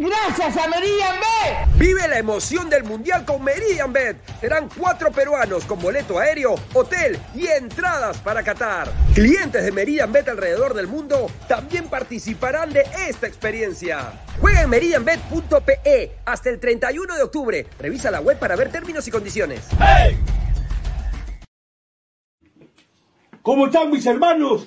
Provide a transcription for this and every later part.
¡Gracias a Meridian Bet! Vive la emoción del Mundial con Meridian Bet. Serán cuatro peruanos con boleto aéreo, hotel y entradas para Qatar. Clientes de Meridian Bet alrededor del mundo también participarán de esta experiencia. Juega en meridianbet.pe hasta el 31 de octubre. Revisa la web para ver términos y condiciones. ¿Cómo están mis hermanos?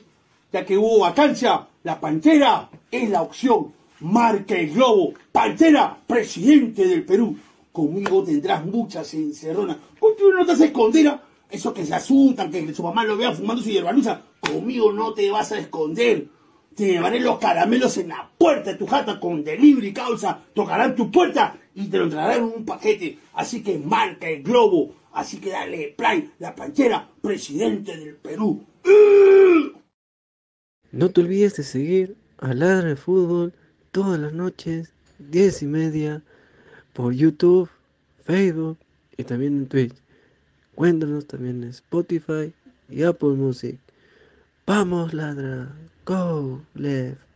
Ya que hubo vacancia, la Pantera es la opción. Marca el globo. Pantera, presidente del Perú. Conmigo tendrás muchas encerronas. Contigo no te haces esconder. Eso que se asustan, que su mamá lo vea fumando su hierbanuza. Conmigo no te vas a esconder. Te llevaré los caramelos en la puerta de tu jata con delivery causa. Tocarán tu puerta y te lo traerán en un paquete. Así que marca el globo. Así que dale play, la panchera, presidente del Perú. No te olvides de seguir a Ladra de Fútbol todas las noches, 10 y media, por YouTube, Facebook y también en Twitch. Cuéntanos también en Spotify y Apple Music. Vamos, ladra. Go, left.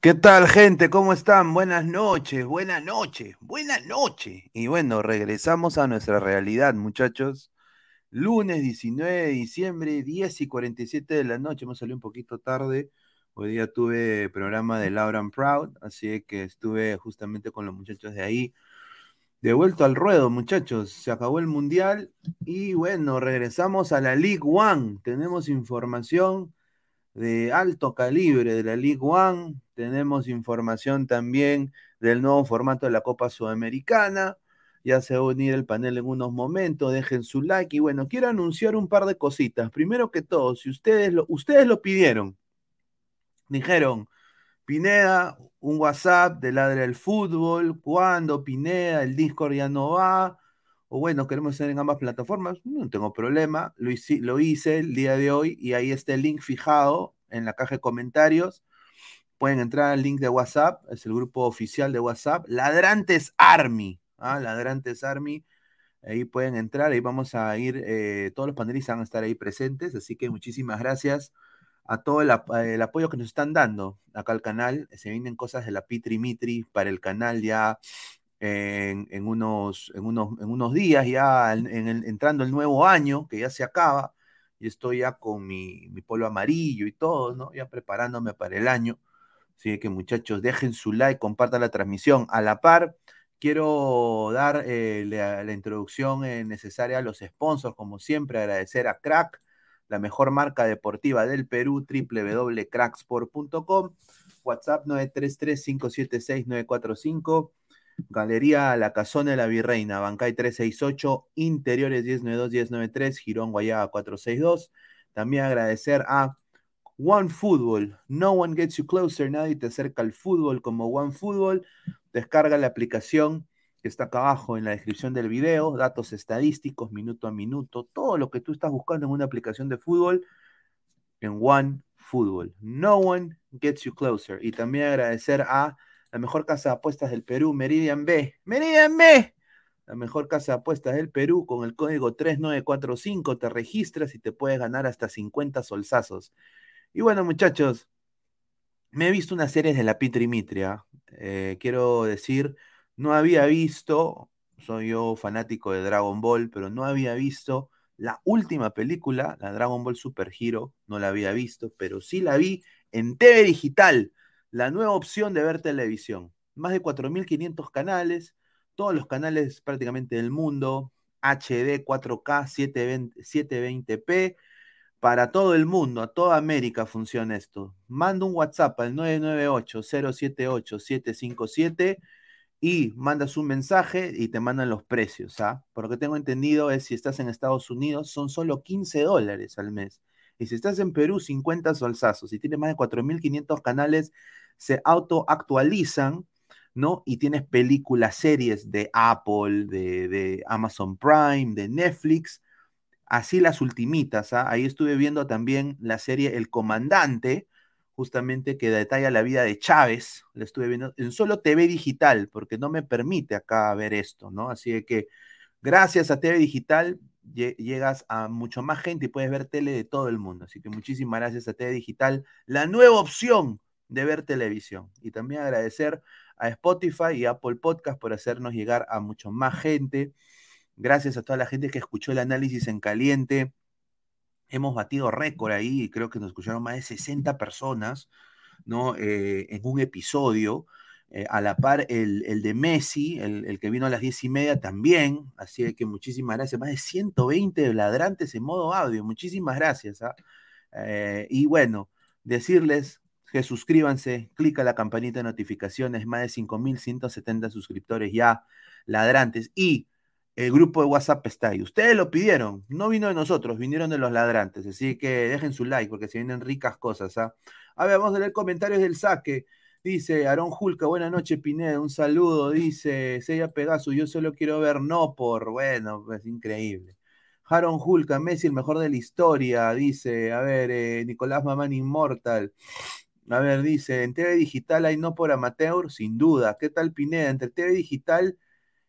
¿Qué tal, gente? ¿Cómo están? Buenas noches, buenas noches, buenas noches. Y bueno, regresamos a nuestra realidad, muchachos. Lunes 19 de diciembre, 10 y 47 de la noche. Hemos salido un poquito tarde. Hoy día tuve programa de Laura Proud, así que estuve justamente con los muchachos de ahí. De vuelto al ruedo, muchachos. Se acabó el mundial y bueno, regresamos a la League One. Tenemos información de alto calibre de la League One. Tenemos información también del nuevo formato de la Copa Sudamericana. Ya se va a unir el panel en unos momentos. Dejen su like. Y bueno, quiero anunciar un par de cositas. Primero que todo, si ustedes lo, ustedes lo pidieron, dijeron, Pineda, un WhatsApp de Ladra del Fútbol. ¿Cuándo, Pineda? El Discord ya no va o bueno, queremos estar en ambas plataformas, no tengo problema, lo hice, lo hice el día de hoy y ahí está el link fijado en la caja de comentarios. Pueden entrar al link de WhatsApp, es el grupo oficial de WhatsApp, Ladrantes Army, ¿ah? Ladrantes Army, ahí pueden entrar, ahí vamos a ir, eh, todos los panelistas van a estar ahí presentes, así que muchísimas gracias a todo el, el, apoyo que nos están dando acá al canal, se vienen cosas de la Pitri Mitri para el canal ya en, unos, en, unos, en unos días, ya entrando el nuevo año, que ya se acaba, y estoy ya con mi, mi polo amarillo y todo, ¿no? Ya preparándome para el año. Así que muchachos, dejen su like, compartan la transmisión. A la par, quiero dar eh, la, introducción eh, necesaria a los sponsors, como siempre, agradecer a Crack, la mejor marca deportiva del Perú, www.cracksport.com, WhatsApp 933-576-945. Galería La Casona de la Virreina, Bancay 368, Interiores 1092-1093, Girón Guayaga 462. También agradecer a One Football. No one gets you closer, nadie te acerca al fútbol como One Football. Descarga la aplicación que está acá abajo en la descripción del video, datos estadísticos, minuto a minuto, todo lo que tú estás buscando en una aplicación de fútbol. en One Football. No one gets you closer. Y también agradecer a la mejor casa de apuestas del Perú, Meridian B. Meridian B. La mejor casa de apuestas del Perú con el código 3945 te registras y te puedes ganar hasta 50 solsazos. Y bueno, muchachos, me he visto unas series de la Pitrimitria. Eh, quiero decir, no había visto, soy yo fanático de Dragon Ball, pero no había visto la última película, la Dragon Ball Super Hero, no la había visto, pero sí la vi en TV Digital, la nueva opción de ver televisión. Más de 4.500 canales, todos los canales prácticamente del mundo, HD, 4K, 720p, para todo el mundo, a toda América funciona esto. Manda un WhatsApp al 998-078-757 y mandas un mensaje y te mandan los precios. ¿ah? Por lo que tengo entendido es si estás en Estados Unidos son solo 15 dólares al mes. Y si estás en Perú, 50 solsazos. Si tienes más de 4.500 canales, se autoactualizan, ¿no? Y tienes películas, series de Apple, de, Amazon Prime, de Netflix, así las ultimitas. ¿ah? Ahí estuve viendo también la serie El Comandante, justamente que detalla la vida de Chávez, la estuve viendo en solo TV digital, porque no me permite acá ver esto, ¿no? Así que gracias a TV digital llegas a mucho más gente y puedes ver tele de todo el mundo. Así que muchísimas gracias a TV digital, la nueva opción de ver televisión. Y también agradecer a Spotify y Apple Podcast por hacernos llegar a mucho más gente. Gracias a toda la gente que escuchó el análisis en caliente hemos batido récord ahí, creo que nos escucharon más de 60 personas, ¿no? Eh, en un episodio. Eh, a la par el, de Messi, el, que vino a las diez y media también, así que muchísimas gracias, más de 120 ladrantes en modo audio, muchísimas gracias. ¿ah? Eh, y bueno, decirles que suscríbanse, clica la campanita de notificaciones, más de 5.170 suscriptores ya ladrantes y el grupo de WhatsApp está ahí. Ustedes lo pidieron, no vino de nosotros, vinieron de los ladrantes. Así que dejen su like porque se vienen ricas cosas. ¿ah? A ver, vamos a leer comentarios del saque. Dice Aarón Julca, buenas noches, Pineda, un saludo. Dice Sella Pegaso, yo solo quiero ver no por. Bueno, es increíble. Aaron Julca, Messi, el mejor de la historia. Dice, a ver, eh, Nicolás Mamán Inmortal. A ver, dice, en TV Digital hay no por amateur, sin duda. ¿Qué tal Pineda? Entre TV Digital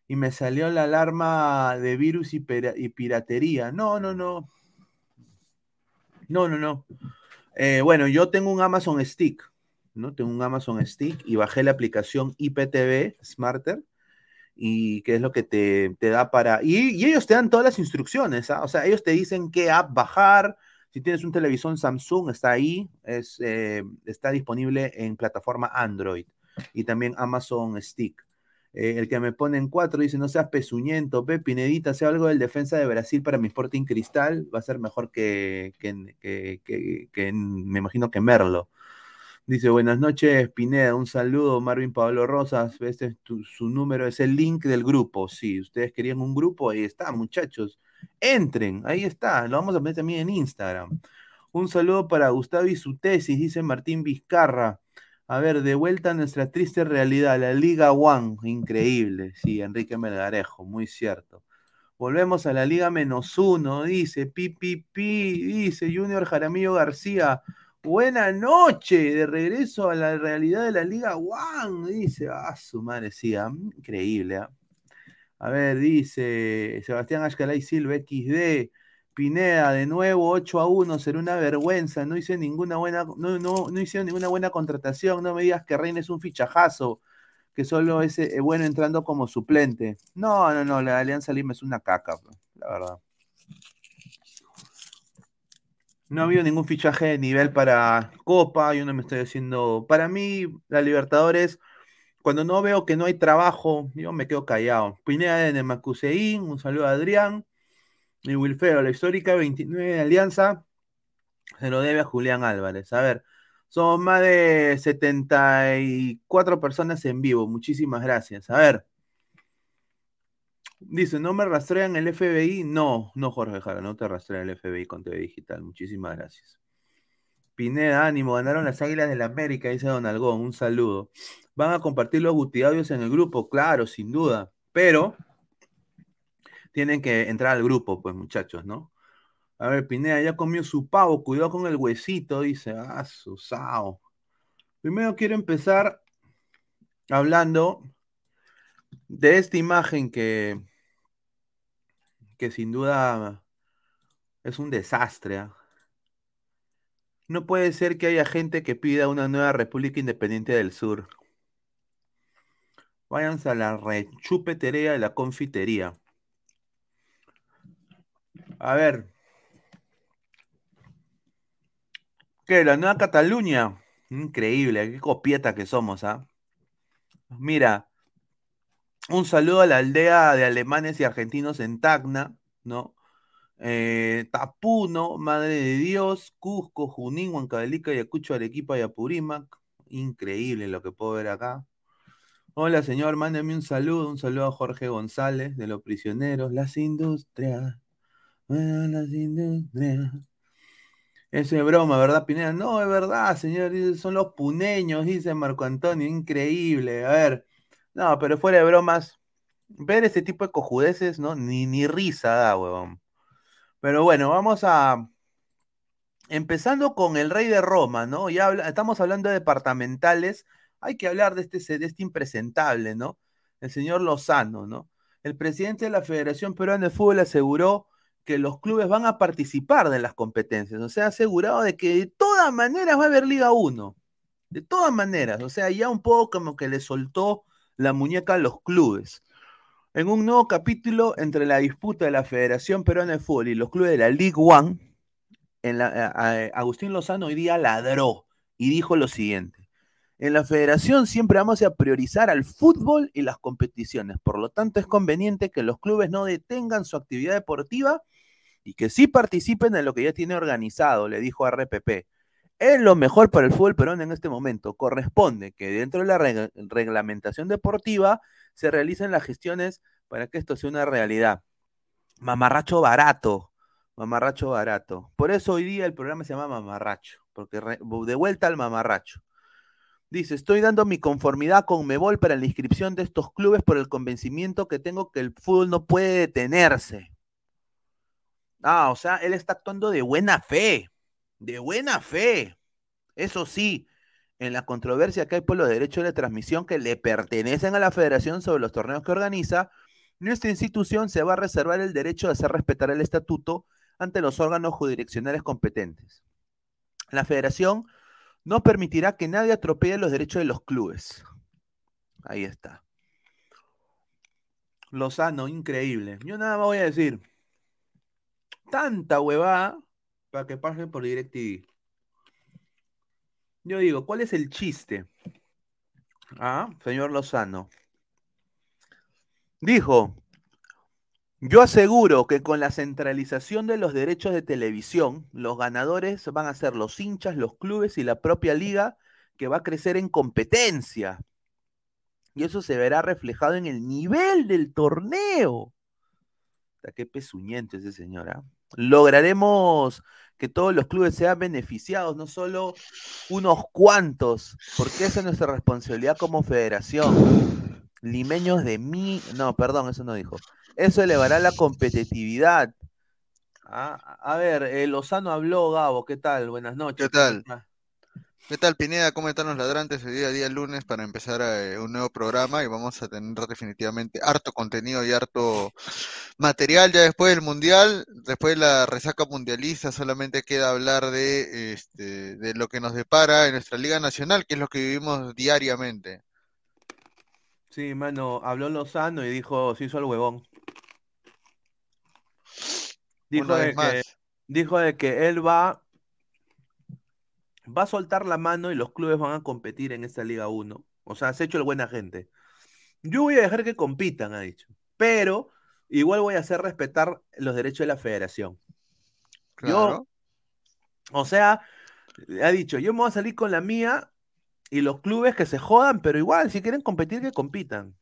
y me salió la alarma de virus y, piratería. No, no, no. No, no, no. Eh, bueno, yo tengo un Amazon Stick, Tengo un Amazon Stick y bajé la aplicación IPTV Smarter y qué es lo que te, da para... Y, ellos te dan todas las instrucciones, ¿ah? o sea, ellos te dicen qué app bajar. Si tienes un televisor Samsung, está ahí, es, eh, está disponible en plataforma Android y también Amazon Stick. Eh, el que me pone en cuatro dice, no seas pezuñento, Pe, Pinedita, sea algo del defensa de Brasil para mi Sporting Cristal, va a ser mejor que, que, me imagino que Merlo. Dice, buenas noches, Pineda, un saludo, Marvin Pablo Rosas, este es su número, es el link del grupo, sí, ustedes querían un grupo, ahí está, muchachos, entren, ahí está, lo vamos a poner también en Instagram. Un saludo para Gustavo y su tesis, dice Martín Vizcarra. A ver, de vuelta a nuestra triste realidad, la Liga One, increíble, sí, Enrique Melgarejo, muy cierto. Volvemos a la Liga menos uno, dice Pipipi, dice Junior Jaramillo García. Buena noche, de regreso a la realidad de la Liga One, dice. Ah, su madre, sí, ah, increíble. Ah. A ver, dice Sebastián Ashkalay Silva XD. Pineda, de nuevo 8 a 1, será una vergüenza. No hice ninguna buena, no, no, no hicieron ninguna buena contratación. No me digas que Reina es un fichajazo, que solo es eh, bueno entrando como suplente. No, no, no, la Alianza Lima es una caca, la verdad. No ha habido ningún fichaje de nivel para Copa, yo no me estoy haciendo. Para mí, la Libertadores, cuando no veo que no hay trabajo, yo me quedo callado. Pineda de Nemacuseín, un saludo a Adrián. Y Wilfredo, la histórica 29 de Alianza se lo debe a Julián Álvarez. A ver, somos más de 74 personas en vivo. Muchísimas gracias. A ver. Dice, ¿no me rastrean el FBI? No, no, Jorge Jara, no te rastrean el FBI con TV Digital. Muchísimas gracias. Pineda, ánimo, ganaron las Águilas del la América, dice Don Algón, un saludo. ¿Van a compartir los gutiaudios en el grupo? Claro, sin duda. Pero tienen que entrar al grupo, pues muchachos, ¿no? A ver, Pineda ya comió su pavo, cuidado con el huesito, dice. Ah, su sao. Primero quiero empezar hablando de esta imagen que, que sin duda es un desastre. ¿ah? No puede ser que haya gente que pida una nueva República Independiente del Sur. Váyanse a la rechupetería de la confitería. A ver. ¿Qué? La nueva Cataluña. Increíble, qué copieta que somos, ¿ah? Mira, un saludo a la aldea de alemanes y argentinos en Tacna, ¿no? Eh, Tapuno, Madre de Dios, Cusco, Junín, Huancavelica, Ayacucho, Arequipa y Apurímac. Increíble lo que puedo ver acá. Hola, señor, mándeme un saludo, un saludo a Jorge González de Los Prisioneros, las industrias, las industrias. Eso es broma, ¿verdad, Pineda? No, es verdad, señor, son los puneños, dice Marco Antonio, increíble. A ver, no, pero fuera de bromas, ver este tipo de cojudeces, ¿no? Ni, ni risa da, huevón. Pero bueno, vamos a. Empezando con el rey de Roma, ¿no? Ya estamos hablando de departamentales. Hay que hablar de este, de este impresentable, ¿no? El señor Lozano, ¿no? El presidente de la Federación Peruana de Fútbol aseguró que los clubes van a participar de las competencias. O sea, asegurado de que de todas maneras va a haber Liga 1. De todas maneras. O sea, ya un poco como que le soltó la muñeca a los clubes en un nuevo capítulo entre la disputa de la Federación Peruana de Fútbol y los clubes de la League One, en la, Agustín Lozano hoy día ladró y dijo lo siguiente. En la federación siempre vamos a priorizar al fútbol y las competiciones. Por lo tanto, es conveniente que los clubes no detengan su actividad deportiva y que sí participen en lo que ya tiene organizado, le dijo a RPP. Es lo mejor para el fútbol peruano en este momento. Corresponde que dentro de la reglamentación deportiva se realicen las gestiones para que esto sea una realidad. Mamarracho barato, mamarracho barato. Por eso hoy día el programa se llama Mamarracho, porque de vuelta al mamarracho. Dice, estoy dando mi conformidad con Mebol para la inscripción de estos clubes por el convencimiento que tengo que el fútbol no puede detenerse. Ah, o sea, él está actuando de buena fe, de buena fe. Eso sí, en la controversia que hay por los derechos de transmisión que le pertenecen a la federación sobre los torneos que organiza, nuestra institución se va a reservar el derecho de hacer respetar el estatuto ante los órganos jurisdiccionales competentes. La federación no permitirá que nadie atropelle los derechos de los clubes. Ahí está. Lozano, increíble. Yo nada más voy a decir. Tanta huevada para que pasen por DirecTV. Yo digo, ¿cuál es el chiste? Ah, señor Lozano. Dijo, yo aseguro que con la centralización de los derechos de televisión, los ganadores van a ser los hinchas, los clubes y la propia liga que va a crecer en competencia. Y eso se verá reflejado en el nivel del torneo. Qué pezuñento ese señor. ¿ah? Lograremos que todos los clubes sean beneficiados, no solo unos cuantos, porque esa es nuestra responsabilidad como federación. Limeños de mí, no, perdón, eso no dijo. Eso elevará la competitividad. Ah, a ver, eh, Lozano habló, Gabo, ¿qué tal? Buenas noches. ¿Qué tal? ¿Qué tal, Pineda? ¿Cómo están los ladrantes? El día a día lunes para empezar eh, un nuevo programa y vamos a tener definitivamente harto contenido y harto material ya después del Mundial, después de la resaca mundialista, solamente queda hablar de, este, de lo que nos depara en nuestra Liga Nacional, que es lo que vivimos diariamente. Sí, mano, habló Lozano y dijo, se hizo el huevón. Dijo de, que, dijo de que él va va a soltar la mano y los clubes van a competir en esta Liga 1. O sea, has hecho el buena gente. Yo voy a dejar que compitan, ha dicho. Pero igual voy a hacer respetar los derechos de la federación. Yo, o sea, ha dicho, yo me voy a salir con la mía y los clubes que se jodan, pero igual, si quieren competir, que compitan.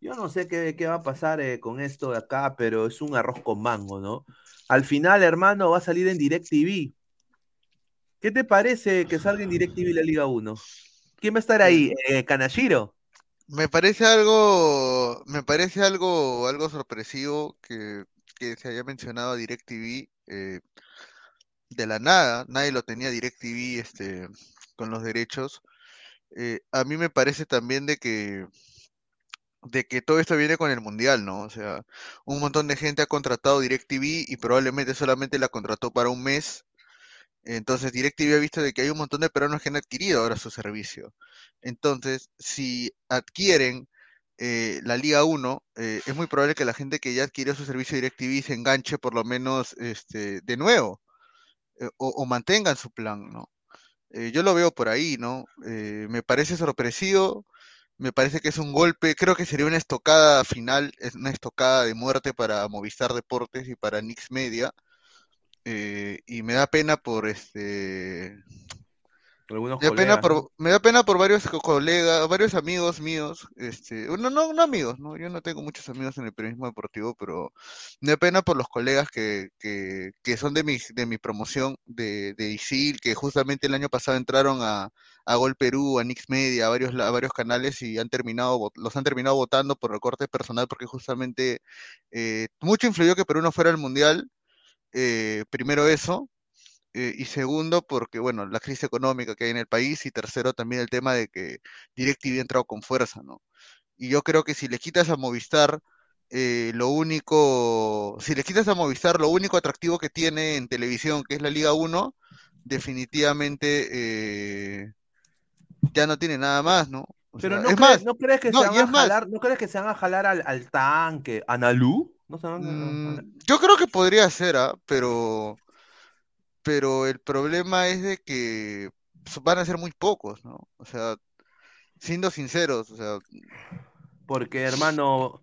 Yo no sé qué, qué va a pasar eh, con esto de acá, pero es un arroz con mango, ¿no? Al final, hermano, va a salir en DirecTV. ¿Qué te parece que salga en DirecTV la Liga 1? ¿Quién va a estar ahí? Eh, ¿Kanashiro? Me parece algo, me parece algo, algo sorpresivo que, que se haya mencionado a DirecTV eh, de la nada, nadie lo tenía DirecTV este, con los derechos. Eh, a mí me parece también de que de que todo esto viene con el mundial, ¿no? O sea, un montón de gente ha contratado DirecTV y probablemente solamente la contrató para un mes. Entonces DirecTV ha visto de que hay un montón de peruanos que han adquirido ahora su servicio. Entonces, si adquieren eh, la Liga 1, eh, es muy probable que la gente que ya adquirió su servicio DirecTV se enganche por lo menos este, de nuevo eh, o, mantengan su plan, ¿no? Yo lo veo por ahí, ¿no? Me parece sorpresivo, me parece que es un golpe, creo que sería una estocada final, una estocada de muerte para Movistar Deportes y para Nix Media. Eh, y me da pena por este Algunos me da pena por, me da pena por varios co- colegas, varios amigos míos, este, no, no, no amigos, ¿no? Yo no tengo muchos amigos en el periodismo deportivo, pero me da pena por los colegas que, que, que son de mi, de mi promoción de, de ISIL, que justamente el año pasado entraron a, a Gol Perú, a Nix Media, a varios, a varios canales y han terminado, los han terminado votando por recorte personal porque justamente eh, mucho influyó que Perú no fuera al Mundial, eh, primero eso, eh, y segundo, porque, bueno, la crisis económica que hay en el país, y tercero, también el tema de que DirecTV ha entrado con fuerza, ¿no? Y yo creo que si le quitas a Movistar, eh, lo único, si le quitas a Movistar, lo único atractivo que tiene en televisión, que es la Liga 1, definitivamente eh, ya no tiene nada más, ¿no? O Pero sea, no, es crees, más, ¿no crees que no, se van a más, jalar, no crees que se van a jalar al, al tanque, a Nalú? ¿No se van a- mm, yo creo que podría ser, ¿ah? Pero, pero el problema es de que van a ser muy pocos, ¿no? O sea, siendo sinceros, o sea, Porque, hermano,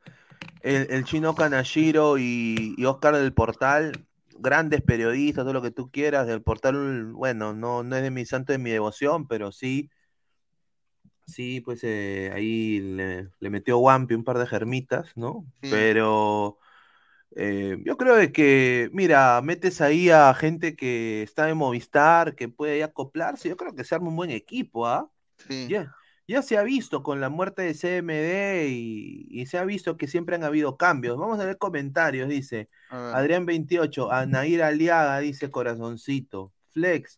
el, el chino Kanashiro y, y Oscar del Portal, grandes periodistas, todo lo que tú quieras, del Portal, bueno, no, no es de mi santo de mi devoción, pero sí, sí, pues eh, ahí le, le metió Wampi un par de germitas, ¿no? sí. Pero eh, yo creo de que, mira, metes ahí a gente que está en Movistar, que puede ahí acoplarse, yo creo que se arma un buen equipo, ¿ah? Sí. Ya, ya se ha visto con la muerte de CMD y, y se ha visto que siempre han habido cambios. Vamos a ver comentarios, dice A ver. Adrián 28, Anair Aliaga dice corazoncito, Flex,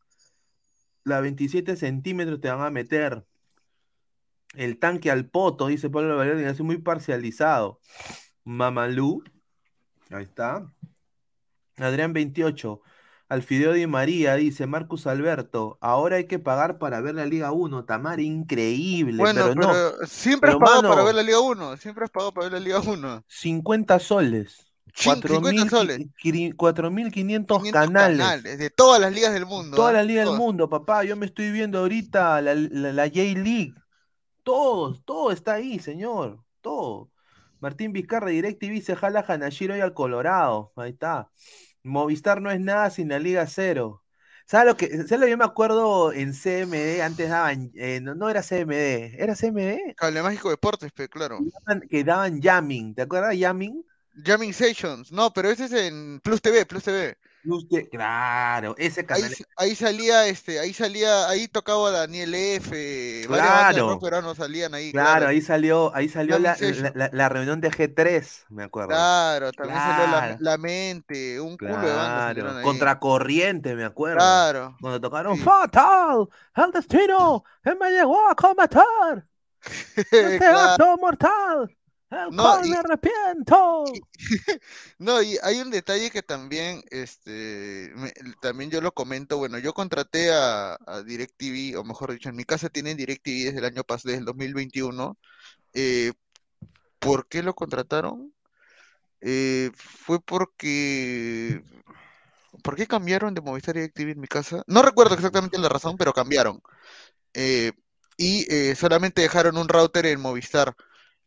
la 27 centímetros te van a meter. El tanque al poto, dice Pablo Valero, hace muy parcializado. Mamalú, ahí está. Adrián 28, Alfideo Di María dice Marcus Alberto, ahora hay que pagar para ver la Liga 1, Tamar, increíble, Bueno, pero no, pero siempre has pagado para ver la Liga 1, siempre has pagado para ver la Liga 1. 50 soles, Cin- 50 soles, 4.500 4.500 500 canales. canales de todas las ligas del mundo, Toda ¿ah? la liga del Todas. mundo, papá. Yo me estoy viendo ahorita la, la, la J-League. Todo, todo está ahí, señor. Todo. Martín Vizcarra, DirecTV se jala a Hanashiro y al Colorado. Ahí está. Movistar no es nada sin la Liga Cero. ¿Sabes lo que? ¿Sabes lo que yo me acuerdo en CMD? Antes daban. eh, no, no era CMD. ¿Era CMD? Cable Mágico Deportes, claro. Daban- Que daban jamming. ¿Te acuerdas de jamming? Jamming Sessions, no, pero ese es en Plus TV, Plus TV. Claro, ese canal. ahí salía, este, ahí salía, ahí tocaba Daniel F, Claro. peruanos salían ahí, Claro, claro. ahí salió, ahí salió la, la, la- la reunión de G3, me acuerdo. Claro, también salió la, mente, un culo de bandas contracorriente, me acuerdo. Claro, Cuando tocaron sí. Fatal, el destino, él me llegó a cometer, este acto mortal, No, cual y- me arrepiento. No, y hay un detalle que también, este, me- también yo lo comento, bueno, yo contraté a, a DirecTV, o mejor dicho, en mi casa tienen DirecTV desde el año pasado, desde el 2021. Eh, ¿por qué lo contrataron? Eh, fue porque, ¿por qué cambiaron de Movistar DirecTV en mi casa? No recuerdo exactamente la razón, pero cambiaron. Eh, y eh, solamente dejaron un router en Movistar.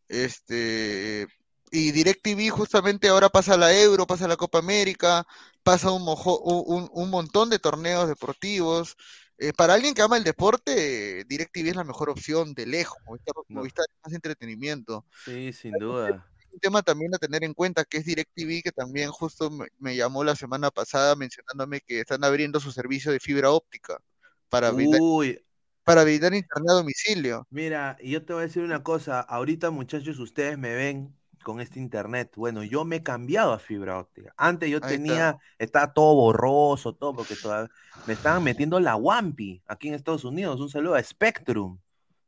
Este, y DirecTV justamente ahora pasa la Euro, pasa la Copa América, pasa un, mojo- un, un montón de torneos deportivos. Eh, para alguien que ama el deporte, DirecTV es la mejor opción de lejos. Movistar, No. Movistar es más entretenimiento. Sí, sin duda. Un tema también a tener en cuenta que es DirecTV, que también justo me, me llamó la semana pasada mencionándome que están abriendo su servicio de fibra óptica para Uy, para brindar internet a domicilio. mira, y yo te voy a decir una cosa, ahorita muchachos, ustedes me ven con este internet. Bueno, yo me he cambiado a fibra óptica. Antes yo Ahí está. tenía, estaba todo borroso, todo, porque todavía me estaban metiendo la Wampi aquí en Estados Unidos. Un saludo a Spectrum,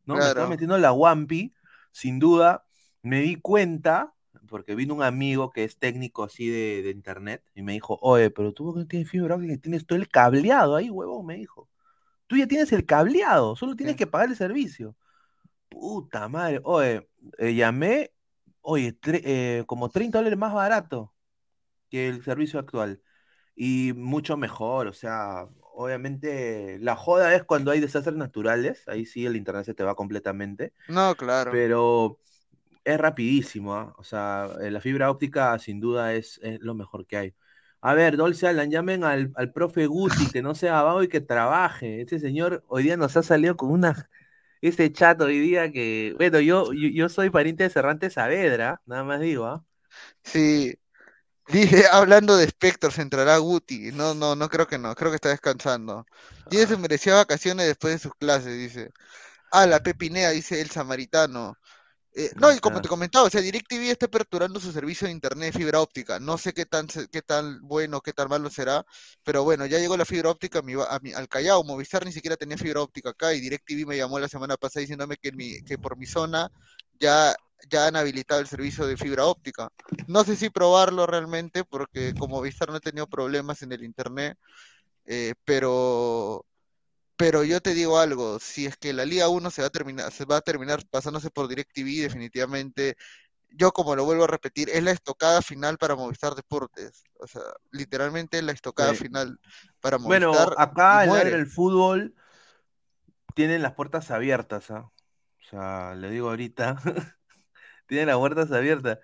¿no? Me estaban metiendo la Wampi, sin duda. Me di cuenta, porque vino un amigo que es técnico así de, de internet, y me dijo, oye, pero tú no tienes fibra óptica, tienes todo el cableado ahí, huevón, me dijo. Tú ya tienes el cableado, solo tienes Sí. que pagar el servicio. Puta madre, oye, eh, llamé, oye, tre- eh, como 30 dólares más barato que el servicio actual. Y mucho mejor, o sea, obviamente la joda es cuando hay desastres naturales, ahí sí el internet se te va completamente, No, claro. pero es rapidísimo, ¿ah? O sea, eh, la fibra óptica sin duda es, es lo mejor que hay. A ver, Dolce Alan, llamen al, al profe Guti, que no sea vago y que trabaje. Este señor hoy día nos ha salido con una, ese chat hoy día que, bueno, yo, yo, yo soy pariente de Cervantes Saavedra, nada más digo, ¿ah? Sí. Dije, hablando de Spectors, entrará Guti. No, no, no creo que no. Creo que está descansando. Tiene se merecía vacaciones después de sus clases, dice. Ah, la Pepinea, dice el samaritano. Eh, no, y como te comentaba, o sea, DirecTV está aperturando su servicio de internet de fibra óptica. No sé qué tan, qué tan bueno, qué tan malo será, pero bueno, ya llegó la fibra óptica a mi a mi- al Callao. Movistar ni siquiera tenía fibra óptica acá y DirecTV me llamó la semana pasada diciéndome que, en mi, que por mi zona ya, ya han habilitado el servicio de fibra óptica. No sé si probarlo realmente porque como Movistar no he tenido problemas en el internet, eh, pero pero yo te digo algo, si es que la Liga 1 se va a terminar, se va a terminar pasándose por DirecTV, definitivamente, yo como lo vuelvo a repetir, es la estocada final para Movistar Deportes. O sea, literalmente es la estocada Sí. final para Bueno, Movistar acá y en el fútbol tienen las puertas abiertas, ¿ah? O sea, le digo ahorita, tienen las puertas abiertas.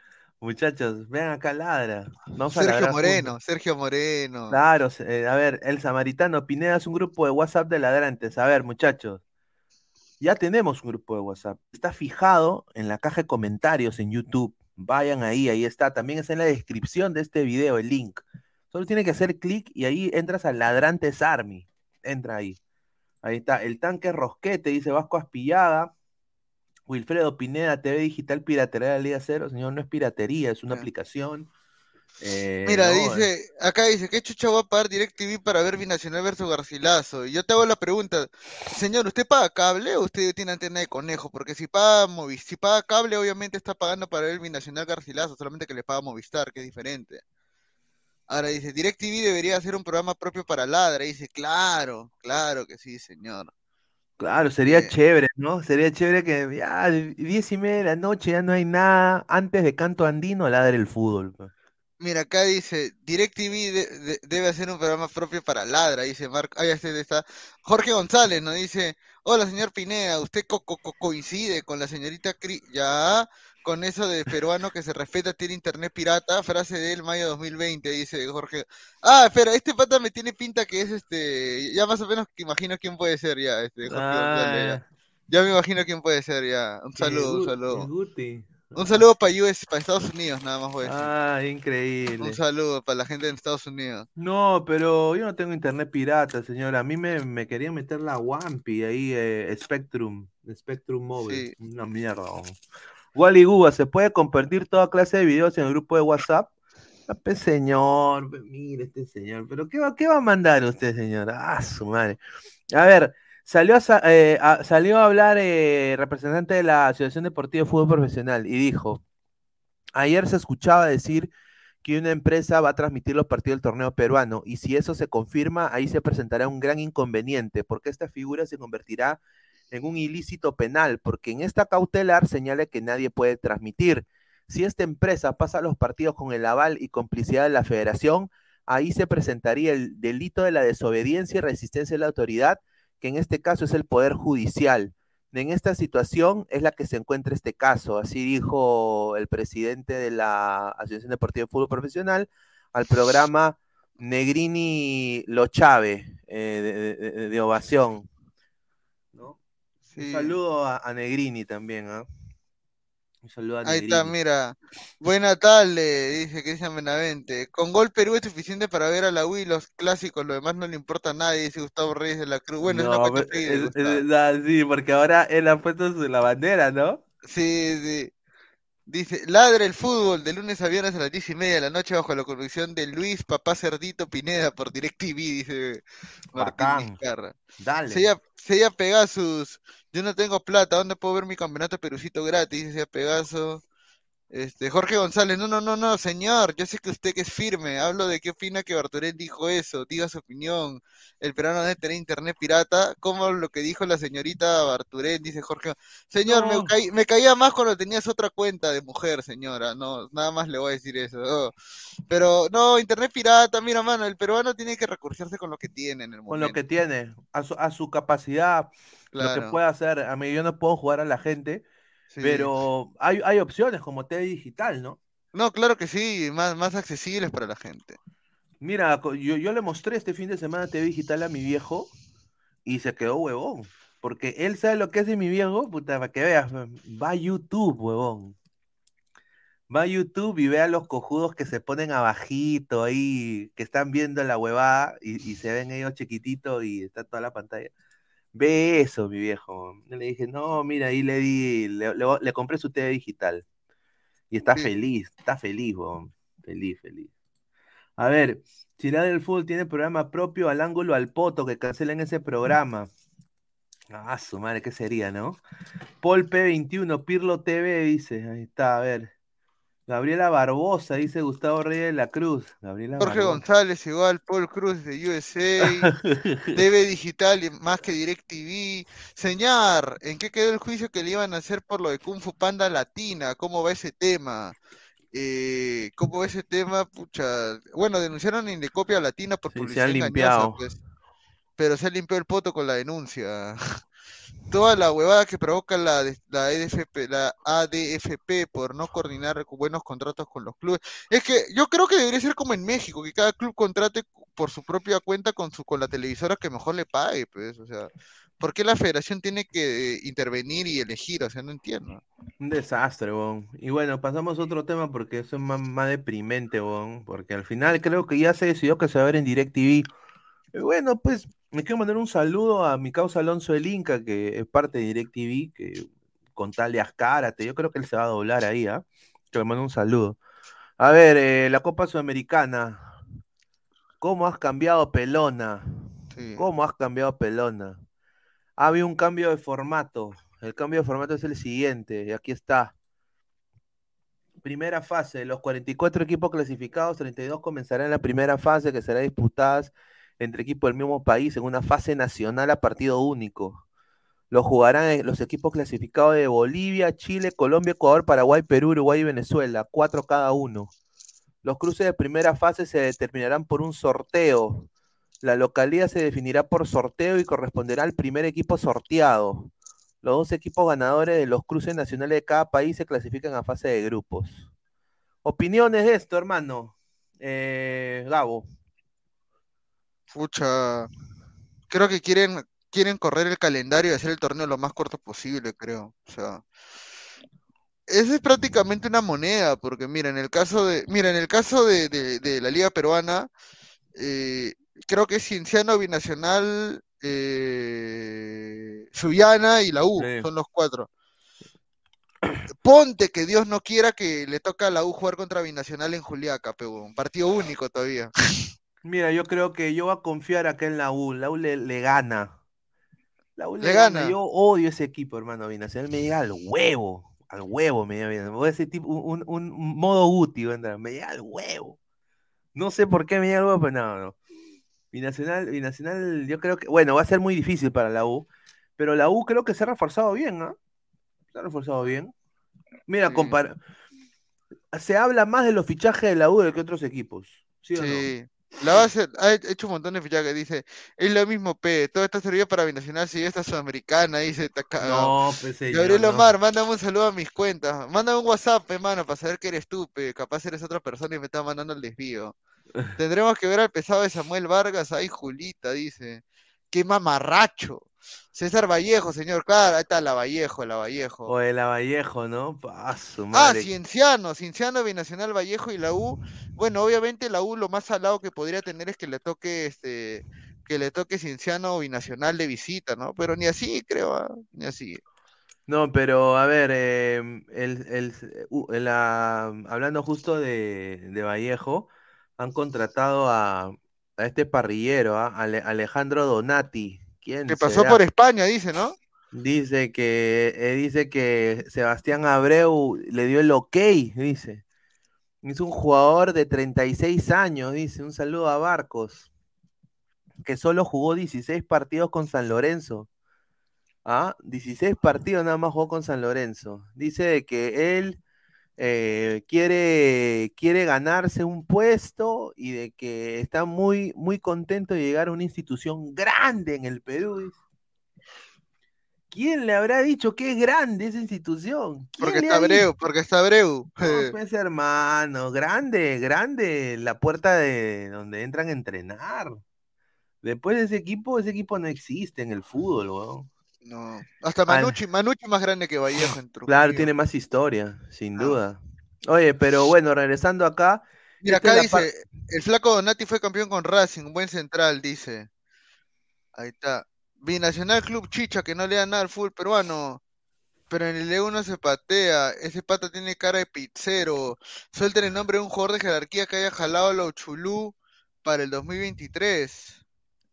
Muchachos, vean acá ladra. Vamos Sergio Moreno, juntos. Sergio Moreno. Claro, eh, a ver, el samaritano, Pineda es un grupo de WhatsApp de ladrantes. A ver, muchachos, ya tenemos un grupo de WhatsApp. Está fijado en la caja de comentarios en YouTube. Vayan ahí, ahí está. También está en la descripción de este video el link. Solo tiene que hacer clic y ahí entras a Ladrantes Army. Entra ahí. Ahí está. El tanque Rosquete, dice Vasco Aspillaga. Wilfredo Pineda, TV Digital Piratería de la Liga Cero. Señor, no es piratería, es una aplicación. Eh, Mira, no, dice, acá dice, ¿qué chucha va a pagar DirecTV para ver Binacional versus Garcilaso? Y yo te hago la pregunta, señor, ¿usted paga cable o usted tiene antena de conejo? Porque si paga Movi- si paga cable, obviamente está pagando para ver Binacional Garcilaso, solamente que le paga Movistar, que es diferente. Ahora dice, DirecTV debería hacer un programa propio para Ladra. Y dice, claro, claro que sí, señor. Claro, sería Eh, chévere, ¿no? Sería chévere que ya de- diez y media de la noche ya no hay nada. Antes de canto andino, ladre el fútbol. pues. Mira, acá dice, DirecTV de- de- debe hacer un programa propio para Ladra, dice Marco, ah, sé, está Jorge González, ¿no? Dice, hola señor Pineda, ¿usted co- co- coincide con la señorita Cri, ya, con eso de peruano que se respeta tiene internet pirata, frase del mayo 2020, dice Jorge. Ah, espera, este pata me tiene pinta que es este, ya más o menos que imagino quién puede ser ya, este, Jorge ya. Ah, Ya me imagino quién puede ser ya. Un saludo, un saludo. Un saludo para US, para Estados Unidos, nada más voy a decir. Ah, Un increíble. saludo para la gente en Estados Unidos. No, pero yo no tengo internet pirata, señor. A mí me, me querían meter la Wampi ahí, eh, Spectrum, Spectrum Mobile. Sí. Una mierda. Wally Guba, ¿se puede compartir toda clase de videos en el grupo de WhatsApp? Ah, pues, señor, pues, mire este señor, pero ¿qué va, qué va a mandar usted, señor? Ah, su madre. A ver, salió eh, a- salió a hablar eh, representante de la Asociación Deportiva de Fútbol Profesional y dijo, ayer se escuchaba decir que una empresa va a transmitir los partidos del torneo peruano y si eso se confirma, ahí se presentará un gran inconveniente porque esta figura se convertirá en un ilícito penal porque en esta cautelar señala que nadie puede transmitir. Si esta empresa pasa los partidos con el aval y complicidad de la federación, ahí se presentaría el delito de la desobediencia y resistencia de la autoridad, que en este caso es el Poder Judicial. En esta situación es la que se encuentra este caso, así dijo el presidente de la Asociación Deportiva de Fútbol Profesional al programa Negrini Lo Chave eh, de ovación. Un saludo a, a Negrini también, ¿ah? Un saludo a Ahí Negrini. está, mira. Buena tarde, dice Cristian Benavente. Con gol Perú es suficiente para ver a la U y los clásicos, lo demás no le importa a nadie, dice Gustavo Reyes de la Cruz. Bueno, es una No, cuenta es- Gustavo. es- ah, sí, porque ahora él ha puesto su- la bandera, ¿no? Sí, sí. Dice, ladre el fútbol de lunes a viernes a las diez y media de la noche bajo la conducción de Luis Papá Cerdito Pineda por DirecTV, dice Martín. Vizcarra. Dale. Sella, Sella Pegasus, yo no tengo plata, ¿dónde puedo ver mi campeonato perucito gratis? Dice Pegaso. Este, Jorge González, no, no, no, no, señor, yo sé que usted que es firme, hablo de qué opina que Barturén dijo eso, diga su opinión, el peruano debe tener internet pirata, como lo que dijo la señorita Barturén, dice Jorge, señor, me, caí- me caía más cuando tenías otra cuenta de mujer, señora, no, nada más le voy a decir eso, oh. pero no, internet pirata, mira, mano, el peruano tiene que recurrirse con lo que tiene en el Con momento, lo que tiene, a su, a su capacidad, lo que puede hacer. A mí yo no puedo jugar a la gente, sí. pero hay, hay opciones como TV digital, ¿no? No, claro que sí, más, más accesibles para la gente. Mira, yo, yo le mostré este fin de semana TV digital a mi viejo y se quedó huevón. Porque él sabe lo que hace mi viejo, puta, para que veas, va a YouTube, huevón. Va a YouTube y ve a los cojudos que se ponen abajito ahí, que están viendo la huevada y, y se ven ellos chiquititos y está toda la pantalla. Ve eso, mi viejo. Le dije, no, mira, ahí le di, le, le- le compré su TV digital. Y está Sí. feliz, está feliz, huevón. Feliz, feliz. A ver, Ciudad del Fútbol tiene programa propio al ángulo al poto, que cancelen ese programa. Ah, su madre, ¿qué sería, no? Paul P21, Pirlo TV, dice. Ahí está, a ver. Gabriela Barbosa, dice Gustavo Reyes de la Cruz. Gabriela Jorge Barbosa. González igual, Paul Cruz de USA, TV Digital y más que DirecTV. Señor, ¿en qué quedó el juicio que le iban a hacer por lo de Kung Fu Panda Latina? ¿Cómo va ese tema? Eh, ¿cómo va ese tema? Pucha, bueno, denunciaron en Indecopia Latina por Sí, se publicidad han engañosa, limpiado. pues, pero se limpió el poto con la denuncia. Toda la huevada que provoca la, la EDFP, la ADFP por no coordinar buenos contratos con los clubes. Es que yo creo que debería ser como en México, que cada club contrate por su propia cuenta con su con la televisora que mejor le pague, pues, o sea, ¿por qué la federación tiene que eh, intervenir y elegir? O sea, no entiendo. Un desastre, bon. Y bueno, pasamos a otro tema porque eso es más, más deprimente, bon. Porque al final creo que ya se decidió que se va a ver en DirecTV. Y bueno, pues me quiero mandar un saludo a mi causa Alonso el Inca, que es parte de DirecTV, que con tal de Ascárate, yo creo que él se va a doblar ahí, ¿ah? Que le mando un saludo. A ver, eh, la Copa Sudamericana. ¿Cómo has cambiado, Pelona? Sí. ¿Cómo has cambiado, Pelona? Ha habido un cambio de formato. El cambio de formato es el siguiente, y aquí está. Primera fase, los 44 equipos clasificados, 32 comenzarán la primera fase que será disputada entre equipos del mismo país en una fase nacional a partido único. Lo jugarán los equipos clasificados de Bolivia, Chile, Colombia, Ecuador, Paraguay, Perú, Uruguay y Venezuela, cuatro cada uno. Los cruces de primera fase se determinarán por un sorteo. La localidad se definirá por sorteo y corresponderá al primer equipo sorteado. Los dos equipos ganadores de los cruces nacionales de cada país se clasifican a fase de grupos. Opiniones de esto, hermano. Eh, Gabo. Pucha, creo que quieren quieren correr el calendario y hacer el torneo lo más corto posible, creo. O sea, esa es prácticamente una moneda, porque mira, en el caso de, mira, en el caso de, de- de la Liga Peruana, eh, creo que es Cienciano Binacional, eh, Sullana y la U, Sí. son los cuatro. Ponte que Dios no quiera que le toca a la U jugar contra Binacional en Juliaca, pero un partido único todavía. Mira, yo creo que yo voy a confiar acá en la U. La U le, le gana. La U le, Le gana. gana. Yo odio ese equipo, hermano. Binacional me llega al huevo. Al huevo me llega bien. Voy a decir tipo un, un- un modo útil, ¿verdad? Me llega al huevo. No sé por qué me llega al huevo, pero no, no. Binacional, Binacional, yo creo que, bueno, va a ser muy difícil para la U, pero la U creo que se ha reforzado bien, ¿ah? Se ha reforzado bien. Mira, Sí. compara- se habla más de los fichajes de la U que otros equipos. ¿Sí o no? La base ha he- hecho un montón de fichajes. Dice, es lo mismo, P. Todo está servido para Binacional si esta sudamericana. Dice, está cagado. No, pues señor, Gabriel no. Omar, mándame un saludo a mis cuentas. Mándame un WhatsApp, hermano, para saber que eres tú, pe. Capaz eres otra persona y me está mandando el desvío. Tendremos que ver al pesado de Samuel Vargas. Ay, Julita, dice. Qué mamarracho. César Vallejo, señor. Claro, ahí está la Vallejo, la Vallejo. O el Vallejo, ¿no? Ah, su Ah, madre. Cienciano, Cienciano, Binacional Vallejo y la U. Bueno, obviamente la U lo más salado que podría tener es que le toque este, que le toque Cienciano o Binacional de visita, ¿no? Pero ni así, creo, ah, ni así. No, pero a ver, em, el, el- la- hablando justo de, de Vallejo, han contratado a, a este parrillero, ¿ah? Ale- Alejandro Donati. ¿Quién Que pasó será? por España, dice, ¿no? Dice que, eh, dice que Sebastián Abreu le dio el ok, dice. Es un jugador de 36 años, dice. Un saludo a Barcos, que solo jugó 16 partidos con San Lorenzo. Ah, 16 partidos nada más jugó con San Lorenzo. Dice que él eh, quiere, quiere ganarse un puesto y de que está muy, muy contento de llegar a una institución grande en el Perú. ¿Quién le habrá dicho es grande esa institución? ¿Quién Porque está? Abreu, porque está Abreu. No, pues hermano, grande, grande la puerta de donde entran a entrenar. Después de ese equipo, ese equipo no existe en el fútbol, weón. No. Hasta Al- Manucci, Manucci más grande que Vallejo en Claro, Trujillo. tiene más historia, sin Ah. duda. Oye, pero bueno, regresando acá. Mira, acá par- dice, el flaco Donati fue campeón con Racing, buen central, dice. Ahí está. Binacional Club Chicha, que no le da nada al fútbol peruano. Pero en el E1 se patea. Ese pata tiene cara de pizzero. Suelten el nombre de un jugador de jerarquía que haya jalado a la Uchulú para el 2023.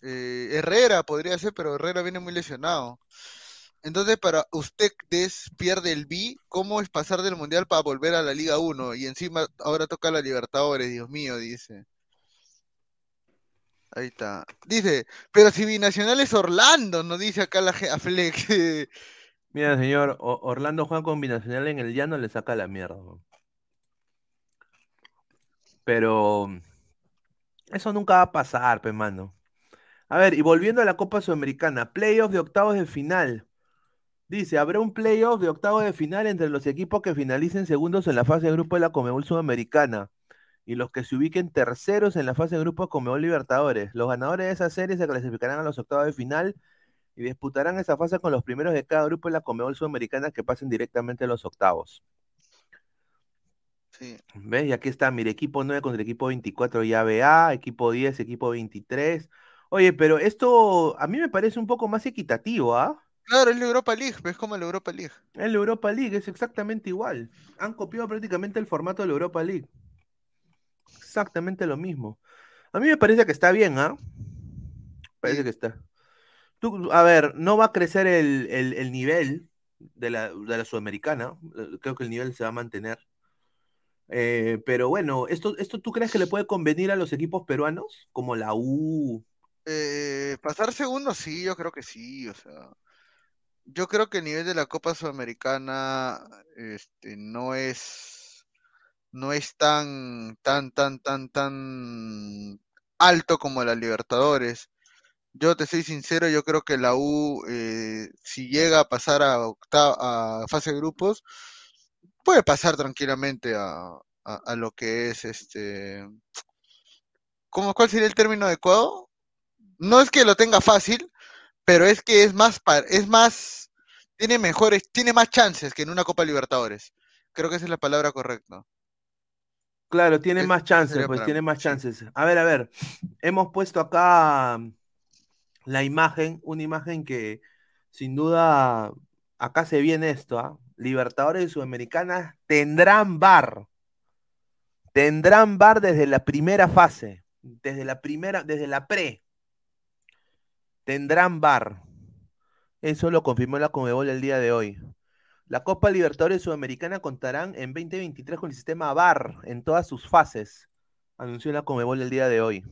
Eh, Herrera podría ser, pero Herrera viene muy lesionado. Entonces, para ustedes pierde el B, ¿cómo es pasar del Mundial para volver a la Liga 1? Y encima ahora toca la Libertadores, Dios mío, dice. Ahí está. Dice, pero si Binacional es Orlando, no dice acá la a Flex. Mira, señor, Orlando juega con Binacional en el llano, le saca la mierda. Pero eso nunca va a pasar, pe mano. A ver, y volviendo a la Copa Sudamericana, playoff de octavos de final. Dice, habrá un playoff de octavos de final entre los equipos que finalicen segundos en la fase de grupo de la Comebol Sudamericana y los que se ubiquen terceros en la fase de grupo de Comebol Libertadores. Los ganadores de esa serie se clasificarán a los octavos de final y disputarán esa fase con los primeros de cada grupo de la Comebol Sudamericana que pasen directamente a los octavos. Sí. ¿Ves? Y aquí está, mire, equipo 9 contra el equipo 24 llave A, equipo 10, equipo 23. Oye, pero esto a mí me parece un poco más equitativo, ¿ah? Claro, es la Europa League, es como la Europa League. En la Europa League es exactamente igual. Han copiado prácticamente el formato de la Europa League. Exactamente lo mismo. A mí me parece que está bien, ¿ah? Parece Sí. que está. Tú, a ver, no va a crecer el, el- el nivel de la, de la Sudamericana. Creo que el nivel se va a mantener. Eh, pero bueno, ¿esto, ¿esto tú crees que le puede convenir a los equipos peruanos? Como la U. Eh, pasar segundo, sí, yo creo que sí, o sea. Yo creo que el nivel de la Copa Sudamericana este, no es, no es tan, tan, tan, tan, tan alto como la Libertadores. Yo te soy sincero, yo creo que la U, eh, si llega a pasar a, octa- a fase de grupos, puede pasar tranquilamente a, a, a lo que es este. ¿Cómo, cuál sería el término adecuado? No es que lo tenga fácil, pero es que es más, es más, tiene mejores, tiene más chances que en una Copa Libertadores. Creo que esa es la palabra correcta. Claro, tiene Es- más chances, pues tiene más chances. A ver, a ver, hemos puesto acá mm, la imagen, una imagen que sin duda acá se viene esto, ¿ah? Libertadores y Sudamericanas tendrán bar, tendrán bar desde la primera fase, desde la primera, desde la pre, tendrán bar. Eso lo confirmó la Conmebol el día de hoy. La Copa Libertadores Sudamericana contarán en 2023 con el sistema VAR en todas sus fases, anunció la Conmebol el día de hoy.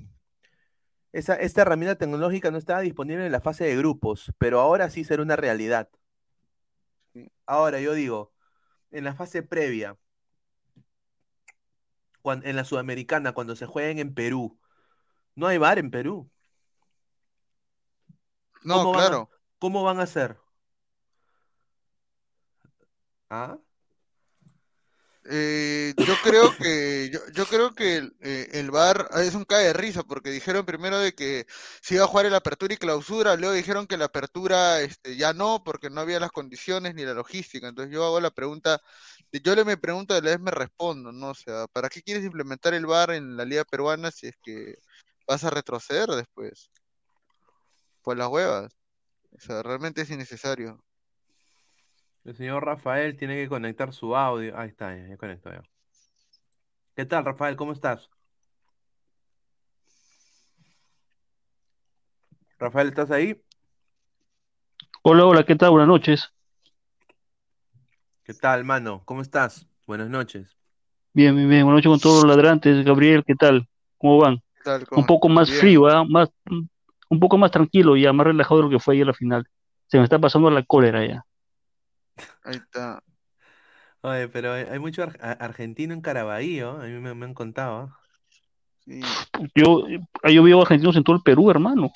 Esta herramienta tecnológica no estaba disponible en la fase de grupos, pero ahora sí será una realidad. Ahora yo digo, en la fase previa, en la Sudamericana, cuando se jueguen en Perú, no hay VAR en Perú. No, ¿Cómo van a- claro. ¿Cómo van a hacer? ¿Ah? Eh, yo creo que yo, yo creo que el, eh, el VAR es un cae de risa porque dijeron primero de que se iba a jugar el apertura y clausura, luego dijeron que la apertura este, ya no porque no había las condiciones ni la logística. Entonces yo hago la pregunta, yo le me pregunto y a la vez me respondo, ¿no? O sea, ¿para qué quieres implementar el VAR en la liga peruana si es que vas a retroceder después? Pues las huevas. O sea, realmente es innecesario. El señor Rafael tiene que conectar su audio. Ahí está, ya, ya conectó ya. ¿Qué tal, Rafael? ¿Cómo estás? Rafael, ¿estás ahí? Hola, hola, ¿qué tal? Buenas noches. ¿Qué tal, mano? ¿Cómo estás? Buenas noches. Bien, bien, bien. Buenas noches con todos los ladrantes. Gabriel, ¿qué tal? ¿Cómo van? ¿Qué tal? Un ¿Cómo poco más Bien. frío, ¿ah? Más, un poco más tranquilo ya, más relajado de lo que fue ayer la final. Se me está pasando la cólera ya. Ahí está. Oye, pero hay, hay mucho ar- argentino en Caraballo, a mí me, me han contado. Sí. Yo, yo veo argentinos en todo el Perú, hermano.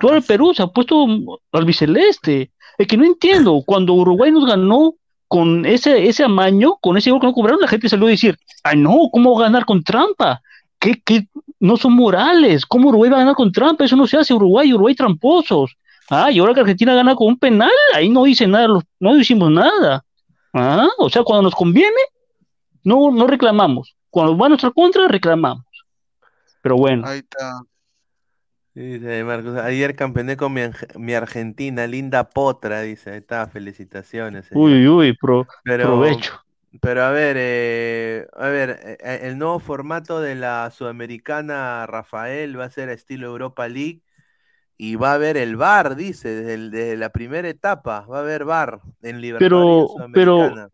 Todo Ah, el Perú se ha puesto albiceleste. Es que no entiendo. Cuando Uruguay nos ganó con ese, ese amaño, con ese gol que no cobraron, la gente salió a decir, ay no, ¿cómo ganar con trampa? ¿Qué, qué? No son morales. ¿Cómo Uruguay va a ganar con trampa? Eso no se hace Uruguay, Uruguay tramposos. Ah, y ahora que Argentina gana con un penal, ahí no dice nada, los- no hicimos nada. Ah, o sea, cuando nos conviene, no, no reclamamos. Cuando va a nuestra contra, reclamamos. Pero bueno. Ahí está. Dice Marcos, ayer campeoné con mi, Argentina, linda potra, dice. Ahí está, felicitaciones. señor. Uy, uy, uy, pro- Pero, provecho. Pero a ver, eh, a ver, eh, eh, el nuevo formato de la Sudamericana, Rafael, va a ser estilo Europa League y va a haber el VAR, dice, desde, el- desde la primera etapa, va a haber VAR en Libertadores Pero, pero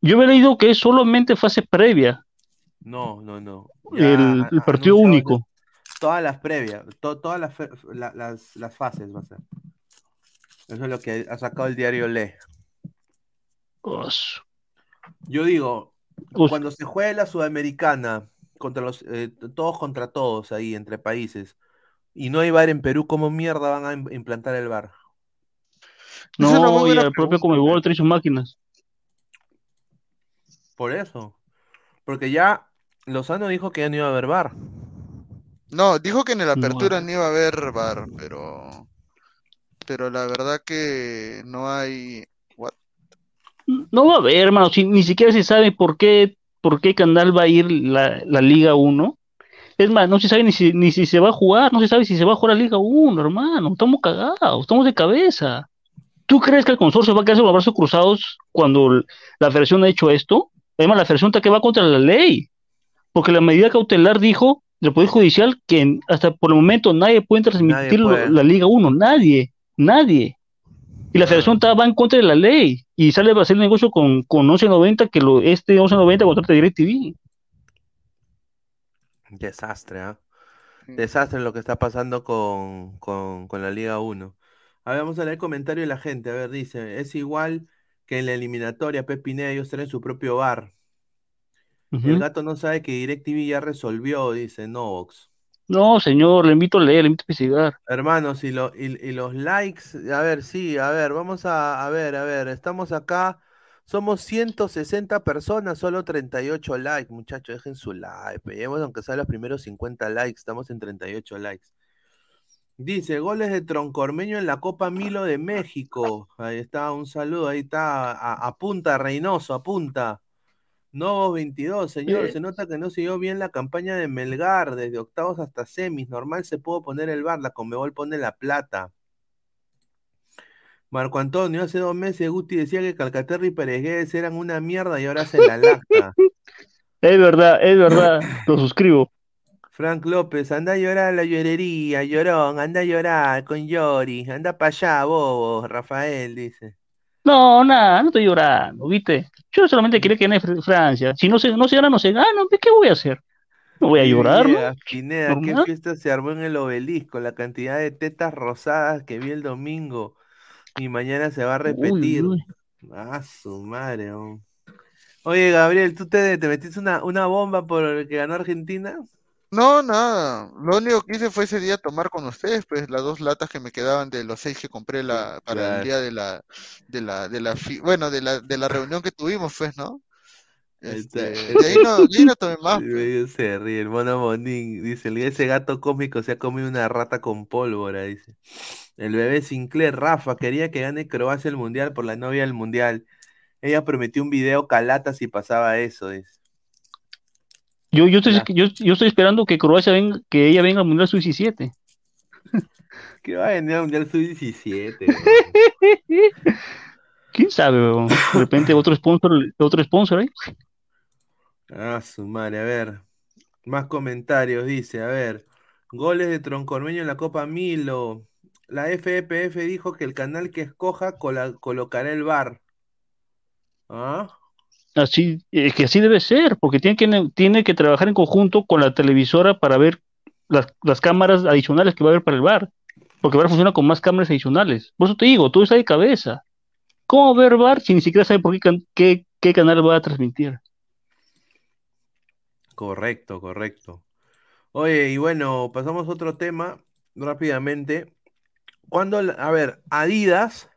yo había leído que es solamente fase previa, No, no, no. el, Ya el han partido único. todas las previas, to- todas las, la- las, las fases va a ser. Eso es lo que ha sacado el diario Le. Os- Yo digo, cuando se juegue la Sudamericana, contra los, eh, todos contra todos ahí, entre países, y no hay VAR en Perú, ¿cómo mierda van a im- implantar el una muy no, y el propio. Comebol trae sus máquinas. Por eso. Porque ya Lozano dijo que ya no iba a haber VAR. No, dijo que en la No, apertura no iba a haber VAR, pero pero la verdad que no hay? No va a haber, hermano, si- ni siquiera se sabe por qué, por qué canal va a ir la, la Liga 1. Es más, no se sabe ni si, ni si se va a jugar, no se sabe si se va a jugar la Liga 1, hermano. Estamos cagados, estamos de cabeza. ¿Tú crees que el consorcio va a quedarse con los brazos cruzados cuando la federación ha hecho esto? Además, la federación está que va contra la ley, porque la medida cautelar dijo del Poder Judicial que hasta por el momento nadie puede transmitir puede. la Liga 1, nadie, nadie. Y la federación está, va en contra de la ley y sale a hacer negocio con, con 1190 que lo, este 1190 contrata DirecTV. Desastre, ¿ah? Desastre lo que está pasando con, con, con la Liga 1. A ver, vamos a leer el comentario de la gente. A ver, dice, es igual que en la eliminatoria, Pepinea, ellos traen su propio bar. El gato no sabe que DirecTV ya resolvió, dice Novox. No, señor, le invito a leer, le invito a investigar. Hermanos, y, lo- y, y los likes, a ver, sí, a ver, vamos a, ver, a ver, estamos acá, somos 160 personas, solo 38 likes, muchachos, dejen su like, lleguemos aunque sea los primeros 50 likes, estamos en 38 likes. Dice, goles de Troncormeño en la Copa Milo de México, ahí está, un saludo, ahí está, a- apunta Reynoso, apunta. Novos 22, señor, Eh. se nota que no siguió bien la campaña de Melgar, desde octavos hasta semis, normal se pudo poner el bar, la Conmebol pone la plata. Marco Antonio, hace dos meses Guti decía que Calcaterra y Pérez eran una mierda y ahora se la lacta. Es verdad, es verdad, lo suscribo. Frank López, anda a llorar a la llorería, llorón, anda a llorar con Yori, anda para allá, bobo, Rafael, dice. No, nada, no estoy llorando, ¿viste? Yo solamente quería que gane Fr- Francia. Si no se, no se gana, no se gana, ¿pues ¿qué voy a hacer? No voy a llorar, ¿no? Pineda, qué Normal. fiesta se armó en el obelisco, la cantidad de tetas rosadas que vi el domingo y mañana se va a Uy, repetir. uy. Ah, su madre. oh. Oye, Gabriel, ¿tú te, te metiste una, una bomba por el que ganó Argentina? No, nada. Lo único que hice fue ese día tomar con ustedes, pues las dos latas que me quedaban de los seis que compré la, para Claro. el día de la, de la, de la, fi- bueno, de la, de la reunión que tuvimos, pues, ¿no? Este, de ahí no, de ahí no tomé más, pues. se ríe, el mono Bonín. Dice, "El- ese gato cómico se ha comido una rata con pólvora, dice. El bebé Sinclair, Rafa, quería que gane Croacia el Mundial por la novia del Mundial. Ella prometió un video calata si pasaba eso, dice. Yo, yo, estoy, yo, yo estoy esperando que Croacia venga, que ella venga al Mundial Sub-17. Que va a venir al Mundial Sub-17. ¿Quién sabe, weón? De repente otro sponsor, otro sponsor ahí. Ah, su madre, a ver. Más comentarios, dice, a ver. Goles de Troncormeño en la Copa Milo. La FEPF dijo que el canal que escoja cola- colocará el bar. ¿Ah? Así, es que así debe ser, porque tiene que, tiene que trabajar en conjunto con la televisora para ver las, las cámaras adicionales que va a haber para el bar. Porque el bar funciona con más cámaras adicionales. Por eso te digo, todo está de cabeza. ¿Cómo ver bar si ni siquiera sabe por qué, qué, qué canal va a transmitir? Correcto, correcto. Oye, y bueno, pasamos a otro tema rápidamente. Cuando, a ver, Adidas,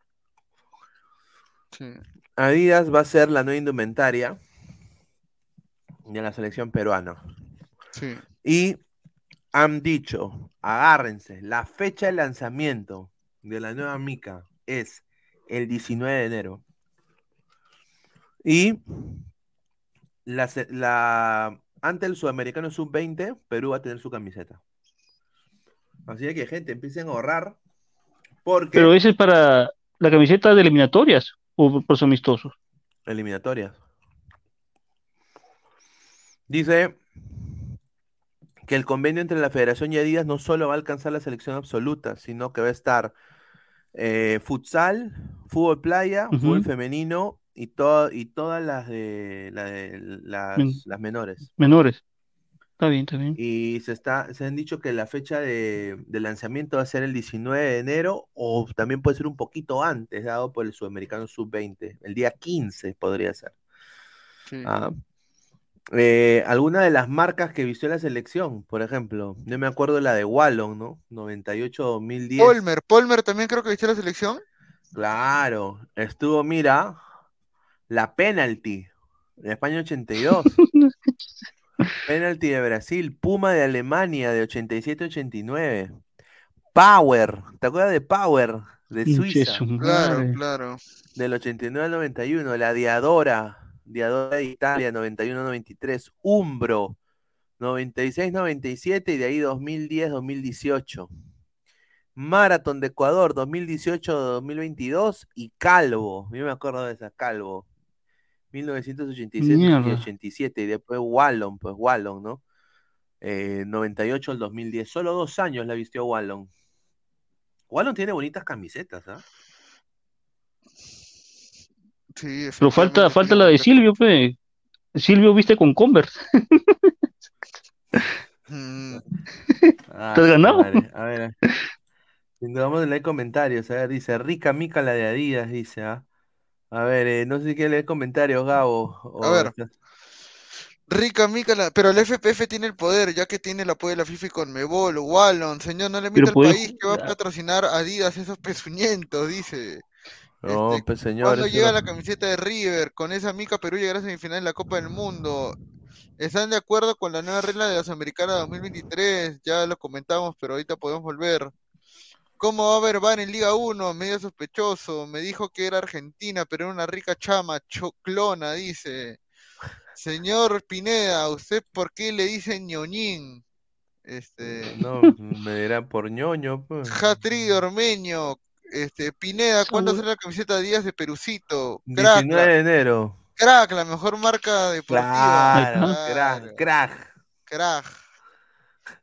Sí. Adidas va a ser la nueva indumentaria de la selección peruana. Sí. Y han dicho, agárrense, la fecha de lanzamiento de la nueva mica es el 19 de enero. Y la, se- la, ante el sudamericano sub-20, Perú va a tener su camiseta. Así que, gente, empiecen a ahorrar. Porque Pero ese es para la camiseta de eliminatorias o por amistosos. eliminatorias. Dice que el convenio entre la Federación y Adidas no solo va a alcanzar la selección absoluta, sino que va a estar eh, futsal, fútbol playa, fútbol femenino y, to- y todas las de, la de- las, Men- las menores. Menores. Está bien, está bien. Y se está, se han dicho que la fecha de, de lanzamiento va a ser el 19 de enero o también puede ser un poquito antes, dado por el Sudamericano Sub-20. El día 15 podría ser. Sí. Ah. Eh, alguna de las marcas que vistió la selección, por ejemplo, yo me acuerdo la de Wallon, ¿no? 98-2010. Polmer, Polmer también creo que viste la selección. Claro, estuvo, mira, la penalty de España 82. Penalty de Brasil, Puma de Alemania de 87-89. Power, ¿te acuerdas de Power de Suiza? su Claro, claro. Del 89 al 91, la Diadora, Diadora de Italia, 91-93, Umbro, 96-97 y de ahí 2010-2018. Maratón de Ecuador, 2018-2022 y Calvo, yo me acuerdo de esa, Calvo, 1986 y Mierda. 87 y después Wallon, pues Wallon, ¿no? Eh, 98 al 2010, solo dos años la vistió Wallon. Wallon tiene bonitas camisetas, ¿ah? Sí, Pero falta, falta la de Silvio, pe. Silvio viste con Converse. Mm, Ah, ¿Te has ganado? madre. A ver, vamos a leer comentarios. A ver, dice, rica mica la de Adidas, dice, ¿ah? A ver, eh, no sé si quiere leer comentarios, Gabo. o A ver. Rica mica, la- pero el FPF tiene el poder, ya que tiene el apoyo de la FIFA y con Mebol, Wallon, señor, no le mienta al puede país que va a patrocinar a Adidas esos pezuñentos, dice. No, Este, pues señor. ¿Cuándo eso llega no- la camiseta de River? Con esa mica Perú llegará a semifinal en la Copa del Mundo. ¿Están de acuerdo con la nueva regla de la Sudamericana 2023? Ya lo comentamos, pero ahorita podemos volver. ¿Cómo va a haber VAR en Liga 1? Medio sospechoso. Me dijo que era Argentina, pero era una rica chama, choclona, dice. Señor Pineda, ¿usted por qué le dice ñoñín? Este, No, me dirán por ñoño. pues. Hatri Ormeño, este, Pineda, ¿cuándo sale la camiseta Díaz de Perucito? Crack, 19 de enero. Crack, la mejor marca deportiva. Claro, crack, crack. Crack.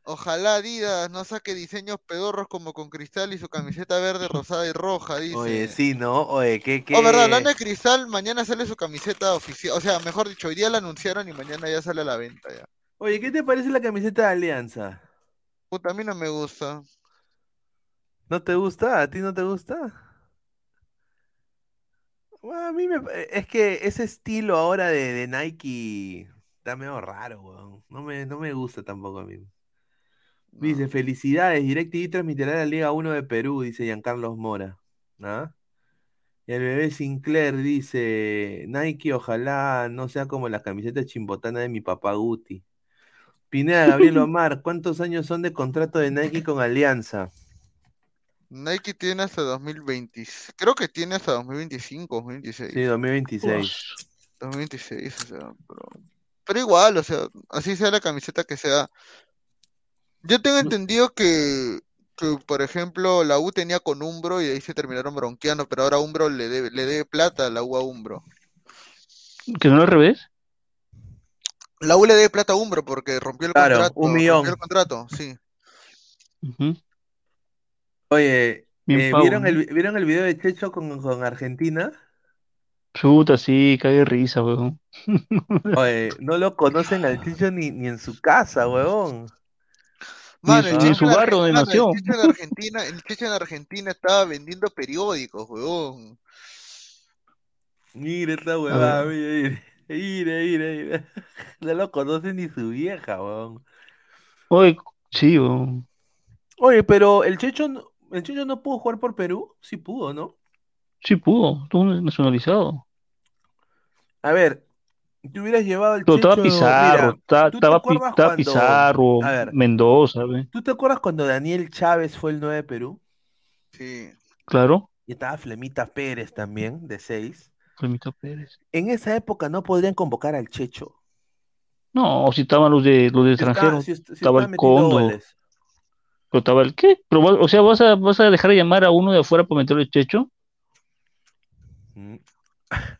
Ojalá Adidas no saque diseños pedorros como con cristal y su camiseta verde, rosada y roja, dice. Oye, sí, ¿no? Oye, ¿qué, qué? Oh, verdad, hablando de cristal, mañana sale su camiseta oficial. O sea, mejor dicho, hoy día la anunciaron y mañana ya sale a la venta ya. Oye, ¿qué te parece la camiseta de Alianza? Puta, a mí no me gusta. ¿No te gusta? ¿A ti no te gusta? Bueno, a mí me... Es que ese estilo ahora de, de Nike está medio raro, weón. No me, no me gusta tampoco a mí. Dice, felicidades, DirecTV transmitirá la Liga 1 de Perú, dice Giancarlos Mora. ¿Ah? Y el bebé Sinclair dice, Nike ojalá no sea como la camiseta chimbotana de mi papá Guti. Pineda Gabriel Omar, ¿cuántos años son de contrato de Nike con Alianza? Nike tiene hasta 2020. Creo que tiene hasta 2025, 2026. Sí, 2026. 2026, o sea, pero, pero igual, o sea, así sea la camiseta que sea. Yo tengo entendido que que, por ejemplo, la U tenía con Umbro y ahí se terminaron bronqueando, pero ahora Umbro le debe, le debe plata a la U a Umbro. ¿Que no al revés? La U le debe plata a Umbro porque rompió el Claro, contrato. un millón. Rompió el contrato, sí. Ujú. Oye, eh, ¿vieron el, ¿vieron el video de Checho con, con Argentina? Chuta, sí, cae de risa, weón. Oye, no lo conocen al Checho ni, ni en su casa, huevón. Mano, el ni en Checho su en barrio donde nació. El Checho en Argentina, el Checho en Argentina estaba vendiendo periódicos, huevón. Mira esta huevada, mira, mira, mira, mira. No lo conoce ni su vieja, weón. Oye, sí, weón. Oye, pero el Checho, no- el Checho no pudo jugar por Perú. Sí pudo, ¿no? Sí pudo, estuvo nacionalizado. A ver, te hubieras llevado al Pero estaba Checho. Pizarro, Mira, ta- ¿tú te estaba, Pi- acuerdas estaba cuando- Pizarro, ver, Mendoza, ¿ve? ¿tú te acuerdas cuando Daniel Chávez fue el 9 de Perú? Sí. Claro, Y estaba Flemita Pérez también, de 6. Flemita Pérez. En esa época no podrían convocar al Checho. No, si estaban los de los de Si extranjeros, si si estaba estaba el Condo, pero estaba el ¿qué? Pero, o sea, ¿vas a, vas a dejar de llamar a uno de afuera para meterle el checho?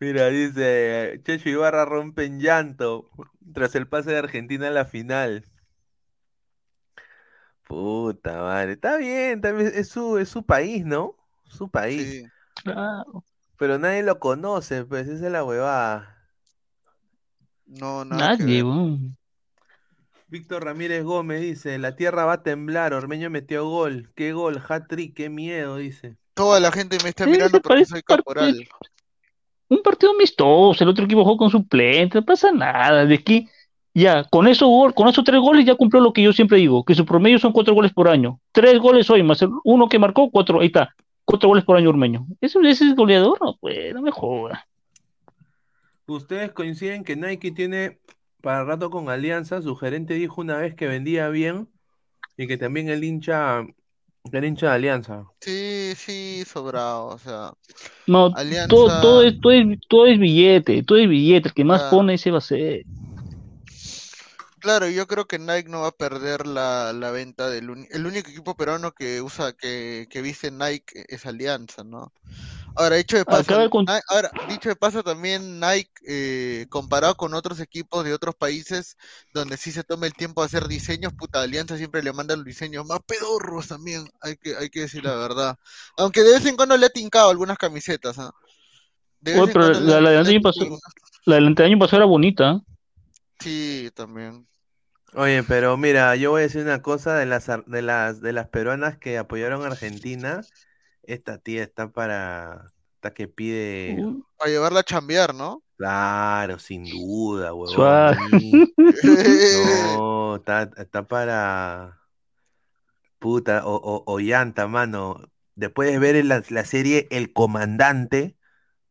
Mira, dice, Checho Ibarra rompe en llanto tras el pase de Argentina a la final. Puta madre, está bien, también es su, es su país, ¿no? Su país. Sí. Claro, Pero nadie lo conoce, pues esa es la huevada. No, nada nadie. Víctor Ramírez Gómez dice, la tierra va a temblar, Ormeño metió gol. ¿Qué gol? Hat-trick, qué miedo, dice. Toda la gente me está mirando porque soy caporal. Un partido amistoso, el otro equipo jugó con suplente, no pasa nada. De aquí, ya, con esos con esos tres goles ya cumplió lo que yo siempre digo, que su promedio son cuatro goles por año. Tres goles hoy, más uno que marcó, cuatro, ahí está, cuatro goles por año Ormeño. ¿Eso ese es goleador? No, pues, no me joda. ¿Ustedes coinciden que Nike tiene para rato con Alianza? Su gerente dijo una vez que vendía bien y que también el hincha, el hincha de Alianza. Sí, sí, sobrado, o sea. No, Alianza- todo, todo, es, todo, es, todo es billete, todo es billete, el que más Ah. pone ese va a ser. Claro, yo creo que Nike no va a perder la, la venta del el único equipo peruano que usa, que, que viste Nike es Alianza, ¿no? Ahora, dicho de paso, con- Ni- ahora, dicho de paso también Nike, eh, comparado con otros equipos de otros países donde sí se toma el tiempo de hacer diseños, puta, Alianza siempre le manda los diseños más pedorros también, hay que, hay que decir la verdad. Aunque de vez en cuando le ha tincado algunas camisetas, ¿ah? De vez Oye, en pero la- la del año pasado-. La del año pasado era bonita. ¿eh? Sí, también. Oye, pero mira, yo voy a decir una cosa de las ar- de las de las peruanas que apoyaron a Argentina. Esta tía está para está que pide, Uh, Para llevarla a chambear, ¿no? claro, sin duda, huevón. No, está, está para puta o, o, Ollanta, mano. Después de ver la, la serie El Comandante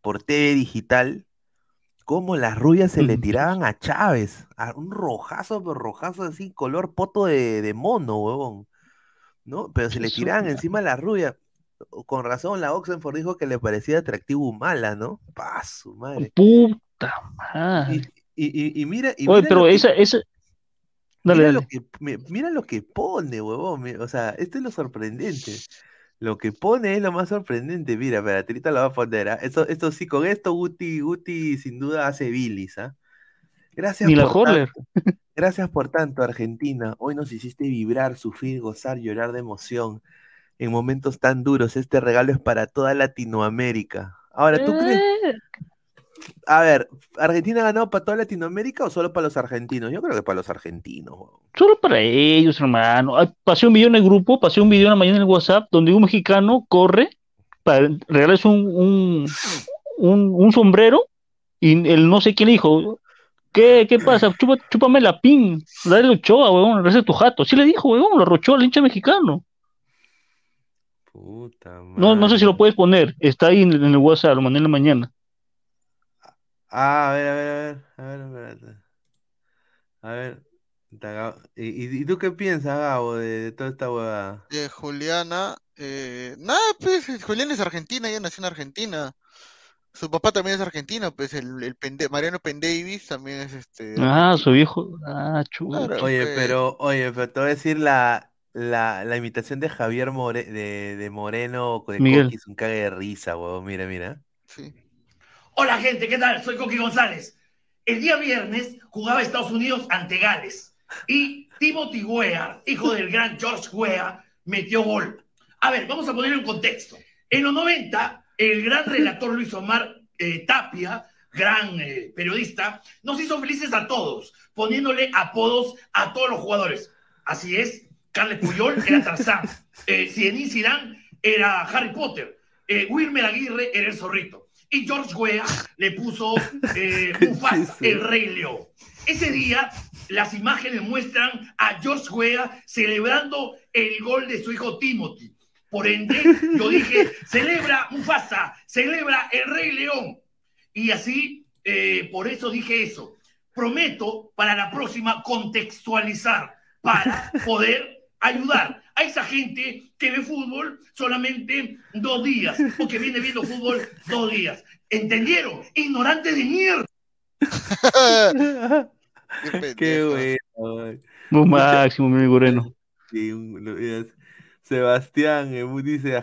por TV Digital, cómo las rubias se le tiraban a Chávez, a un rojazo, pero rojazo así, color poto de, de mono, huevón. ¿No? Pero se le tiraban encima a la rubia. Con razón, la Oxenford dijo que le parecía atractivo Humala, ¿no? Pa, su madre. Puta Y, madre. y, y, y mira, y Oye, mira pero lo que- esa. Dale, Mira lo que, mi- mira lo que pone, huevón. O sea, esto es lo sorprendente. Lo que pone es lo más sorprendente. Mira, espérate, ahorita lo va a poner. ¿ah? Esto, esto sí, con esto Guti, Guti sin duda hace bilis, ¿ah? Gracias Ni la por tan- Horler. gracias por tanto, Argentina. Hoy nos hiciste vibrar, sufrir, gozar, llorar de emoción. En momentos tan duros, este regalo es para toda Latinoamérica. Ahora, ¿tú crees? Eh, A ver, ¿Argentina ha ganado para toda Latinoamérica o solo para los argentinos? Yo creo que para los argentinos. Solo para ellos, hermano. Pasé un video en el grupo, pasé un video en la mañana en el WhatsApp donde un mexicano corre para regalarles un, un, un, un sombrero y el no sé quién le dijo, ¿qué, qué pasa? Chupa, chúpame la pin, dale Ochoa, huevón, regresa tu jato. Sí le dijo, huevón, lo arrochó al hincha mexicano. Puta No, no sé si lo madre. puedes poner, está ahí en, en el WhatsApp, lo mandé en la mañana. Ah, a ver, a ver, a ver, a ver, espérate. A ver, ¿y, y- tú qué piensas, Gabo, de, de toda esta huevada? Eh, Juliana, eh, nada, pues eh, Juliana es argentina, ella nació en Argentina. Su papá también es argentino, pues el, el Pende- Mariano Pendavis también es este Ah, su viejo, ah, chulo. Claro, Oye, pues. pero, oye, pero te voy a decir la, La, la imitación de Javier More- de, de Moreno de Miguel. Coqui es un cague de risa, huevón. Mira, mira. Sí. Hola gente, ¿qué tal? Soy Coqui González. El día viernes jugaba Estados Unidos ante Gales y Timothy Weah, hijo del gran George Weah, metió gol. A ver, vamos a ponerlo en contexto. En los 90, el gran relator Luis Omar eh, Tapia, gran eh, periodista, nos hizo felices a todos, poniéndole apodos a todos los jugadores. Así es, Carles Puyol era Tarzán, eh, Zidane era Harry Potter, eh, Wilmer Aguirre era el zorrito. Y George Weah le puso eh, Mufasa, el rey león. Ese día, las imágenes muestran a George Weah celebrando el gol de su hijo Timothy. Por ende, yo dije, celebra Mufasa, celebra el rey león. Y así, eh, por eso dije eso. Prometo para la próxima contextualizar para poder ayudar a esa gente que ve fútbol solamente dos días o que viene viendo fútbol dos días. ¿Entendieron? Ignorante de mierda. Qué bueno. Muy máximo, mi Moreno. Sí, un- lo- es- Sebastián eh, dice,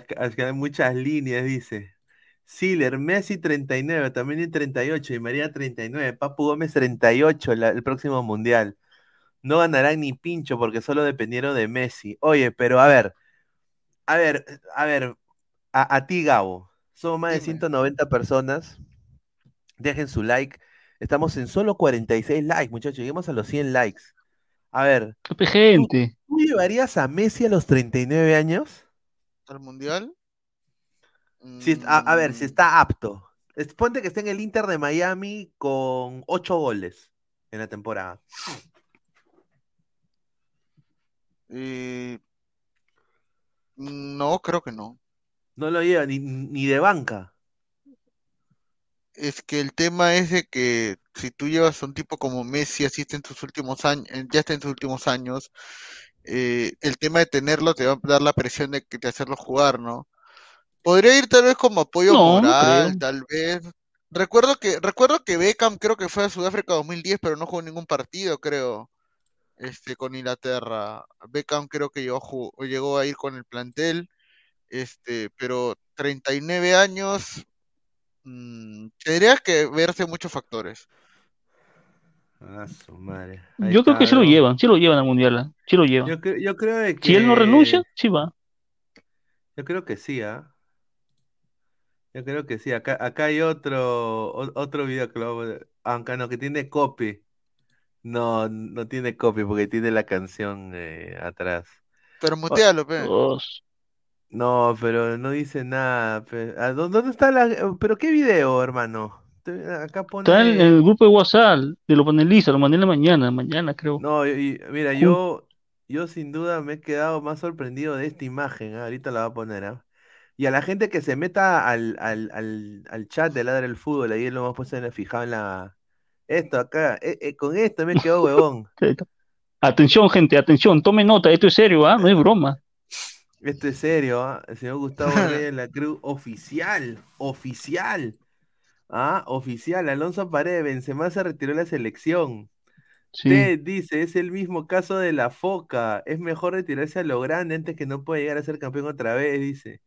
muchas líneas, dice. Siler, Messi 39, también en 38 y María 39, Papu Gómez 38 la- el próximo mundial. No ganarán ni pincho porque solo dependieron de Messi. Oye, pero a ver, a ver, a ver, a, a ti Gabo, somos más de Dime. 190 personas. Dejen su like. Estamos en solo 46 likes, muchachos. Lleguemos a los 100 likes. A ver, Qué gente. ¿Tú llevarías a Messi a los 39 años? ¿Al mundial? Si a, a ver, si Mm, está apto. Ponte que esté en el Inter de Miami con 8 goles en la temporada. Eh, No, creo que no. No lo lleva ni, ni de banca. Es que el tema es de que si tú llevas a un tipo como Messi, así está en sus últimos años, ya está en sus últimos años, eh, el tema de tenerlo te va a dar la presión de, que- de hacerlo jugar, ¿no? Podría ir tal vez como apoyo No, moral, creo. tal vez. Recuerdo que, recuerdo que Beckham creo que fue a Sudáfrica 2010, pero no jugó ningún partido, creo, este, con Inglaterra. Beckham creo que llegó, a llegó ir con el plantel, este, pero 39 años, mm, tendría que verse muchos factores. Ah, su madre. Ahí Yo creo que sí lo llevan, sí lo llevan al mundial, ¿ah? sí lo llevan. Yo, cre- yo creo de Si él no que- renuncia, sí va. Yo creo que sí, ¿ah? Yo creo que sí. Acá, acá hay otro, o- otro video que lo vamos a- aunque no, que tiene copy. No, no tiene copy porque tiene la canción eh, atrás. Pero mutealo, pe. No, pero no dice nada. pe- ¿A dó- ¿Dónde está la... ¿Pero qué video, hermano? Te- Acá Está en, pone... el grupo de WhatsApp de los panelistas, lo mandé en la mañana, mañana creo. No, y- y- mira, yo, yo sin duda me he quedado más sorprendido de esta imagen. ¿ah? Ahorita la voy a poner, ¿ah? Y a la gente que se meta al, al, al, al chat de Ladra el Fútbol, ahí lo hemos puesto en fijado en la... Esto acá, eh, eh, con esto me quedó huevón. Atención, gente, atención, tome nota, esto es serio, ¿ah? No es broma. Esto es serio, ¿ah? El señor Gustavo Reyes la Cruz, oficial, oficial. Ah, oficial, Alonso Paredes, Benzema se retiró de la selección. Sí. Ted dice, es el mismo caso de la Foca, es mejor retirarse a lo grande antes que no pueda llegar a ser campeón otra vez, dice.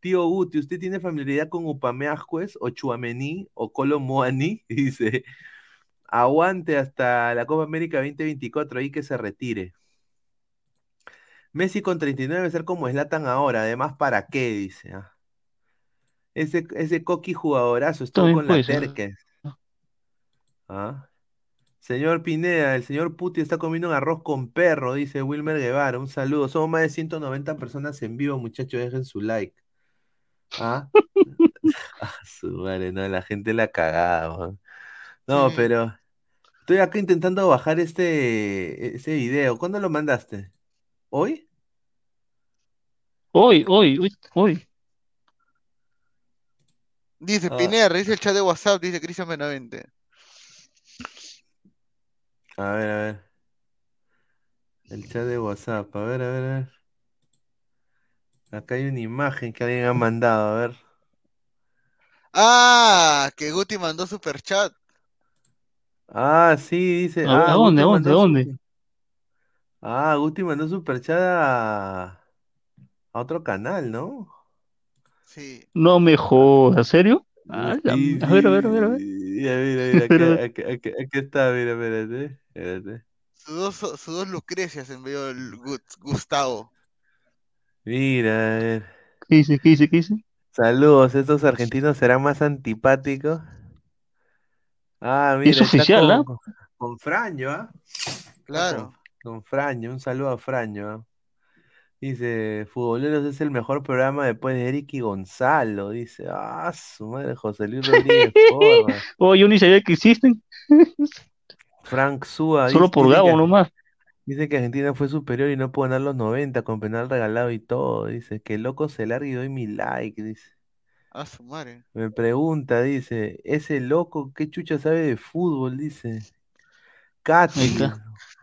Tío Guti, ¿usted tiene familiaridad con Upameascuez o Chuamení o Colo Muani? Dice, aguante hasta la Copa América 2024, ahí que se retire. Messi con 39 debe ser como Zlatan ahora, además, ¿para qué? Dice. ah. Ese, ese coqui jugadorazo estuvo con la. Terques. Ah. Señor Pineda, el señor Puti está comiendo un arroz con perro, dice Wilmer Guevara. Un saludo. Somos más de 190 personas en vivo, muchachos. Dejen su like. ¿Ah? Ah, su madre, no, la gente la cagada, man. No, pero estoy acá intentando bajar este ese video. ¿Cuándo lo mandaste? ¿Hoy? Hoy, hoy, hoy, hoy. Dice Ah. Pineda, dice el chat de WhatsApp, dice Cristian Benavente. A ver, a ver. El chat de WhatsApp. A ver, a ver, a ver. Acá hay una imagen que alguien ha mandado. A ver. Ah, que Guti mandó super chat. Ah, sí, dice. ¿A- Ah, a dónde, Guti a dónde, mandó a dónde? su- Ah, Guti mandó superchat a, a otro canal, ¿no? Sí. No me jodas, ¿serio? Ah, la- Sí, a ver, a ver, a ver, a ver. Mira, mira, Pero- aquí está, mira, espérate, espérate. Sus dos, sus dos Lucrecias envió el Gu- Gustavo. Mira, a ver. ¿Qué dice? ¿Qué dice? ¿Qué dice? Saludos, estos argentinos serán más antipáticos. Ah, mira, Es está oficial, ¿ah? con, con Fraño, ¿ah? Claro. Con, con Fraño, un saludo a Fraño, ¿ah? Dice, Futboleros es el mejor programa después de Eric y Gonzalo. Dice, ah, su madre, José Luis Rodríguez. Oh, yo ni sabía que existen. Frank Súa Solo dice, por Gabo que, nomás. dice que Argentina fue superior y no pudo ganar los 90 con penal regalado y todo. Dice, que loco se largue y doy mi like. Dice. A su madre. Me pregunta, dice, ese loco, ¿qué chucha sabe de fútbol? Dice. Katy,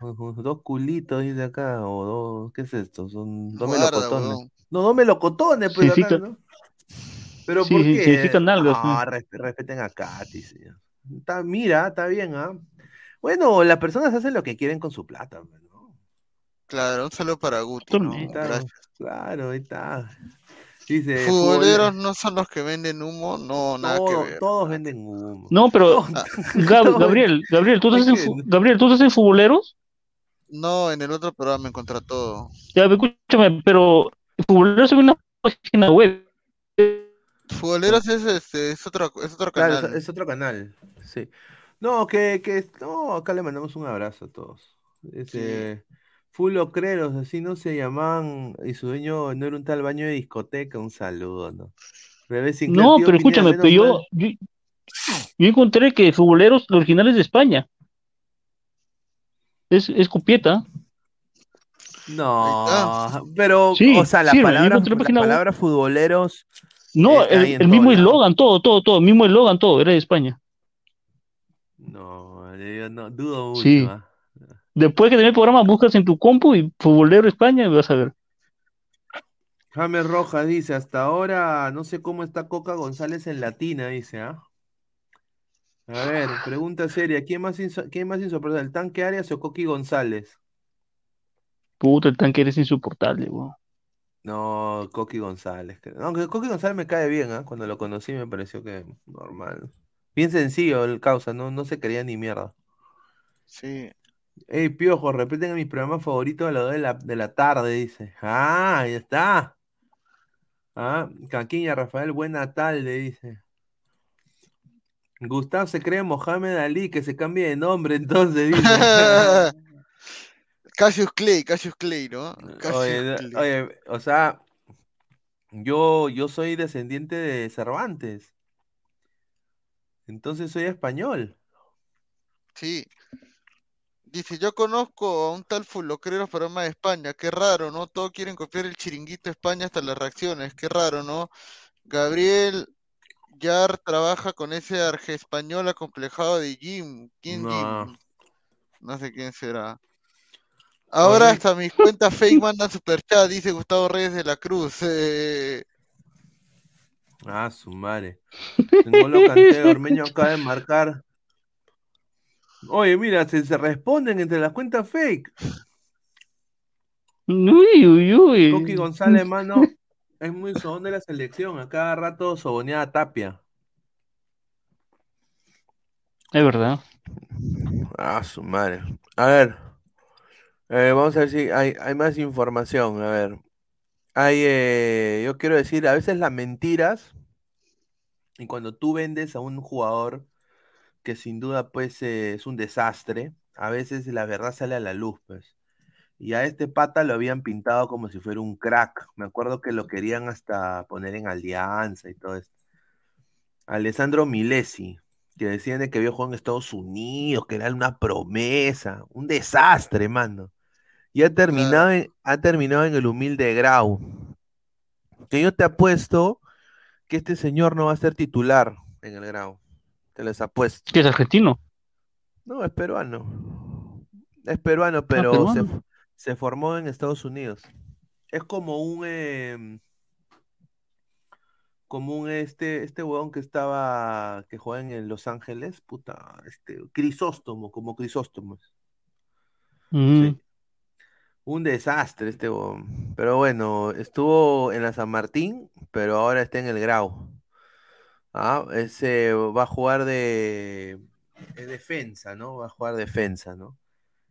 dos culitos, dice acá, o dos, ¿qué es esto? Son dos Guarda, melocotones. No, dos melocotones, pues acá, Significa- ¿no? Pero Sí, ¿por sí, qué? nalgas, No, res- respeten a Katy, señor. Está, mira, está bien, ¿ah? Bueno, las personas hacen lo que quieren con su plata, pues, ¿no? Claro, un saludo para Guti, ¿no? Claro, ahí está. Dice, Futboleros futbol- no son los que venden humo, no, nada que todo- ver. todos venden humo. No, pero Todos- Gab- todos- Gabriel, Gabriel, ¿tú estás Es en, que- fu- Gabriel, ¿tú estás en futboleros? No, en el otro programa encontré todo. Ya, escúchame, pero futboleros es una página web. Futboleros es este, es otro, es otro Claro, canal. es, es otro canal, sí. No, que, que, no, acá le mandamos un abrazo a todos. Ese, Full Ocreros, así no se llamaban, y su dueño no era un tal baño de discoteca, un saludo, ¿no? No, pero escúchame, pero yo, mal. yo, yo encontré que futboleros, los originales de España. Es, es copieta. No, pero, Sí, o sea, la sí, palabra, la página futboleros, No, Eh, el, mismo eslogan, todo, todo, todo, el mismo eslogan, todo, era de España. no, yo no, dudo mucho, Sí. ¿ah? Después que tener el programa, buscas en tu compu y futbolero España y vas a ver. James Rojas dice, hasta ahora no sé cómo está Coca González en Latina, dice, ¿ah? A ver, pregunta seria, ¿quién más, inso- quién más insoportable, el tanque Arias o Coqui González? Puta, el tanque eres insoportable, weón. No, Coqui González. creo. Aunque Coqui González me cae bien, ¿ah? Cuando lo conocí me pareció que normal. Bien sencillo el causa, no, no se quería ni mierda. Sí. Ey, Piojo, repiten mis programas favoritos a las 2 de la, de la tarde, dice. Ah, ya está. Ah, Caquiña, Rafael, buena tarde, dice. Gustavo se cree Mohamed Ali, que se cambie de nombre entonces, dice. Cassius Clay, Cassius Clay, ¿no? Cassius Oye, Clay. oye, o sea, yo, yo soy descendiente de Cervantes. Entonces soy español. Sí. Dice, yo conozco a un tal fulocrero programa de España, qué raro, ¿no? Todos quieren copiar el chiringuito España hasta las reacciones, qué raro, ¿no? Gabriel Yar trabaja con ese arge español acomplejado de Jim. ¿Quién No. Jim? No sé quién será. Ahora hasta mis cuentas fake mandan superchat, dice Gustavo Reyes de la Cruz. Eh, Ah, su madre. Tengo lo Ormeño acaba de marcar. Oye, mira, se, se responden entre las cuentas fake. Uy, uy, uy. Coqui González, mano, es muy sobón de la selección. A cada rato soboneaba a Tapia. Es verdad. Ah, su madre. A ver. eh, vamos a ver si hay, hay más información. A ver. Hay, eh, yo quiero decir, a veces las mentiras, y cuando tú vendes a un jugador que sin duda pues eh, es un desastre, a veces la verdad sale a la luz, pues. Y a este pata lo habían pintado como si fuera un crack. Me acuerdo que lo querían hasta poner en alianza y todo esto. Alessandro Milesi, que decían de que había jugado en Estados Unidos, que era una promesa, un desastre, mano. Y ha terminado, en, ha terminado en el humilde Grau. Que yo te apuesto que este señor no va a ser titular en el Grau. Te les apuesto. ¿Que es argentino? No, es peruano. Es peruano, pero se, peruano. se formó en Estados Unidos. Es como un em, como un este, este huevón que estaba, que juega en Los Ángeles, puta, este, Crisóstomo, como Crisóstomo. Mm. Sí. Un desastre este huevón. Pero bueno, estuvo en la San Martín, pero ahora está en el Grau. Ah, ese va a jugar de, de defensa, ¿no? Va a jugar defensa, ¿no?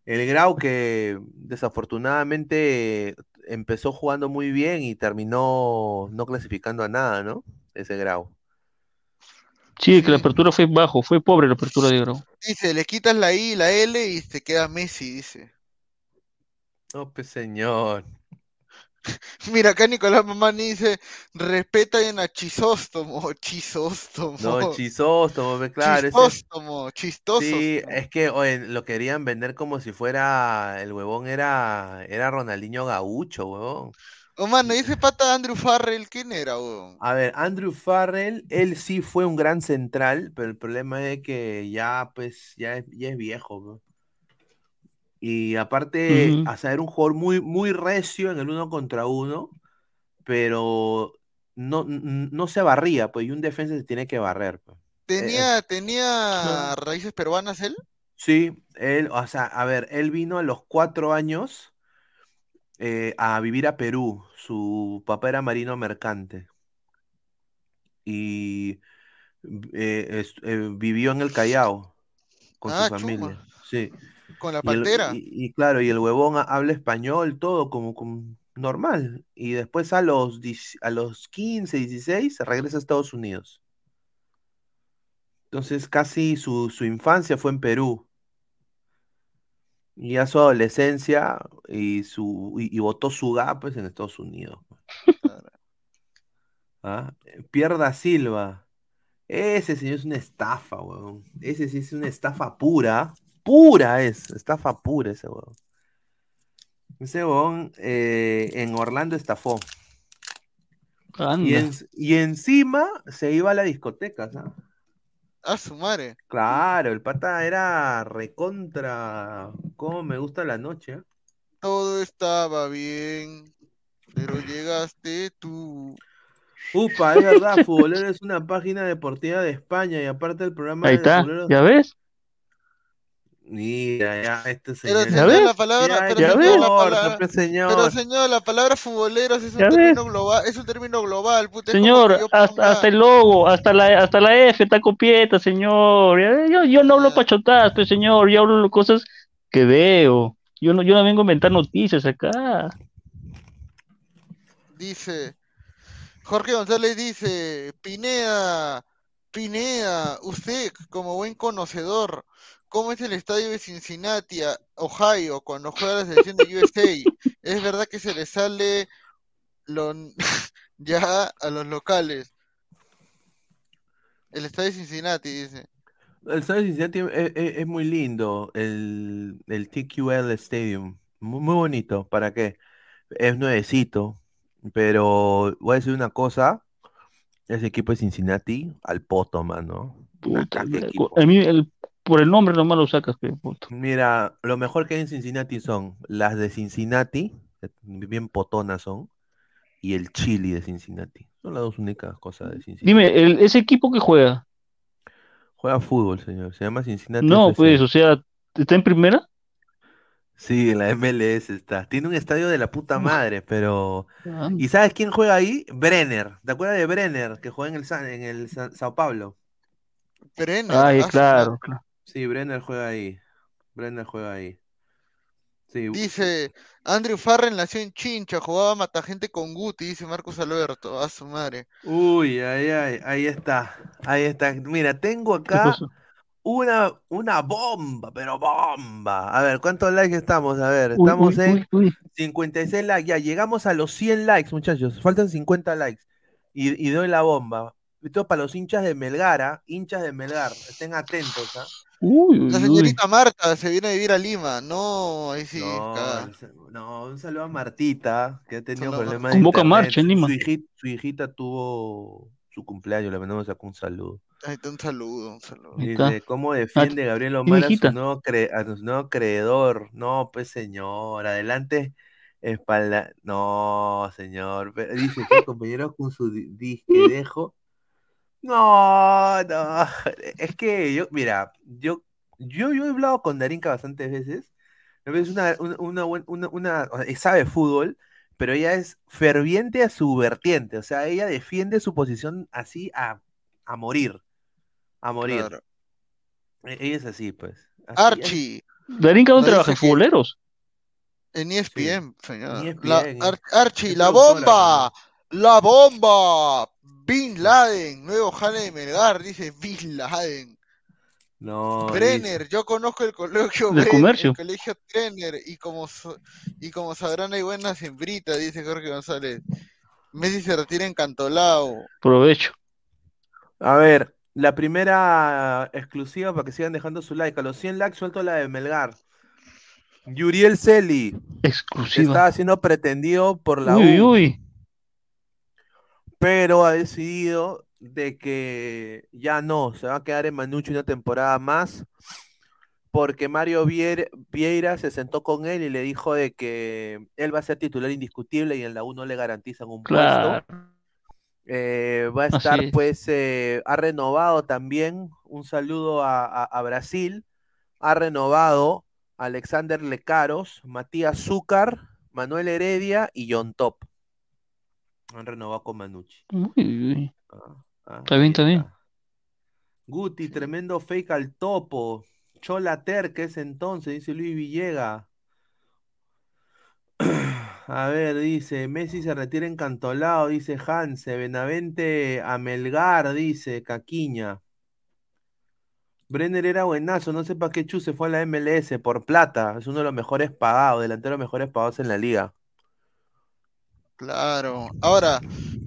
El Grau que desafortunadamente empezó jugando muy bien y terminó no clasificando a nada, ¿no? Ese Grau. Sí, que la apertura fue bajo, fue pobre la apertura de Grau. Dice, le quitas la I y la L y te queda Messi, dice. No, pues señor. Mira, acá Nicolás Mamani dice, respeta en a Chisóstomo, Chisóstomo. No, Chisóstomo, ve, claro. Chisóstomo, chistoso. Sí, es que oye, lo querían vender como si fuera, el huevón era, era Ronaldinho Gaucho, huevón. Oh, mano, y ese pata Andrew Farrell, ¿quién era, weón? A ver, Andrew Farrell, él sí fue un gran central, pero el problema es que ya, pues, ya es, ya es viejo, ¿no? Y aparte, Ujú. a saber, un jugador muy, muy recio en el uno contra uno, pero no, no se barría, pues, y un defensa se tiene que barrer, pues. Tenía, tenía raíces peruanas él. Sí, él, o sea, a ver, él vino a los cuatro años eh, a vivir a Perú. Su papá era marino mercante. Y eh, es- eh, vivió en el Callao con Ah, su chuma. familia. Sí. Con la Y, el- pantera. y- y claro, y el huevón ha- habla español, todo como, como normal. Y después a los, 10 a los 15, 16 se regresa a Estados Unidos. Entonces casi su, su infancia fue en Perú. Y ya su adolescencia y su y, y botó su gap pues, en Estados Unidos. ¿Ah? Pierda Silva. Ese señor es una estafa, weón. Ese sí es una estafa pura. Pura es. Estafa pura ese weón. Ese weón eh, en Orlando estafó. Y, en- y encima se iba a la discoteca, ¿sabes? A su madre. Claro, el pata era recontra. ¿Cómo me gusta la noche? eh? Todo estaba bien, pero llegaste tú. Upa, es verdad, Futbolero es una página deportiva de España y aparte el programa Ahí de está, Futbolero- ¿ya ves? Mira, ya, este Pero señor. señor, la palabra, Ya, pero ya señor, la palabra, pues, señor. pero señor, la palabra futboleros es un término ves. global, es un término global, puta, Señor, hasta, el logo, hasta la, hasta la F está copieta, señor. Yo, yo no hablo pachotadas, pues, señor, yo hablo cosas que veo. Yo no, yo no vengo a inventar noticias acá. Dice, Jorge González dice, Pineda, Pineda, usted como buen conocedor, ¿cómo es el estadio de Cincinnati, Ohio, cuando juega la selección de USA? ¿Es verdad que se le sale lo, ya a los locales? El estadio de Cincinnati, dice. El estadio de Cincinnati es, es- es muy lindo, el, el TQL Stadium, muy, muy bonito, ¿para qué? Es nuevecito, pero voy a decir una cosa, ese equipo de Cincinnati, al poto, mano. Puta, mí el- por el nombre nomás lo sacas, pe, puta. Mira, lo mejor que hay en Cincinnati son las de Cincinnati, que bien potonas son, y el chili de Cincinnati. Son las dos únicas cosas de Cincinnati. Dime, el, ese equipo que juega, Juega fútbol, señor. Se llama Cincinnati no, FC. pues, o sea, ¿está en primera? Sí, en la MLS está. Tiene un estadio de la puta madre, pero. Ah, ¿Y sabes quién juega ahí? Brenner. ¿Te acuerdas de Brenner que juega en el, Sa- en el Sa- Sao Paulo? Brenner, Ay, ah, claro, claro. Sí, Brenner juega ahí. Brenner juega ahí. Sí. Dice, Andrew Farrell nació en Chincha, jugaba matagente con Guti, dice Marcos Alberto, a su madre. Uy, ay, ay, ahí está. Ahí está. Mira, tengo acá una, una bomba, pero bomba. A ver, ¿cuántos likes estamos? A ver, Uy, estamos uy, en uy, uy. 56 likes. Ya, llegamos a los 100 likes, muchachos. Faltan 50 likes. Y, y doy la bomba. Esto para los hinchas de Melgara, hinchas de Melgar. Estén atentos, ¿ah? Uy, uy, La uy. señorita Marta se viene a vivir a Lima, no, ahí sí, No, un saludo a Martita, que ha tenido problemas de Convoca marcha en Su- Lima. Su, hijita, su hijita tuvo su cumpleaños, le mandamos acá un saludo. Ahí está, un saludo, un saludo. Dice, ¿cómo defiende Gabriel Omar a su nuevo, cre- a su nuevo creedor? No, pues señor, adelante, espalda. No, señor. Dice que compañero con su di- disque dejo. No, no. Es que yo, mira, yo, yo, yo he hablado con Darinka bastantes veces. Es una, una, una, una- sabe fútbol, pero ella es ferviente a su vertiente. O sea, ella defiende su posición así a, a morir. A morir. Claro. E- Ella es así, pues. Así. Archie, Darín Cano No trabaja en futboleros. en E ESPN, señor. La- ESPN, Ar- Archie, es la bomba, la bomba. Bin Laden, nuevo jale de Melgar, dice Bin Laden. No, Brenner, yo conozco el colegio Del Brenner, comercio. el colegio Brenner y como so- y como sabrán hay buenas hembritas, dice Jorge González. Messi se retira en Cantolao. Provecho. A ver, la primera exclusiva para que sigan dejando su like. A los 100 likes suelto la de Melgar. Yuriel Celi Exclusiva. estaba siendo pretendido por la Uy, U, uy. Pero ha decidido de que ya no, se va a quedar en Manucci una temporada más, porque Mario Vieira se sentó con él y le dijo de que él va a ser titular indiscutible y en la U no le garantizan un Claro. puesto. Eh, va a estar, es. pues, eh, ha renovado también. Un saludo a, a- a Brasil. Ha renovado Alexander Lecaros, Matías Zúcar, Manuel Heredia y John Top. Han renovado con Manucci. Uy, uy, uy. Ah, ah, Está bien, está bien. Guti, tremendo fake al topo. Chola Ter, que es entonces, dice Luis Villega. A ver, dice, Messi se retira encantolado, dice Hanse, Benavente a Melgar, dice Caquiña. Brenner era buenazo, no sé para qué Chu se fue a la MLS, por plata, es uno de los mejores pagados, delantero de los mejores pagados en la liga. Claro. Ahora,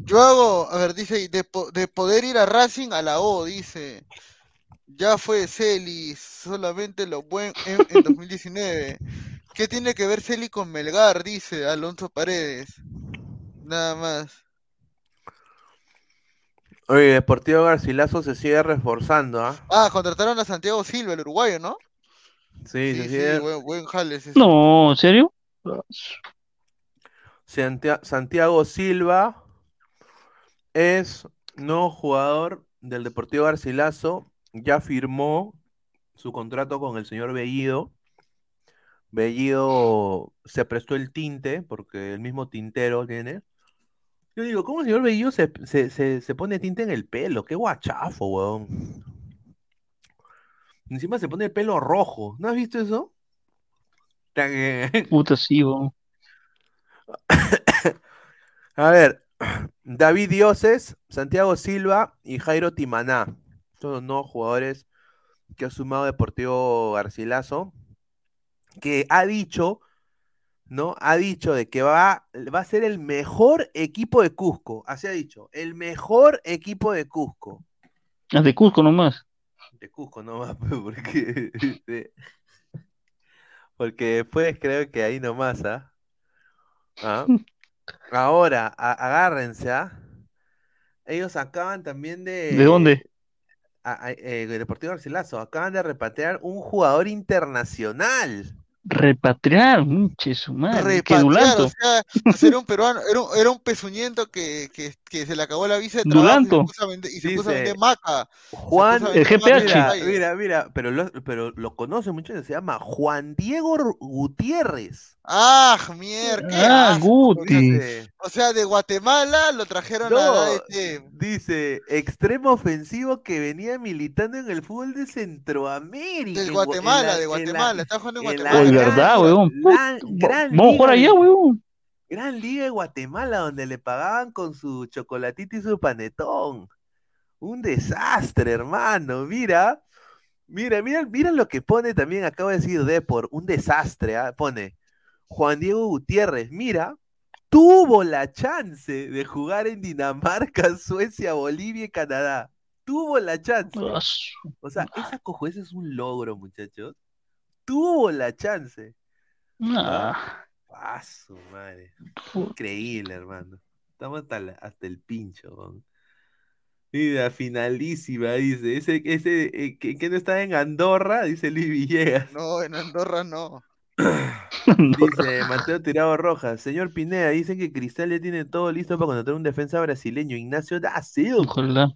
yo hago, a ver, dice, de, de poder ir a Racing a la O, dice. Ya fue Celi, solamente lo buen en, en 2019. ¿Qué tiene que ver Celi con Melgar? Dice Alonso Paredes. Nada más. Oye, Deportivo Garcilaso se sigue reforzando, ¿ah? Ah, contrataron a Santiago Silva, el uruguayo, ¿no? Sí, Sí, se sí, buen, buen jale ese. No, ¿en serio? Santia- Santiago Silva es nuevo jugador del Deportivo Garcilaso. Ya firmó su contrato con el señor Bellido. Bellido se prestó el tinte, porque el mismo tintero tiene. Yo digo, ¿cómo el señor Bellido se, se- se- se pone tinte en el pelo? Qué guachafo, weón. Encima se pone el pelo rojo. ¿No has visto eso? Puta, sí, weón. A ver, David Dioses, Santiago Silva y Jairo Timaná. Son los nuevos jugadores que ha sumado Deportivo Garcilaso. Que ha dicho, ¿no? Ha dicho de que va, va a ser el mejor equipo de Cusco. Así ha dicho, el mejor equipo de Cusco. Ah, de Cusco nomás. De Cusco nomás, pues, porque, este, porque después creo que ahí nomás, ¿ah? ¿Ah? Ahora, a- agárrense, ¿ah? Ellos acaban también de... ¿De dónde? a- a- eh, Deportivo Garcilaso, acaban de repatriar un jugador internacional. Repatriar, muche su madre. Que Repatriar, Dulanto. o sea, pues era un peruano, era un, era un pezuñento que, que, que se le acabó la visa de trabajo y se Dulanto. puso a vender, y se puso a vender maca. Juan, El vender la GPH. mira, mira, mira, pero lo, pero lo conoce mucho, se llama Juan Diego Gutiérrez. Ah, mierda, Ah, asco. Guti. O sea, de Guatemala lo trajeron a la este, dice, extremo ofensivo que venía militando en el fútbol de Centroamérica. del en Guatemala, la- de en la- Guatemala, está jugando en en la Guatemala. Verdad, weón. gran Vamos a jugar allá, weón. Gran liga de Guatemala donde le pagaban con su chocolatito y su panetón. Un desastre, hermano. Mira, mira, mira, mira lo que pone también, acabo de decir Depor, un desastre, ¿ah? Pone Juan Diego Gutiérrez, mira, tuvo la chance de jugar en Dinamarca, Suecia, Bolivia y Canadá. Tuvo la chance. O sea, esa cojo, ese es un logro, muchachos. Tuvo la chance. Ah, Ah, su madre. Increíble, hermano. Estamos hasta, la- hasta el pincho. weón. Mira, finalísima, dice. Ese, ese eh, que, que no está en Andorra, dice Luis Villegas. No, en Andorra no. Dice Mateo Tirado Rojas. Señor Pineda, dicen que Cristal ya tiene todo listo para contratar un defensa brasileño, Ignacio da Silva. ojalá.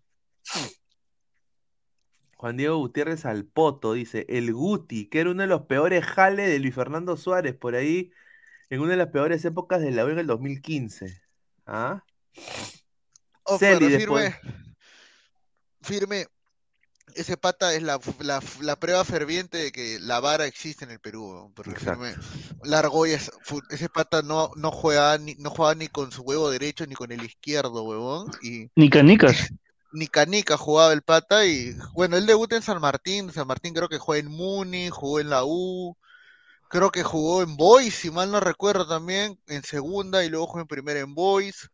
Juan Diego Gutiérrez al Poto, dice, el Guti, que era uno de los peores jales de Luis Fernando Suárez, por ahí, en una de las peores épocas de la U en el 2015. ¿Ah? Oh, Celi pero después. firme, firme, ese pata es la, la, la prueba ferviente de que la vara existe en el Perú, firme, es fu- ese pata no, no juega ni, no juega ni con su huevo derecho ni con el izquierdo, huevón, y Ni canicas. Ni canica jugaba el pata y bueno, él debuta en San Martín, San Martín creo que juega en Muni, jugó en la U, creo que jugó en Boys, si mal no recuerdo también, en segunda y luego jugó en primera en Boys.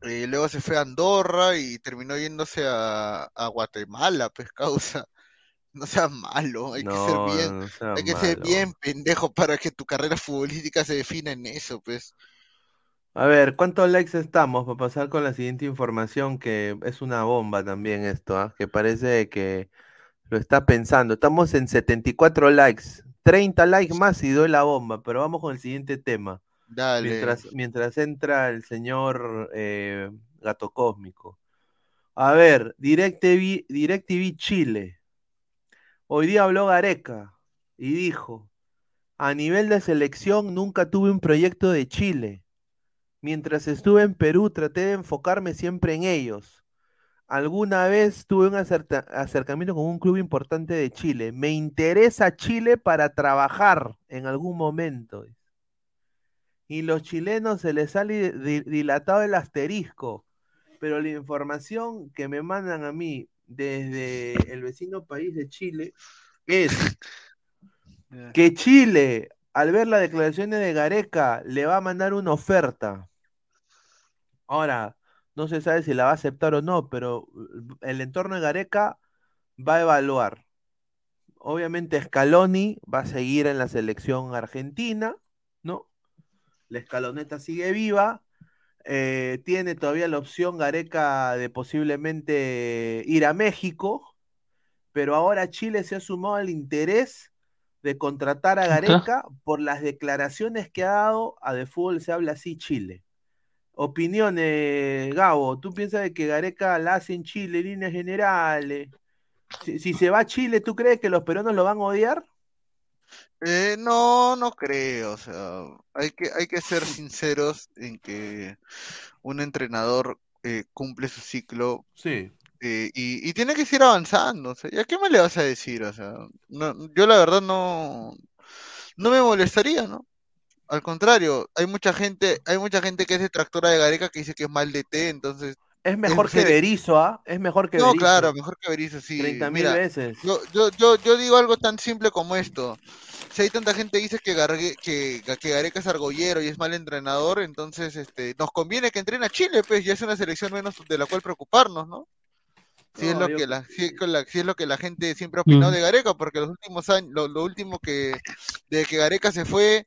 Eh, luego se fue a Andorra y terminó yéndose a, a Guatemala, pues causa. No seas malo, hay que ser bien, no hay que ser bien pendejo para que tu carrera futbolística se defina en eso, pues. A ver, ¿cuántos likes estamos para pasar con la siguiente información? Que es una bomba también esto, ¿ah? Que parece que lo está pensando. Estamos en 74 likes. 30 likes más y doy la bomba, pero vamos con el siguiente tema. Dale. Mientras, mientras entra el señor eh, Gato Cósmico. A ver, DirecTV, DirecTV Chile. Hoy día habló Gareca y dijo, a nivel de selección nunca tuve un proyecto de Chile. Mientras estuve en Perú traté de enfocarme siempre en ellos. Alguna vez tuve un acercamiento con un club importante de Chile. Me interesa Chile para trabajar en algún momento. Y los chilenos se les sale di- dilatado el asterisco. Pero la información que me mandan a mí desde el vecino país de Chile es que Chile, al ver las declaraciones de Gareca, le va a mandar una oferta. Ahora, no se sabe si la va a aceptar o no, pero uh, el entorno de Gareca va a evaluar. Obviamente Scaloni va a seguir en la selección argentina, ¿no? La escaloneta sigue viva. eh, tiene todavía la opción Gareca de posiblemente ir a México, pero ahora Chile se ha sumado al interés de contratar a Gareca por las declaraciones que ha dado a De Fútbol se habla así Chile. Opiniones, Gabo, ¿tú piensas de que Gareca la hace en Chile en líneas generales? Si, si se va a Chile, ¿tú crees que los peruanos lo van a odiar? Eh, no, no creo, o sea, hay que, hay que ser sinceros en que un entrenador eh, cumple su ciclo Sí. eh, y, y tiene que seguir avanzando, o sea, ¿y a qué más le vas a decir? O sea, no, yo la verdad no, no me molestaría, ¿no? Al contrario, hay mucha gente, hay mucha gente que es detractora de Gareca que dice que es mal DT, entonces Es mejor que. Berizzo, ¿ah? Es mejor que No, Berizzo. claro, mejor que Berizzo, sí. 30 mil Mira, veces. Yo, yo, yo, yo digo algo tan simple como esto. Si hay tanta gente que dice que, Gargue- que, que Gareca es argollero y es mal entrenador, entonces este, nos conviene que entrene a Chile, pues ya es una selección menos de la cual preocuparnos, ¿no? Si es lo yo- que la, si es con la- si es lo que la gente siempre ha opinado Mm. de Gareca, porque los últimos años, lo, lo último que, desde que Gareca se fue,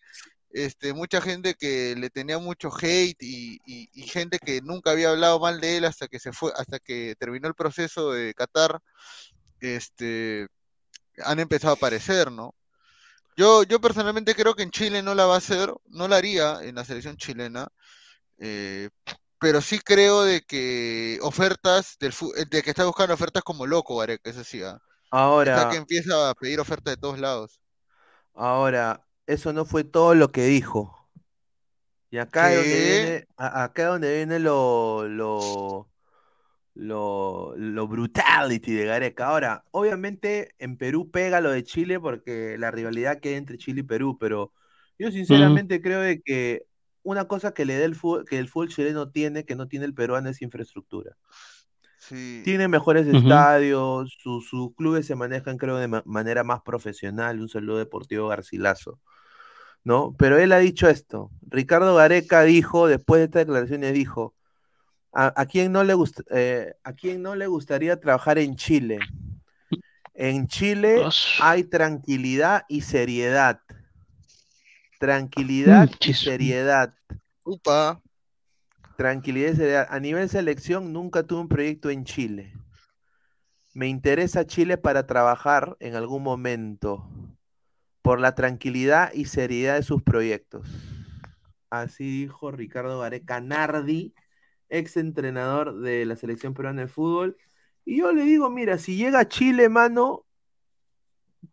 este, mucha gente que le tenía mucho hate y, y- y gente que nunca había hablado mal de él hasta que se fue, hasta que terminó el proceso de Qatar, este, han empezado a aparecer, ¿no? Yo, yo personalmente creo que en Chile no la va a hacer, no la haría en la selección chilena, eh, pero sí creo de que ofertas del de que está buscando ofertas como loco, Gareca, eso sí, ah. Ahora, Está que empieza a pedir ofertas de todos lados. ahora, eso no fue todo lo que dijo. Y acá es donde viene, a- acá es donde viene lo, lo, lo, lo brutality de Gareca. Ahora, obviamente en Perú pega lo de Chile porque la rivalidad que hay entre Chile y Perú, pero yo sinceramente creo de que una cosa que le da el fútbol, que el fútbol chileno tiene, que no tiene el peruano, es infraestructura. Sí. Tiene mejores estadios, su- sus clubes se manejan, creo, de ma- manera más profesional. Un saludo deportivo Garcilaso, ¿no? Pero él ha dicho esto. Ricardo Gareca dijo, después de estas declaraciones, dijo: ¿A, a quién no le gust- eh, ¿a quién no le gustaría trabajar en Chile? En Chile hay tranquilidad y seriedad. Tranquilidad y seriedad. Upa. Tranquilidad y seriedad. A nivel selección, nunca tuve un proyecto en Chile. Me interesa Chile para trabajar en algún momento por la tranquilidad y seriedad de sus proyectos. Así dijo Ricardo Gareca Nardi, ex entrenador de la selección peruana de fútbol Y yo le digo, mira, si llega a Chile, mano,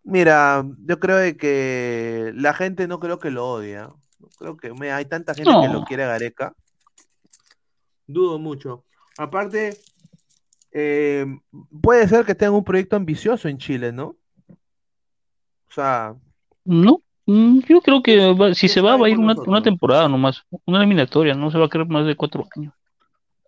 mira, yo creo de que la gente no creo que lo odia. No creo que hay tanta gente que lo quiere a Gareca. Dudo mucho. Aparte, eh, puede ser que tenga un proyecto ambicioso en Chile, ¿no? O sea, No, mm, yo creo que va- si se va, va a ir una, una temporada nomás, una eliminatoria, no se va a quedar más de cuatro años.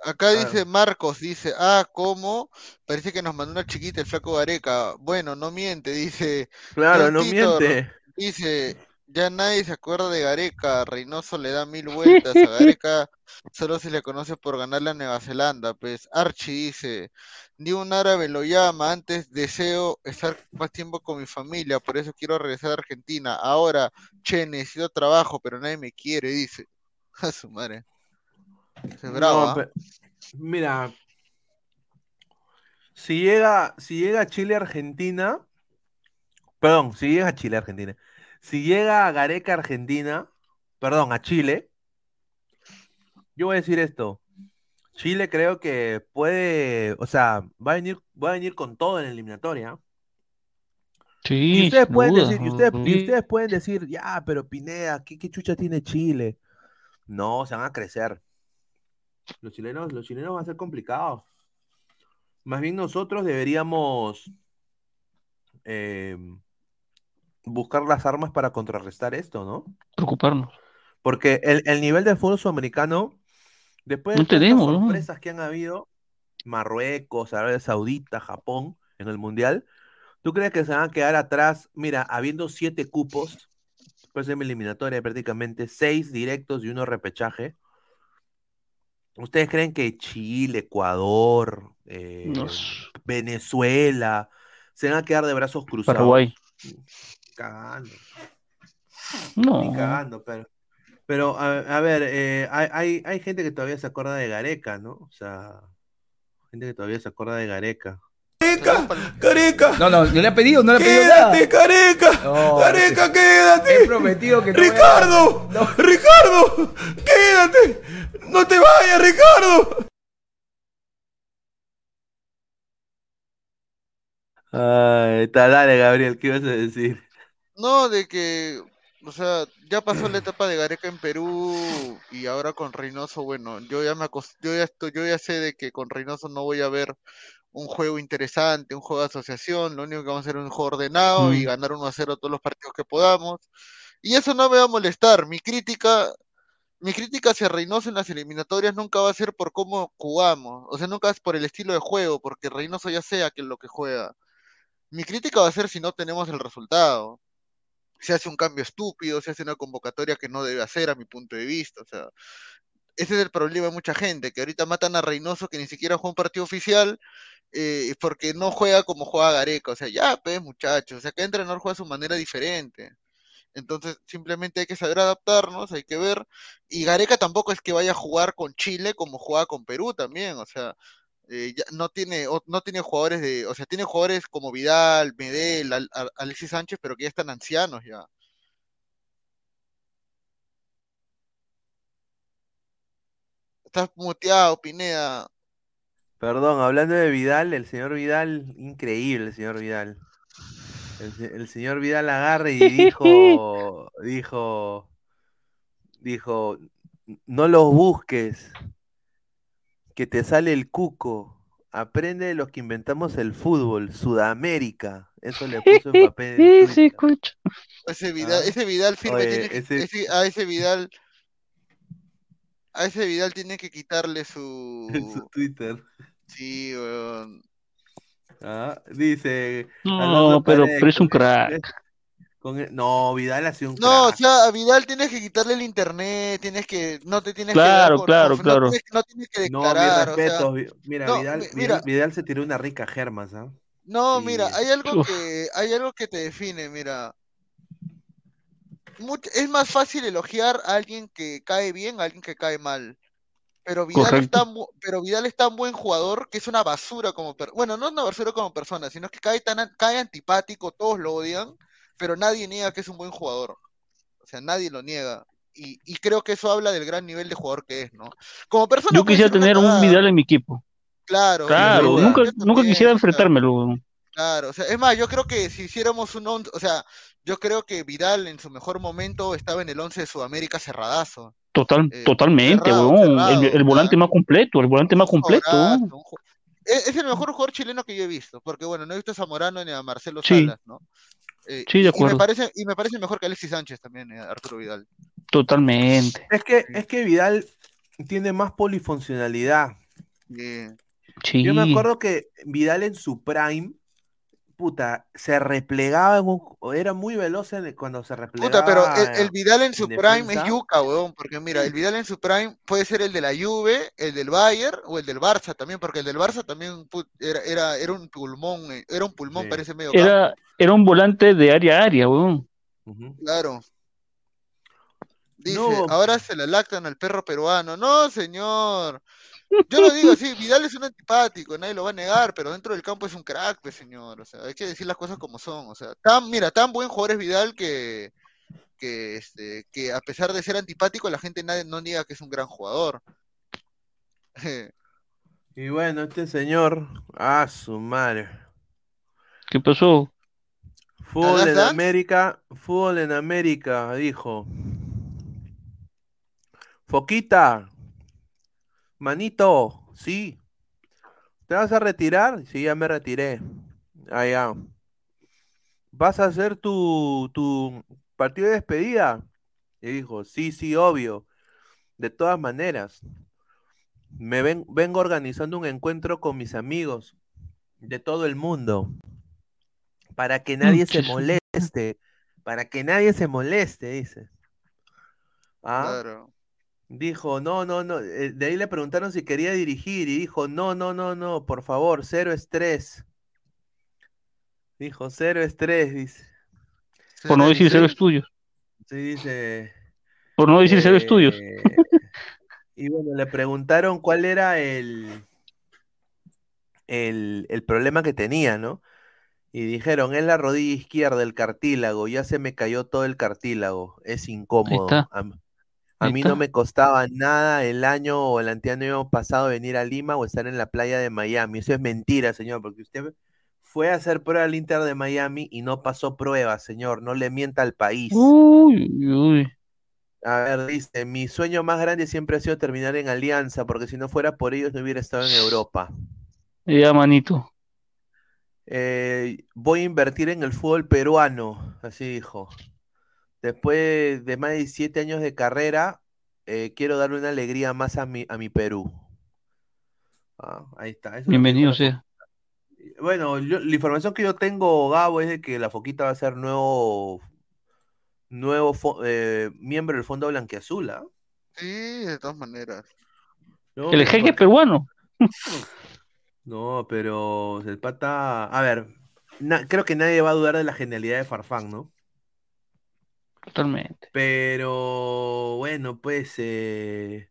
Acá Claro. dice Marcos, dice, ah, ¿cómo? Parece que nos mandó una chiquita el flaco Gareca. Bueno, no miente, dice. claro, no Titor, miente. Dice, ya nadie se acuerda de Gareca, Reynoso le da mil vueltas, a Gareca solo se le conoce por ganarle a Nueva Zelanda, pues Archie dice, ni un árabe lo llama, antes deseo estar más tiempo con mi familia, por eso quiero regresar a Argentina, ahora, che, necesito trabajo, pero nadie me quiere, dice, a su madre, es bravo, No, ¿ah? mira, si llega, si llega a Chile Argentina, perdón, si llega a Chile Argentina, si llega a Gareca Argentina, perdón, a Chile, yo voy a decir esto. Chile creo que puede, o sea, va a venir, va a venir con todo en la eliminatoria. Y Sí, ustedes pueden duda. decir, y ustedes, y Sí. ustedes pueden decir, ya, pero Pineda, ¿qué, qué chucha tiene Chile? No, se van a crecer. Los chilenos, los chilenos van a ser complicados. Más bien nosotros deberíamos eh, buscar las armas para contrarrestar esto, ¿no? Preocuparnos. Porque el, el nivel del fútbol sudamericano, después de No ¿no? sorpresas que han habido, Marruecos, Arabia Saudita, Japón, en el Mundial, ¿tú crees que se van a quedar atrás? Mira, habiendo siete cupos, pues en eliminatoria prácticamente, seis directos y uno repechaje. ¿Ustedes creen que Chile, Ecuador, eh. Venezuela se van a quedar de brazos cruzados? Paraguay. Cagando. No. Ni cagando, pero. Pero, a, a ver, eh, hay, hay, hay gente que todavía se acuerda de Gareca, ¿no? O sea, gente que todavía se acuerda de Gareca. ¡Careca! No, no, no le ha pedido, no le ha pedido nada. ¡Quédate, careca! No, ¡Careca, He quédate! prometido que no voy a- ¡Ricardo! No. ¡Ricardo! ¡Quédate! ¡No te vayas, Ricardo! Ay, está, dale, Gabriel, ¿qué ibas a decir? No, de que, o sea, ya pasó la etapa de Gareca en Perú y ahora con Reynoso, bueno, yo ya me acos- yo ya estoy, yo ya sé de que con Reynoso no voy a ver un juego interesante, un juego de asociación, lo único que vamos a hacer es un juego ordenado y ganar 1 a 0 todos los partidos que podamos. Y eso no me va a molestar. Mi crítica, mi crítica hacia Reynoso en las eliminatorias nunca va a ser por cómo jugamos, o sea, nunca es por el estilo de juego, porque Reynoso ya sea que es lo que juega. Mi crítica va a ser si no tenemos el resultado se hace un cambio estúpido, se hace una convocatoria que no debe hacer a mi punto de vista. O sea, ese es el problema de mucha gente, que ahorita matan a Reynoso que ni siquiera juega un partido oficial eh, porque no juega como juega Gareca. O sea, ya, pues muchachos, o sea, cada entrenador juega a su manera diferente. Entonces, simplemente hay que saber adaptarnos, hay que ver. Y Gareca tampoco es que vaya a jugar con Chile como juega con Perú también. O sea, eh, ya no tiene, no tiene jugadores de, o sea, tiene jugadores como Vidal, Medel, Al- Al- Alexis Sánchez, pero que ya están ancianos ya. Estás muteado, Pineda. Perdón, hablando de Vidal, el señor Vidal, increíble el señor Vidal. El señor Vidal agarra y dijo, dijo, dijo, no los busques, que te sale el cuco. Aprende de los que inventamos el fútbol, Sudamérica. Eso le puso en papel en Sí, Twitter. escucha. Ese Vidal, Ah. ese Vidal firme Oye, tiene que, ese- ese- a ese Vidal, a ese Vidal tiene que quitarle su, su Twitter. sí, weón. Ah, dice. No, pero, pero es un crack. Con el- no, Vidal ha sido un No, o sea, a Vidal tienes que quitarle el internet, tienes que, no te tienes Claro, que dar claro, claro. No tienes, no tienes que No, declarar, o sea, respetos. Vi- Mira, no, Vidal, mi- mira. Vidal se tiró una rica germas, ¿ah? No, Sí. mira, hay algo Uf. que, hay algo que te define, mira. Much- es más fácil elogiar a alguien que cae bien a alguien que cae mal. Pero Vidal es tan, pero Vidal es tan buen jugador que es una basura como per- bueno, no es una basura como persona, sino que cae tan an- cae antipático, todos lo odian, pero nadie niega que es un buen jugador. O sea, nadie lo niega. Y, y creo que eso habla del gran nivel de jugador que es, ¿no? Como persona Yo quisiera tener un. Vidal en mi equipo. Claro, Claro, yo- nunca, nunca quisiera enfrentármelo. weón. Claro, o sea, es más, yo creo que si hiciéramos un once, o sea, yo creo que Vidal en su mejor momento estaba en el 11 de Sudamérica cerradazo. Total, Eh, totalmente, cerrado, weón. cerrado, el, el volante más completo, el volante más completo. Es, es el mejor jugador chileno que yo he visto, porque bueno, no he visto a Zamorano ni a Marcelo Sí. Salas, ¿no? Eh, Sí, de y- y me acuerdo. parece, y me parece mejor que Alexis Sánchez también, eh, Arturo Vidal. Totalmente. Es que, es que Vidal tiene más polifuncionalidad. Sí. Yo me acuerdo que Vidal en su prime, puta, se replegaba, en un- era muy veloz cuando se replegaba. Puta, pero el, el Vidal en su en prime defensa. es yuca, weón, porque mira, el Vidal en su prime puede ser el de la Juve, el del Bayern o el del Barça también, porque el del Barça también put- era, era, era un pulmón, eh, era un pulmón Sí. ese medio campo. Era, era un volante de área a área, weón. Claro. Dice, No. ahora se le lactan al perro peruano. No, señor. Yo lo digo así, Vidal es un antipático, nadie lo va a negar, pero dentro del campo es un crack, pues, señor. O sea, hay que decir las cosas como son. O sea, tan, mira, tan buen jugador es Vidal que, que, este, que a pesar de ser antipático, la gente nadie, no niega que es un gran jugador. Y bueno, este señor, ah, su madre. ¿Qué pasó? Fútbol ¿Dallas en Dance? América, fútbol en América, dijo. Foquita, manito, sí. ¿Te vas a retirar? Sí, ya me retiré. Ah, ya. ¿Vas a hacer tu, tu partido de despedida? Y dijo, sí, sí, obvio. De todas maneras, me ven- vengo organizando un encuentro con mis amigos de todo el mundo para que nadie se moleste, para que nadie se moleste, dice. Ah, Claro. Dijo, no, no, no, eh, de ahí le preguntaron si quería dirigir y dijo, no, no, no, no, por favor, cero estrés. Dijo, cero estrés, dice. Por no decir cero estudios. sí, dice. Por no decir cero estudios. eh, y bueno, le preguntaron cuál era el, el, el problema que tenía, ¿no? Y dijeron, es la rodilla izquierda, el cartílago, ya se me cayó todo el cartílago, es incómodo. A, a mí no me costaba nada el año o el anteaño pasado venir a Lima o estar en la playa de Miami. Eso es mentira, señor, porque usted fue a hacer prueba al Inter de Miami y no pasó prueba, señor, no le mienta al país. Uy, uy. A ver, dice, mi sueño más grande siempre ha sido terminar en Alianza, porque si no fuera por ellos no hubiera estado en Europa. Ya, manito. Eh, voy a invertir en el fútbol peruano, así dijo. Después de más de siete años de carrera, eh, quiero darle una alegría más a mi, a mi Perú. Ah, ahí está. eso Bienvenido sea. Bueno, yo- la información que yo tengo, Gabo, es de que la Foquita va a ser nuevo, nuevo eh, miembro del Fondo Blanquiazul, ¿ah? Sí, de todas maneras. No, El jeque porque- peruano. No, pero el pata. A ver, na- creo que nadie va a dudar de la genialidad de Farfán, ¿no? Totalmente. Pero bueno, pues. eh,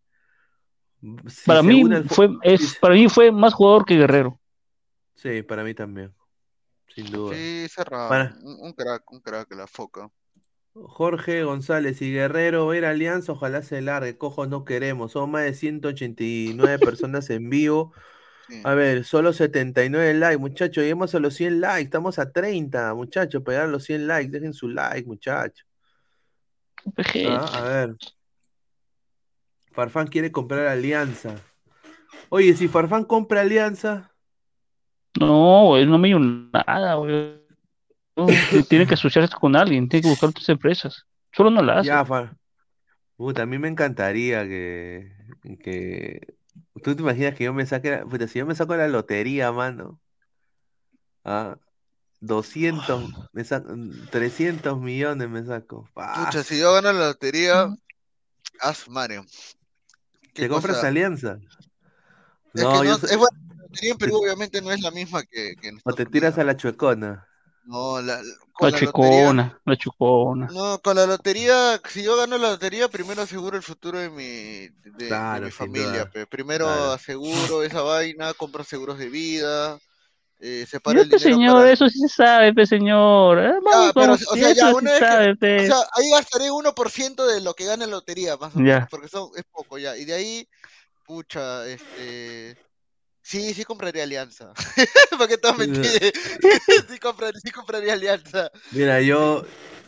si Para mí fue, es, para mí fue más jugador que Guerrero. Sí, para mí también. Sin duda. Sí, cerrado. Para- Un, un crack, un crack, la foca. Jorge González y Guerrero, ver Alianza, ojalá se largue. Cojos no queremos. Son más de 189 personas en vivo. Sí. A ver, solo 79 likes, muchachos. Lleguemos a los 100 likes. Estamos a 30, muchachos. Pegar los 100 likes. Dejen su like, muchachos. Ah, a ver. Farfán quiere comprar Alianza. Oye, si Farfán compra Alianza, No, güey, no me dio nada, güey. No, tiene que asociarse con alguien, tiene que buscar otras empresas. Solo no la hace. ya, Far... Puta, a mí me encantaría que, que... ¿Tú te imaginas que yo me saque... la- Puta, si yo me saco la lotería, mano. Ah, 200, me saco... 300 millones me saco. Pucha, si yo gano la lotería, haz Mario. ¿Qué ¿Te compras cosa? Alianza? Es No, que yo no, soy- es bueno, la lotería en Perú obviamente no es la misma que, que en O te tiras Unidos. a la chuecona. No, la, con La la lotería, chicona, la chicona. no, con la lotería, si yo gano la lotería, primero aseguro el futuro de mi, de, de Claro, mi sin familia. pe. Primero Claro. aseguro esa vaina, compro seguros de vida, eh, Ya, el dinero señor, para... eso sí se sabe, pe, señor. Eh, Ya, Vamos, pero, o sea, eso ya, sí una vez que, sabe, pe. o sea, ahí gastaré 1% de lo que gane la lotería, más o menos, Ya. porque son, es poco ya. Y de ahí, pucha, este, Sí, sí compraría Alianza. ¿Para qué te vas a mentir? sí, compraría, sí compraría Alianza. Mira, yo,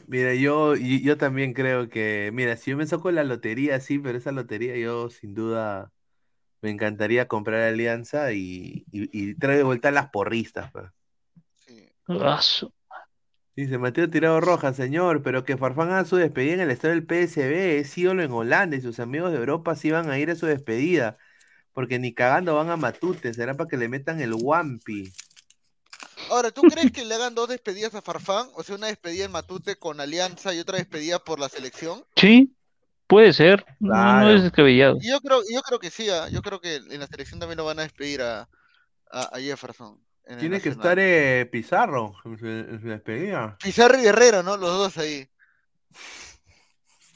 mira, yo, y- yo también creo que, mira, si yo me saco la lotería, sí, pero esa lotería yo sin duda me encantaría comprar Alianza y, y, y traer de vuelta las porristas. pues. Ah, Dice Mateo Tirado Rojas, señor, pero que Farfán haga su despedida en el estadio del PSB, es ídolo en Holanda y sus amigos de Europa sí van a ir a su despedida, porque ni cagando van a Matute, será para que le metan el Wampi. Ahora, ¿tú crees que le hagan dos despedidas a Farfán? O sea, una despedida en Matute con Alianza y otra despedida por la selección. Sí, puede ser. No, es descabellado. Yo creo, yo creo que sí, ah, yo creo que en la selección también lo van a despedir a, a, a Jefferson. Tiene que estar eh, Pizarro en su, en su despedida. Pizarro y Guerrero, ¿no? Los dos ahí.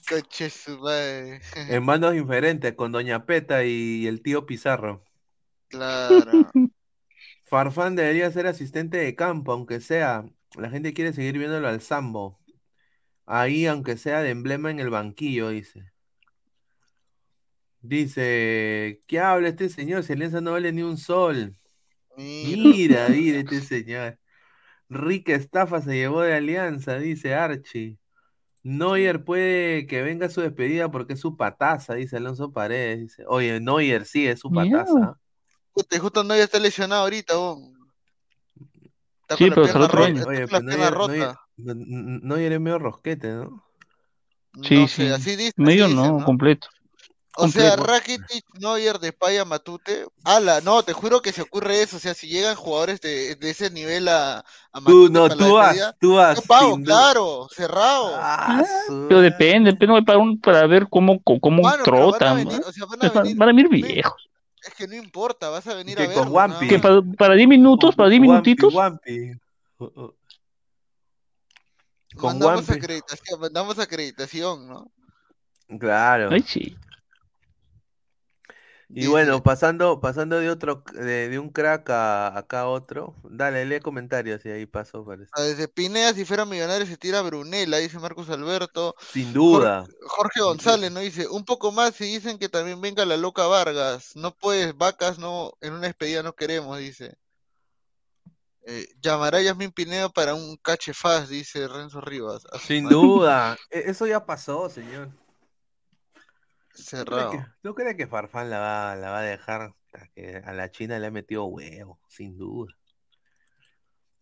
Coche su madre. En bandos diferentes, con Doña Peta y el tío Pizarro. Claro. Farfán debería ser asistente de campo, aunque sea. La gente quiere seguir viéndolo al Sambo. Ahí, aunque sea de emblema en el banquillo, dice. Dice, ¿qué habla este señor? Si Alianza no vale ni un sol. Mira, mira este señor. Rica estafa se llevó de Alianza, dice Archie. Neuer puede que venga a su despedida porque es su pataza, dice Alonso Paredes. Dice, oye, Neuer sí es su pataza. Justo no ya está lesionado ahorita, vos. Está Sí, con pero pierna rota, está con la pierna Neuer, Neuer, rota. Neuer es medio rosquete, ¿no? Sí, No sí. sé, así dice, Medio así no, dicen, ¿no? completo. O sea, completo. Rakitic, Neuer, Depay, Matute. Ala, no, te juro que se ocurre eso. O sea, si llegan jugadores de, de ese nivel a, a Tú, Matute no, para la tú vas, despedida, tú vas. yo pago, claro, cerrado. Ah, su- Pero depende, depende para, un, para ver cómo, cómo, Mano, pero van a trotan. venir, ¿no? o sea, van a venir, Van a venir no- viejos. es que no importa, vas a venir Que a con verlos, Wampi. Que para, para 10 minutos, para 10 Wampi, minutitos. Wampi. Con Mandamos acreditación, mandamos acreditación, ¿no? Claro. Ay, sí. Y bueno, pasando, pasando de otro, de, de un crack a acá a otro. Dale, lee comentarios y ahí paso por eso. Ah, Desde Pinea, si fuera millonario, se tira a Brunella, dice Marcos Alberto. Sin duda. Jorge, Jorge González, ¿no? Dice, un poco más y dicen que también venga la loca Vargas. No puedes, vacas, no, en una despedida no queremos, dice. Eh, llamará a Yasmin Pineda para un cache fast, dice Renzo Rivas. Sin duda. E- Eso ya pasó, señor. ¿Tú crees Cerrado. tú crees que Farfán la va, la va a dejar? Hasta que a la China le ha metido huevo, sin duda.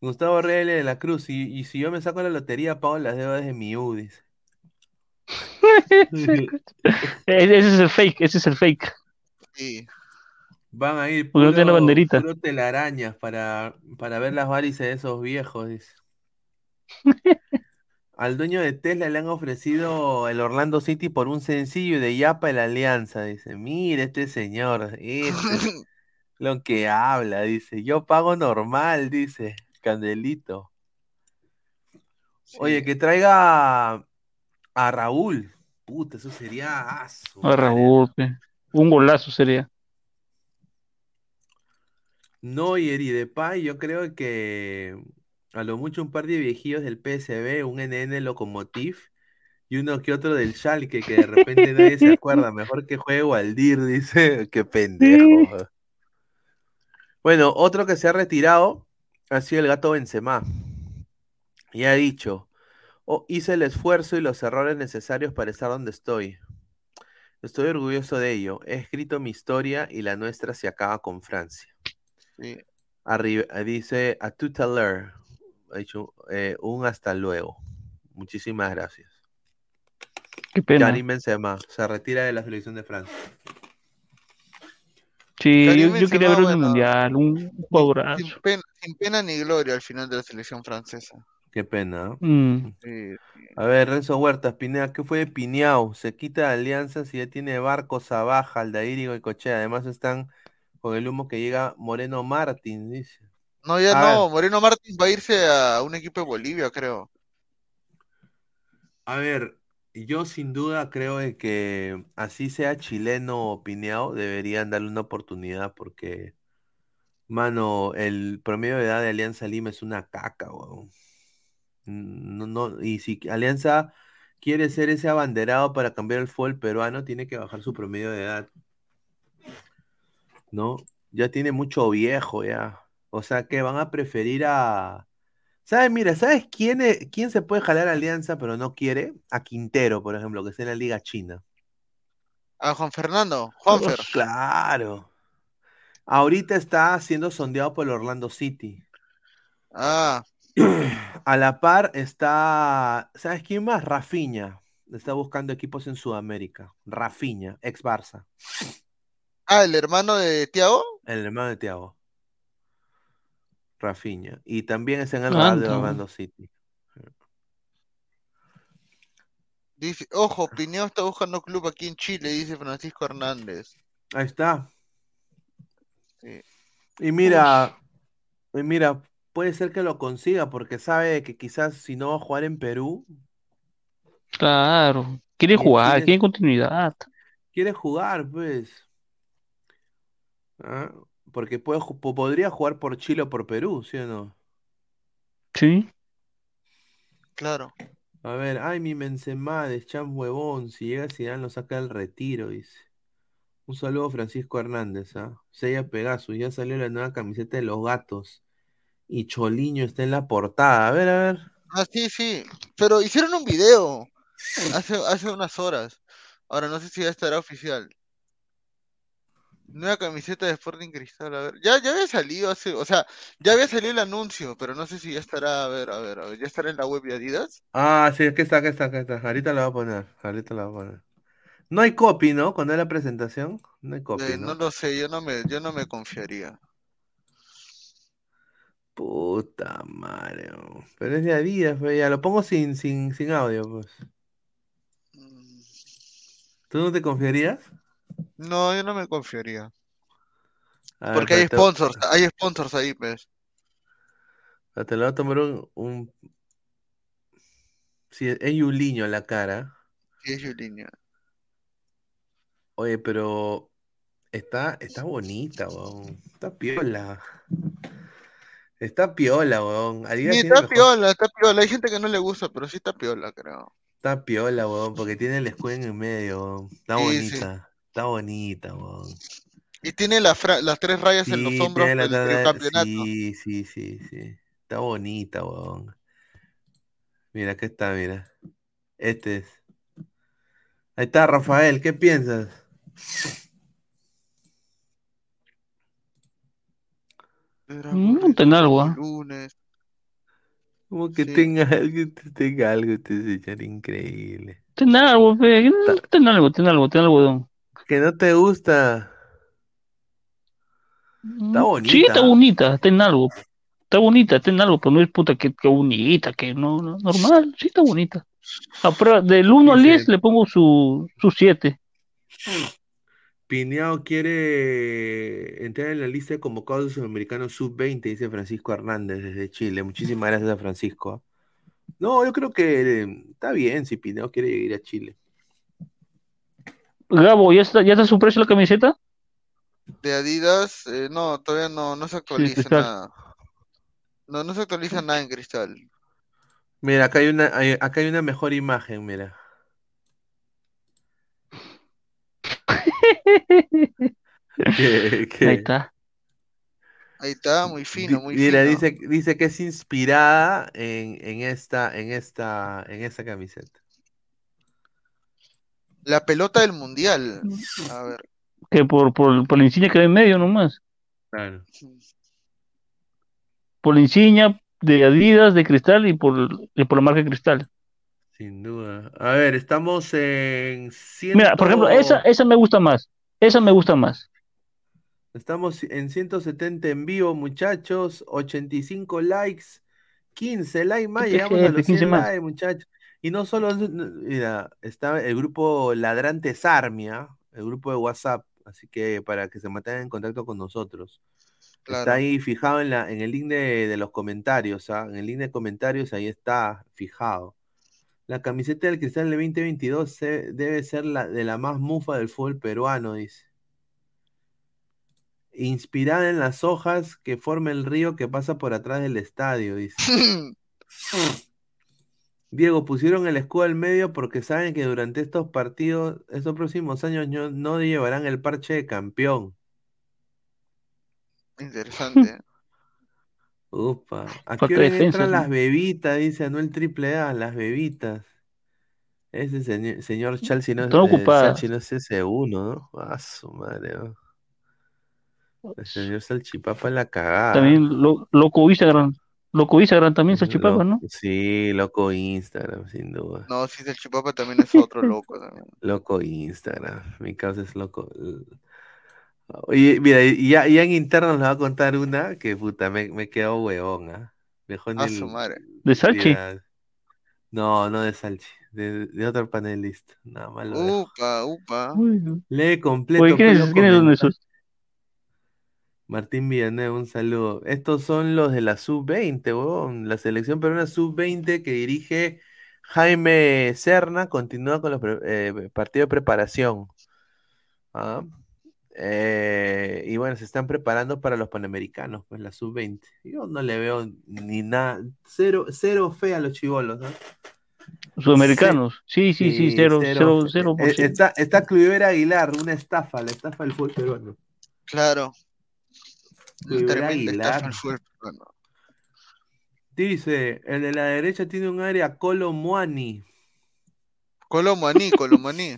Gustavo Reyes de la Cruz, y, y si yo me saco la lotería, pago las deudas de mi U, dice. Ese ese es el fake, ese es el fake. Sí. Van a ir la puro, banderita. puro telarañas para, para ver las varices de esos viejos, dice. Al dueño de Tesla le han ofrecido el Orlando City por un sencillo de Yapa la Alianza, dice. Mira este señor, este es lo que habla, dice. Yo pago normal, dice. Candelito. Oye, que traiga a Raúl. Puta, eso sería ah, A. Raúl, pe. un golazo sería. Neuer y Depay, yo creo que a lo mucho un par de viejillos del PSV, un NN Lokomotiv y uno que otro del Schalke que de repente nadie se acuerda. Mejor que juegue Waldir, dice. Qué pendejo. Bueno, otro que se ha retirado ha sido el gato Benzema. Y ha dicho, "Oh, hice el esfuerzo y los errores necesarios para estar donde estoy. Estoy orgulloso de ello. He escrito mi historia y la nuestra se acaba con Francia. Sí. Arriba, dice a. Ha dicho eh, un hasta luego. Muchísimas gracias. Qué pena. Karim Benzema se retira de la selección de Francia. Sí, yo, yo quería ver un bueno, mundial, un jugadorazo. Sin pena, sin pena ni gloria al final de la selección francesa. Qué pena. ¿eh? Mm. Sí. A ver, Renzo Huertas, Pineda, ¿qué fue de Piñao? Se quita de alianzas y ya tiene Barco, Sabaja, Aldair y Goicochea. Además están con el humo que llega Moreno Martín, dice. No, ya A no, ver. Moreno Martín va a irse a un equipo de Bolivia, creo. A ver, yo sin duda creo de que así sea chileno o Piñao, deberían darle una oportunidad porque, mano, el promedio de edad de Alianza Lima es una caca, weón. No, no, y si Alianza quiere ser ese abanderado para cambiar el fútbol peruano, tiene que bajar su promedio de edad. ¿No? ya tiene mucho viejo ya. O sea que van a preferir a. ¿Sabes? Mira, ¿sabes quién, es- quién se puede jalar a Alianza pero no quiere? A Quintero, por ejemplo, que está en la Liga China. A Juan Fernando, Juanfer. Claro. Ahorita está siendo sondeado por el Orlando City. Ah, A la par está. ¿Sabes quién más? Rafinha. Está buscando equipos en Sudamérica. Rafinha, ex Barça. Ah, el hermano de Tiago. El hermano de Thiago. Rafinha. Y también está en el Ah, radar de. Orlando City. Dice, ojo, Pineo está buscando club aquí en Chile, dice Francisco Hernández. Ahí está. Sí. Y mira, y mira, puede ser que lo consiga porque sabe que quizás si no va a jugar en Perú, Claro. Quiere jugar, tienes- quiere continuidad. quiere jugar, pues. Ah, Porque puede, ju- po- podría jugar por Chile o por Perú, ¿sí o no? Sí. Claro. A ver, ay, mi Benzema de Champ huevón, si llega Zidane lo saca del retiro, dice. Un saludo Francisco Hernández, ¿ah? Sella Pegasus, ya salió la nueva camiseta de los gatos. Y Choliño está en la portada. A ver, a ver. Ah, sí, sí. Pero hicieron un video hace, hace unas horas. Ahora no sé si ya estará oficial. Nueva camiseta de Sporting Cristal, a ver. Ya, ya había salido hace, o sea, ya había salido el anuncio, pero no sé si ya estará, a ver, a ver, a ver, ya estará en la web de Adidas. Ah, sí, aquí está, aquí está, aquí está. Ahorita la voy a poner. Ahorita la voy a poner. No hay copy, ¿no? Cuando es la presentación. No hay copy, Eh, ¿no? no lo sé, yo no me, yo no me confiaría. Puta madre. Pero es de Adidas, pues, ya lo pongo sin, sin, sin audio, pues. Mm, ¿Tú no te confiarías? No, yo no me confiaría. Porque hay sponsors, hay sponsors ahí, pues. Te lo voy a tomar un, un... Sí, es Yuliño la cara. Sí, es Juliña. Oye, pero está, está bonita, weón. Está piola. Está piola, weón. Sí, está mejor- piola, está piola. Hay gente que no le gusta, pero sí está piola, creo. Está piola, weón, porque tiene el escudo en el medio, weón. Está Sí, bonita. Está bonita, weón. Y tiene la las tres rayas en los hombros la del, campeonato. Sí, sí, sí, sí. Está bonita, weón. Mira, acá está, mira. Este es. Ahí está, Rafael, ¿qué piensas? Mm, ten algo, ¿ah? Lunes. Como que Sí. tenga algo, tenga algo, este señor increíble. Ten algo, pe. Ten algo, ten algo, ten algodón. Que no te gusta. Está bonita. Sí, está bonita, ten algo. Está bonita, ten algo, pero no es puta que, que bonita, que no, no, normal, sí está bonita. A prueba, del 1 al Dice- 10 le pongo su, su 7. Pineao quiere entrar en la lista de convocados sudamericanos sub-20, dice Francisco Hernández desde Chile. Muchísimas gracias a Francisco. No, yo creo que eh, está bien si Pineao quiere ir a Chile. Gabo, ¿ya está, ¿ya está su precio la camiseta? De Adidas, eh, no, todavía no, no se actualiza nada. No, no se actualiza nada en cristal. Mira, acá hay una, hay- acá hay una mejor imagen, mira. ¿Qué- qué? Ahí está. Ahí está, muy fino, muy Mira, fino. dice, dice que es inspirada en, en esta, en esta, en esta camiseta. La pelota del mundial. A ver, Que por, por, por la insignia que hay en medio nomás. Claro. Por la insignia de Adidas, de Cristal y por, y por la marca Cristal. Sin duda. A ver, estamos en Mira, por ejemplo, esa, ciento- esa me gusta más. Esa me gusta más. Estamos en 170 en vivo, muchachos. 85 likes. 15 likes más. Llegamos a los 15 100 más. likes, muchachos. Y no solo, mira, está el grupo Ladrante Sarmia, el grupo de WhatsApp. Así que para que se mantengan en contacto con nosotros. Está ahí fijado en, la, en el link de, de los comentarios, ¿ah? En el link de comentarios ahí está fijado. La camiseta del Cristal del 2022 se- debe ser la de la más mufa del fútbol peruano, dice. Inspirada en las hojas que forma el río que pasa por atrás del estadio, dice. Diego, pusieron el escudo al medio porque saben que durante estos partidos, estos próximos años no, no llevarán el parche de campeón. Interesante. Upa. ¿A qué hora defensa, entran las bebitas? Dice Anuel Triple A, las bebitas. Ese señor, señor Chalsi no, Están eh, ocupadas. No es ese uno, ¿no? A su madre, ¿no? El señor Salchipapa es la cagada. También lo, loco Instagram. Loco Instagram también se chipaba, Lo- ¿no? Sí, loco Instagram, sin duda. No, si el chipapa también es otro loco también. Loco Instagram. Mi causa es loco. Oye, mira, y ya, ya en interno nos va a contar una que puta, me, me quedó huevón, ¿ah? Mejor ni A el- su madre. ¿De Salchi? No, no de Salchi, de, de otro panelista. Nada más. Upa, upa. Lee completo. Oye, ¿quiénes, pues, ¿quiénes lo son comenta. esos? Martín Villanueva, un saludo. Estos son los de la sub-20, huevón. La selección peruana sub-20 que dirige Jaime Serna continúa con los pre- eh, partidos de preparación. Ah, eh, y bueno, se están preparando para los panamericanos, pues la sub-20. Yo no le veo ni nada, cero, cero fe a los chivolos, ¿no? Sudamericanos. Sí, sí, sí, cero, cero, cero por Eh. Está, está Cluivera Aguilar, una estafa, la estafa del fútbol peruano. Claro. Aguilar. Dice, el de la derecha tiene un área Colo Muani. Colomaní, Colomaní.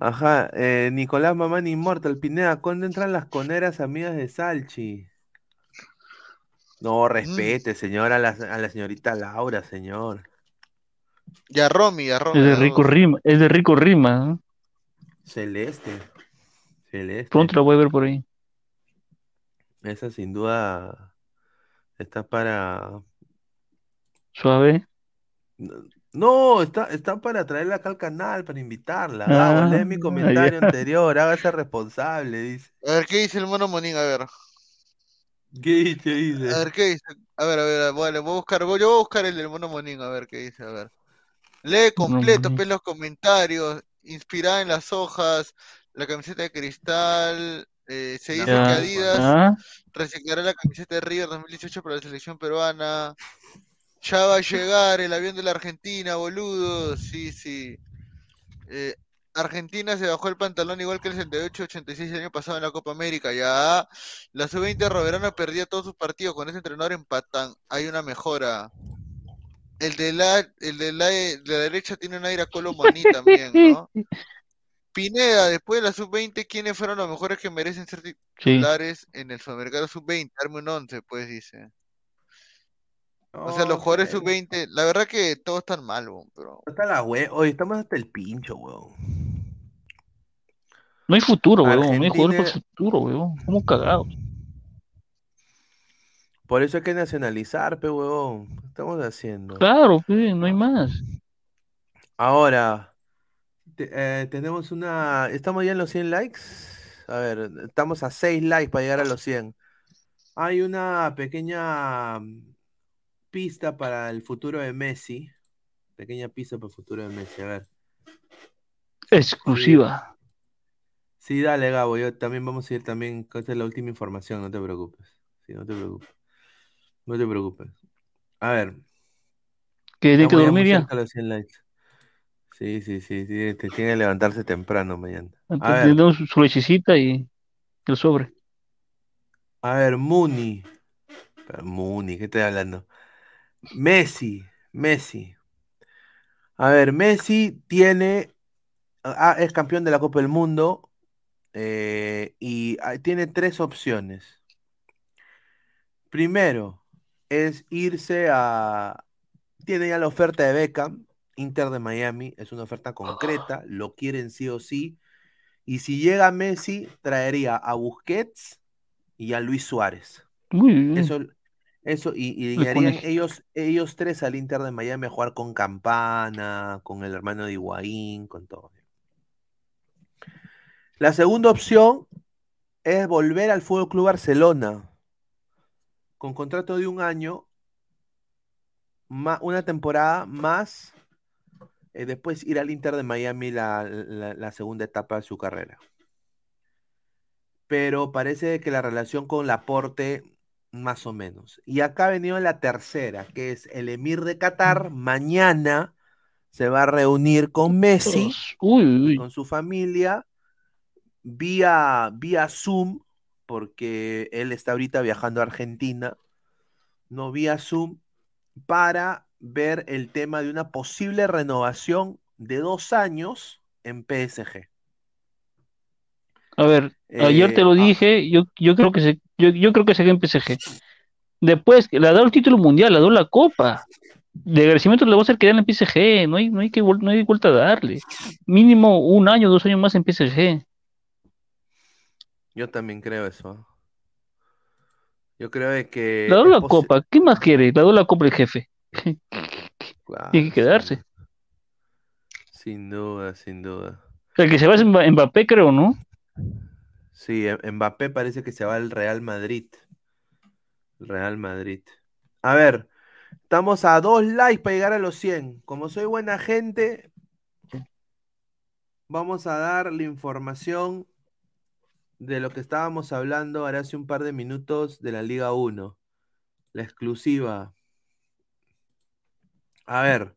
Ajá, eh, Nicolás Mamán Immortal, Pineda, ¿cuándo entran las coneras amigas de Salchi? No, respete, señor, a la, a la señorita Laura, señor. Y a Romy, a Romy. Es de Rico. Rima, es de Rico Rima. ¿no? Celeste. Celeste. Pronto la voy a ver por ahí. Esa sin duda está para... Suave. No, está, está para traerla acá al canal, para invitarla. Ah, Gabo, lee mi comentario anterior, hágase responsable, dice. A ver, ¿qué dice el mono Monín? A ver. ¿Qué dice? A ver, ¿qué dice? A ver, a ver, vale, voy a buscar, voy, yo voy a buscar el del mono Monín, a ver qué dice, a ver. Lee completo, Monín. pues los comentarios, inspirada en las hojas, la camiseta de cristal, eh, se dice Ya. que Adidas Ah. reciclará la camiseta de River 2018 para la selección peruana. Ya va a llegar el avión de la Argentina, boludo. Sí, sí. Eh, Argentina se bajó el pantalón igual que el 78-86 el año pasado en la Copa América. Ya. La sub-20 Roverano perdía todos sus partidos. Con ese entrenador empatan. Hay una mejora. El de la, el de la, de la derecha tiene un aire a Colo Maní también, ¿no? Pineda, después de la sub-20, ¿quiénes fueron los mejores que merecen ser titulares en el Sudamericano sub-20? Arme un 11, pues, dice. O sea, los jugadores sub-20, la verdad que todos están mal, weón, pero... Está la hue- Hoy estamos hasta el pincho, weón. No hay futuro, weón. No hay jugadores para Argentina- el futuro, weón. ¿Cómo cagados? Por eso hay que nacionalizar, pe, weón. ¿Qué estamos haciendo? Claro, pe, no hay más. Ahora, te- eh, tenemos una... ¿Estamos ya en los 100 likes? A ver, estamos a 6 likes para llegar a los 100. Hay una pequeña mm, pista para el futuro de Messi. Pequeña pista para el futuro de Messi, a ver. Exclusiva. Sí, dale, Gabo, yo también vamos a ir también, esta es la última información, no te preocupes. Sí, no te preocupes. No te preocupes. A ver. ¿Que tiene que dormir ya? de los 100 likes. Sí, sí, sí, sí, te tiene que levantarse temprano mañana. A ver, su lechecita y el sobre. a ver, Muni. Pero Muni, ¿qué estoy hablando? Messi, Messi. A ver, Messi tiene, ah, es campeón de la Copa del Mundo eh, y ah, tiene tres opciones. Primero es irse a, tiene ya la oferta de Beckham, Inter de Miami, es una oferta concreta, lo quieren sí o sí. Y si llega Messi, traería a Busquets y a Luis Suárez. Eso, eso, y, y Le llegarían ellos, ellos tres al Inter de Miami a jugar con Campana, con el hermano de Higuaín, con todo. La segunda opción es volver al Fútbol Club Barcelona con contrato de un año, una temporada más, eh, después ir al Inter de Miami la, la- la segunda etapa de su carrera. Pero parece que la relación con Laporte, más o menos. Y acá ha venido la tercera, que es el Emir de Qatar, mañana se va a reunir con Messi, Uy, uy, uy. con su familia, vía, vía Zoom, porque él está ahorita viajando a Argentina, no vía Zoom, para ver el tema de una posible renovación de dos años en PSG. A ver, ayer te lo Eh, ah. dije, yo, yo creo que se, yo, yo creo que se en PSG. Después, le ha dado el título mundial, le ha dado la copa. De agradecimiento le va a hacer quedar en PSG, no hay, no hay que no hay vuelta a darle. Mínimo un año, dos años más en PSG. Yo también creo eso. Yo creo de que Le ha dado la copa, ¿qué más quiere? Le ha dado la copa el jefe. Tiene que quedarse. Sin duda, sin duda. El que se va es Mba- Mbappé, creo, ¿no? Sí, M- Mbappé parece que se va al Real Madrid. Real Madrid. A ver, estamos a dos likes para llegar a los 100. Como soy buena gente, vamos a dar la información de lo que estábamos hablando ahora hace un par de minutos de la Liga 1. La exclusiva. A ver.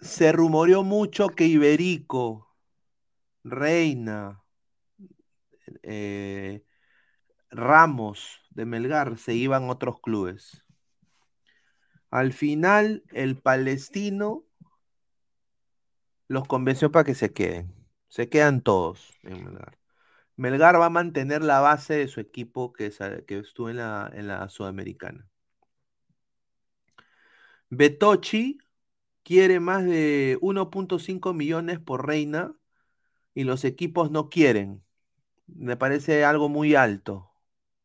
Se rumoreó mucho que Iberico, Reina, eh, Ramos de Melgar se iban a otros clubes. Al final, el palestino los convenció para que se queden. Se quedan todos en Melgar. Melgar va a mantener la base de su equipo que, que estuvo en la, en la Sudamericana. Betochi quiere más de 1.5 millones por Reina y los equipos no quieren. Me parece algo muy alto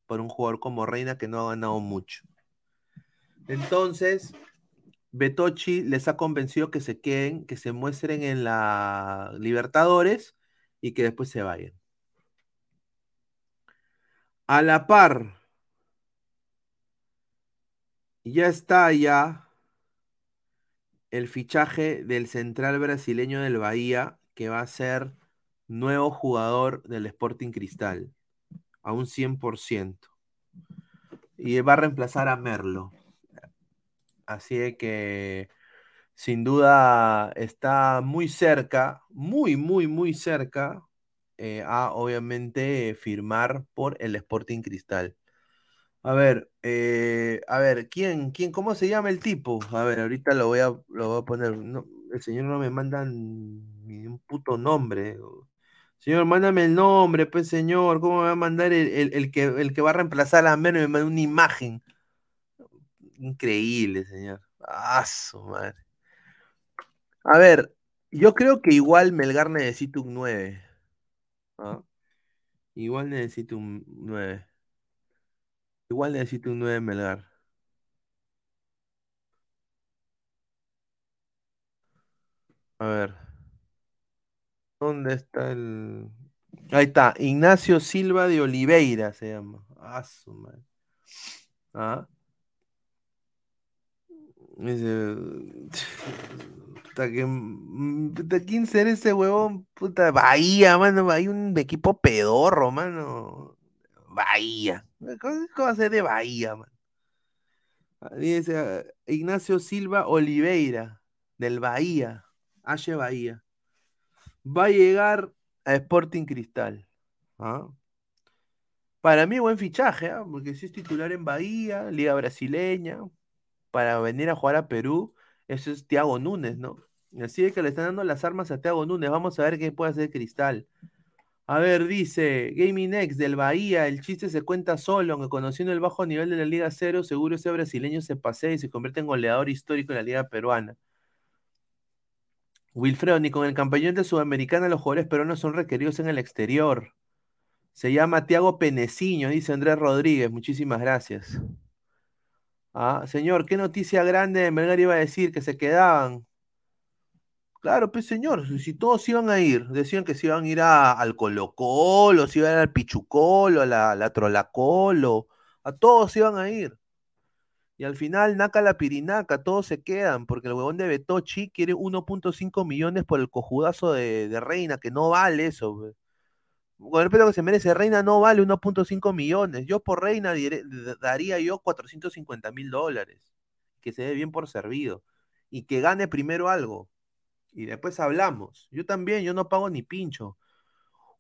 por un jugador como Reina que no ha ganado mucho. Entonces, Betochi les ha convencido que se queden, que se muestren en la Libertadores y que después se vayan. A la par, ya está ya el fichaje del central brasileño del Bahía, que va a ser nuevo jugador del Sporting Cristal, a un 100%. Y va a reemplazar a Merlo. Así que, sin duda, está muy cerca, muy, muy, muy cerca eh, a, obviamente, firmar por el Sporting Cristal. A ver, eh, a ver, ¿quién, quién, cómo se llama el tipo? A ver, ahorita lo voy a, lo voy a poner. No, el señor no me manda ni un puto nombre. Señor, mándame el nombre, pues señor. ¿Cómo me va a mandar el, el- que, el que va a reemplazar a Mero? Me manda una imagen. Increíble, señor. Ah, su madre. A ver, yo creo que igual Melgar necesita un 9. ¿ah? Igual necesita un 9. Igual necesita un 9 Melgar. A ver. ¿Dónde está el...? Ahí está. Ignacio Silva de Oliveira se llama. Ah, su madre. Ah. Ese- Puta, que, puta, ¿quién será ese huevón? Puta, Bahía, mano. Hay un equipo pedorro, mano. Bahía. ¿Cómo, ser de Bahía, mano? Ah, Dice ah, Ignacio Silva Oliveira, del Bahía. H Bahía. Va a llegar a Sporting Cristal. ¿ah? Para mí, buen fichaje, porque si es titular en Bahía, Liga Brasileña, para venir a jugar a Perú, eso es Thiago Núñez, ¿no? Así es que le están dando las armas a Thiago Núñez. Vamos a ver qué puede hacer Cristal. A ver, dice Gaming X del Bahía, el chiste se cuenta solo, aunque conociendo el bajo nivel de la Liga Cero, seguro ese brasileño se pasea y se convierte en goleador histórico en la Liga Peruana. Wilfredo, ni con el campeón de Sudamericana los jugadores peruanos son requeridos en el exterior. Se llama Tiago Peneciño, dice Andrés Rodríguez. Muchísimas gracias. Ah, señor, qué noticia grande de Melgar iba a decir que se quedaban. Claro, pues señor, si- todos iban a ir, decían que se iban a ir a- al Colo Colo, se iban a ir al Pichucolo, a la, la Trolacolo, a todos iban a ir. Y al final, Naca la Pirinaca, todos se quedan, porque el huevón de Betochi quiere 1.5 millones por el cojudazo de, de Reina, que no vale eso. we. Con el que se merece, Reina no vale 1.5 millones. Yo por Reina daría yo 450 mil dólares. Que se dé bien por servido. Y que gane primero algo. Y después hablamos. Yo también, yo no pago ni pincho.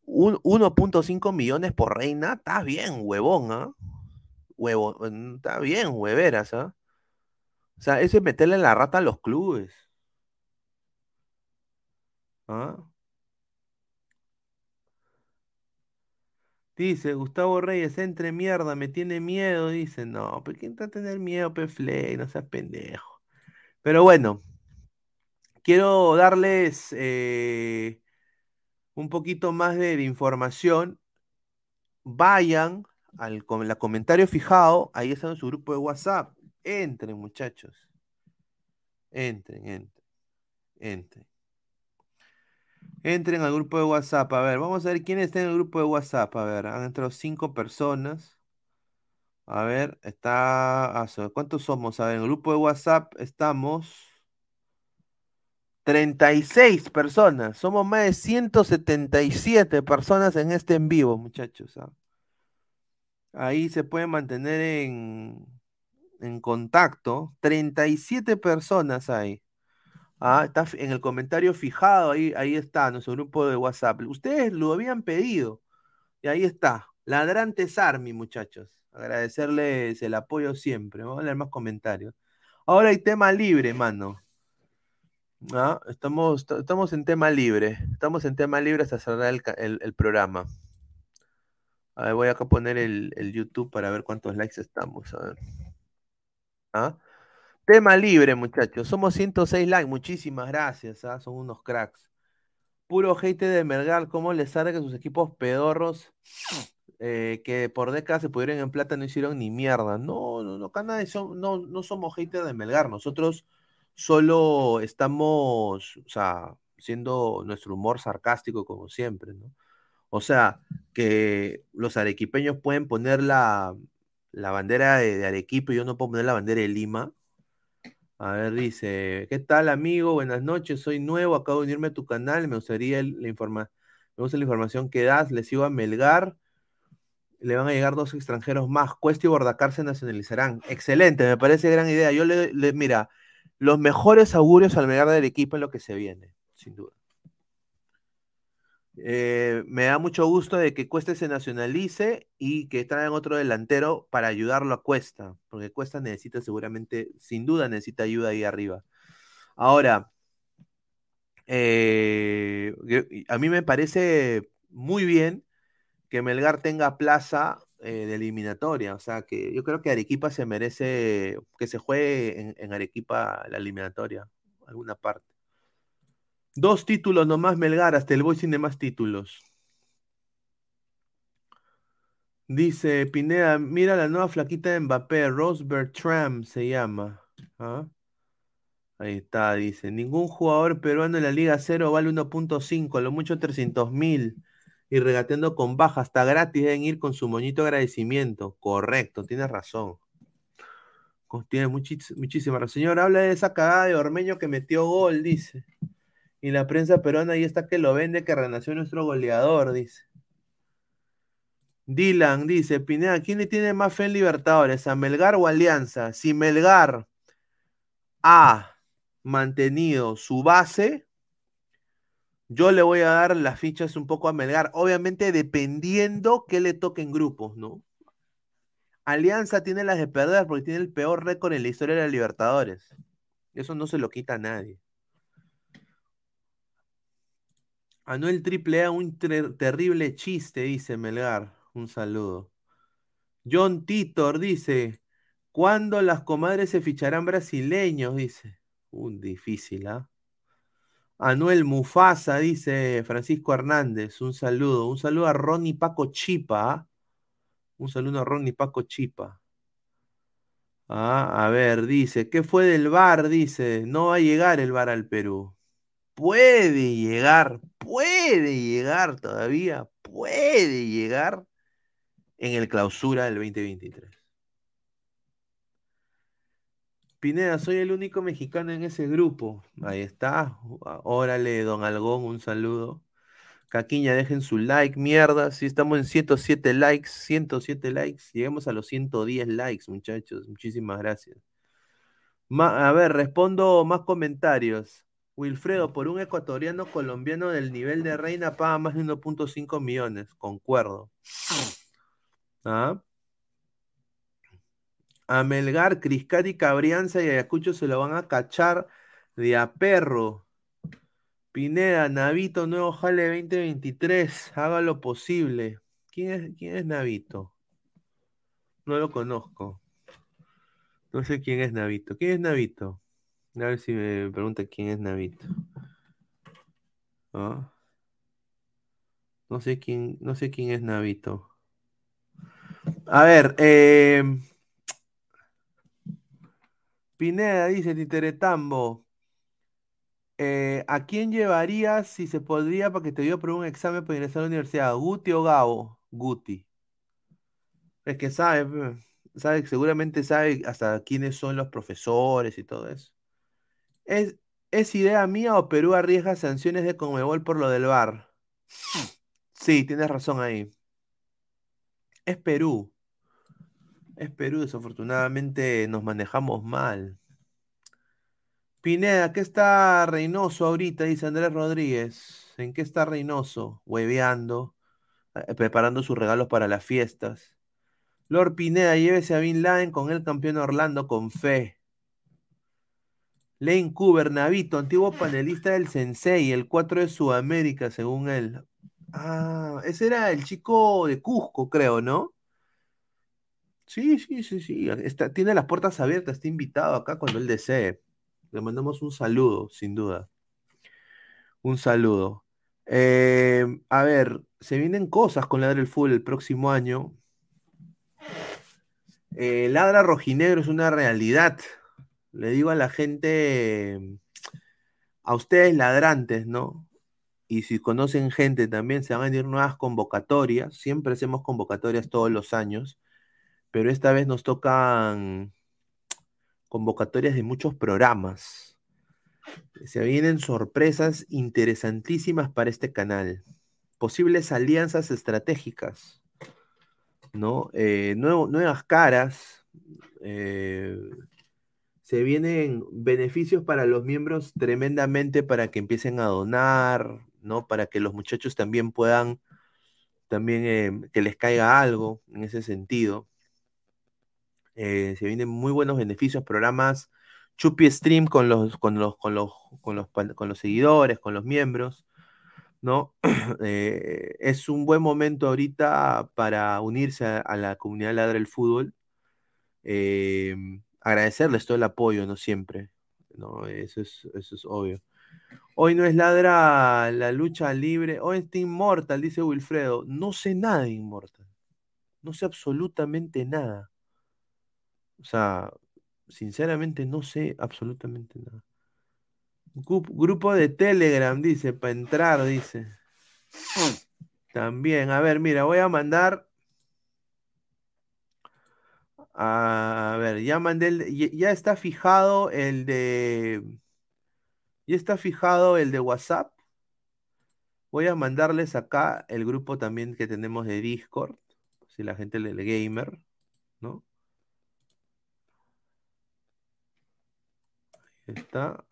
un- 1.5 millones por reina, está bien, huevón, ¿ah? Huevo, mm, está bien, hueveras, ¿ah? O sea, eso es meterle la rata a los clubes. ¿Ah? Dice Gustavo Reyes, entre mierda, me tiene miedo. Dice, no, pero ¿quién va a tener miedo, Pefley? No seas pendejo. Pero bueno, quiero darles eh, un poquito más de, información. Vayan al comentario fijado, ahí está en su grupo de WhatsApp. Entren, muchachos. Entren, entren, entren. Entren al grupo de WhatsApp. A ver, vamos a ver quién está en el grupo de WhatsApp. A ver, han entrado cinco personas. A ver, está. ah, ¿Cuántos somos? A ver, en el grupo de WhatsApp estamos 36 personas. Somos más de 177 personas en este en vivo, muchachos. ¿ah? Ahí se pueden mantener en, en contacto. 37 personas hay. Ah, está en el comentario fijado, ahí, ahí está, nuestro grupo de WhatsApp. Ustedes lo habían pedido. Y ahí está. Ladrantes Army, muchachos. Agradecerles el apoyo siempre. Vamos a leer más comentarios. Ahora hay tema libre, mano. Estamos, estamos en tema libre. Estamos en tema libre hasta cerrar el, el- programa. A voy acá a poner el, el YouTube para ver cuántos likes estamos. ¿Ah? Tema libre, muchachos. Somos 106 likes. Muchísimas gracias. ¿ah? Son unos cracks. Puro hate de Melgar. ¿Cómo les sabe que sus equipos pedorros eh, que por décadas se pudieron en plata no hicieron ni mierda? No, no, no, acá no, no somos haters de Melgar. Nosotros solo estamos, o sea, siendo nuestro humor sarcástico como siempre, ¿no? O sea, que los arequipeños pueden poner la, la bandera de, de Arequipa y yo no puedo poner la bandera de Lima. A ver, dice, ¿qué tal amigo? Buenas noches, soy nuevo, acabo de unirme a tu canal, me gustaría el- la informa me gusta la información que das, les sigo a Melgar, le van a llegar dos extranjeros más, Cuesta y Bordacar se nacionalizarán. Excelente, me parece gran idea. Yo le, le- mira, los mejores augurios al Melgar del equipo en lo que se viene, sin duda. Eh, me da mucho gusto de que Cuesta se nacionalice y que traigan otro delantero para ayudarlo a Cuesta, porque Cuesta necesita seguramente, sin duda necesita ayuda ahí arriba. Ahora, eh, a mí me parece muy bien que Melgar tenga plaza eh, de eliminatoria, o sea que yo creo que Arequipa se merece que se juegue en, Arequipa la eliminatoria, alguna parte. Dos títulos nomás Melgar, hasta el Boy tiene más títulos. Dice Pineda, mira la nueva flaquita de Mbappé, Rose Bertram se llama. ¿Ah? Ahí está, dice. Ningún jugador peruano en la Liga Cero vale 1.5, a lo mucho 300 mil. Y regateando con baja, hasta gratis deben ir con su moñito de agradecimiento. Correcto, tienes razón. Tiene muchísima razón. Señor, habla de esa cagada de Ormeño que metió gol, dice. Y la prensa peruana ahí está que lo vende, que renació nuestro goleador, dice. Dylan dice, Pineda, ¿quién le tiene más fe en Libertadores? ¿A Melgar o Alianza? Si Melgar ha mantenido su base, yo le voy a dar las fichas un poco a Melgar, obviamente dependiendo que le toquen grupos, ¿no? Alianza tiene las de perder porque tiene el peor récord en la historia de la Libertadores. Eso no se lo quita a nadie. Anuel Triple A, un ter- terrible chiste, dice Melgar. Un saludo. John Titor dice, ¿cuándo las comadres se ficharán brasileños? Dice. Un difícil, ¿ah? Anuel Mufasa, dice Francisco Hernández. Un saludo. Un saludo a Ronnie Paco Chipa. ¿ah? Un saludo a Ronnie Paco Chipa. Ah, a ver, dice, ¿qué fue del VAR? Dice, no va a llegar el VAR al Perú. Puede llegar, puede llegar todavía, puede llegar en el clausura del 2023. Pineda, soy el único mexicano en ese grupo. Ahí está. Órale, don Algón, un saludo. Caquiña, dejen su like, mierda. Si estamos en 107 likes, 107 likes. Lleguemos a los 110 likes, muchachos. Muchísimas gracias. A ver, respondo más comentarios. Wilfredo, por un ecuatoriano colombiano del nivel de Reina paga más de 1.5 millones. Concuerdo. ¿Ah? A Melgar, Criscati, Cabrianza y Ayacucho se lo van a cachar de a perro. Pineda, Navito, nuevo Jale 2023. Haga lo posible. ¿Quién es, quién es Navito? No lo conozco. No sé quién es Navito. ¿Quién es Navito? A ver si me pregunta quién es Navito. Ah. No sé quién, no sé quién es Navito. A ver, eh, Pineda dice Titeretambo. eh, ¿a quién llevarías si se podría para que te dio por un examen para ingresar a la universidad? ¿Guti o Gabo? Guti. Es que sabe, sabe, seguramente sabe hasta quiénes son los profesores y todo eso. ¿Es, es idea mía o Perú arriesga sanciones de Conmebol por lo del VAR? Sí, tienes razón ahí. Es Perú. Es Perú, desafortunadamente nos manejamos mal. Pineda, ¿qué está Reynoso ahorita? Dice Andrés Rodríguez. ¿En qué está Reynoso? Hueveando, eh, preparando sus regalos para las fiestas. Lord Pineda, llévese a Bin Laden con el campeón Orlando con fe. Lane Cooper, Navito, antiguo panelista del Sensei, el 4 de Sudamérica, según él. Ah, ese era el chico de Cusco, creo, ¿no? Sí, sí, sí, sí. Está, tiene las puertas abiertas, está invitado acá cuando él desee. Le mandamos un saludo, sin duda. Un saludo. Eh, a ver, se vienen cosas con Ladra el Fútbol el próximo año. Eh, Ladra Rojinegro es una realidad. Le digo a la gente, a ustedes ladrantes, ¿no? Y si conocen gente también, se van a venir nuevas convocatorias. Siempre hacemos convocatorias todos los años, pero esta vez nos tocan convocatorias de muchos programas. Se vienen sorpresas interesantísimas para este canal. Posibles alianzas estratégicas, ¿no? Eh, nuevo- nuevas caras. eh, se vienen beneficios para los miembros tremendamente para que empiecen a donar, ¿no? Para que los muchachos también puedan, también eh, que les caiga algo en ese sentido. Eh, se vienen muy buenos beneficios, programas Chupi Stream con los, con los, con los, con los, con los seguidores, con los miembros, ¿no? Eh, es un buen momento ahorita para unirse a, la comunidad Ladra el Fútbol. Eh, agradecerles todo el apoyo, ¿no? Siempre, ¿no? Eso es, eso es obvio. Hoy no es ladra la lucha libre, hoy está Inmortal, dice Wilfredo. No sé nada de Inmortal. No sé absolutamente nada. O sea, sinceramente no sé absolutamente nada. Gru- Grupo de Telegram, dice, para entrar, dice. También, a ver, mira, voy a mandar. A ver, ya mandé el, ya está fijado el de. Ya está fijado el de WhatsApp. Voy a mandarles acá el grupo también que tenemos de Discord. Si la gente le gamer, ¿no? Está.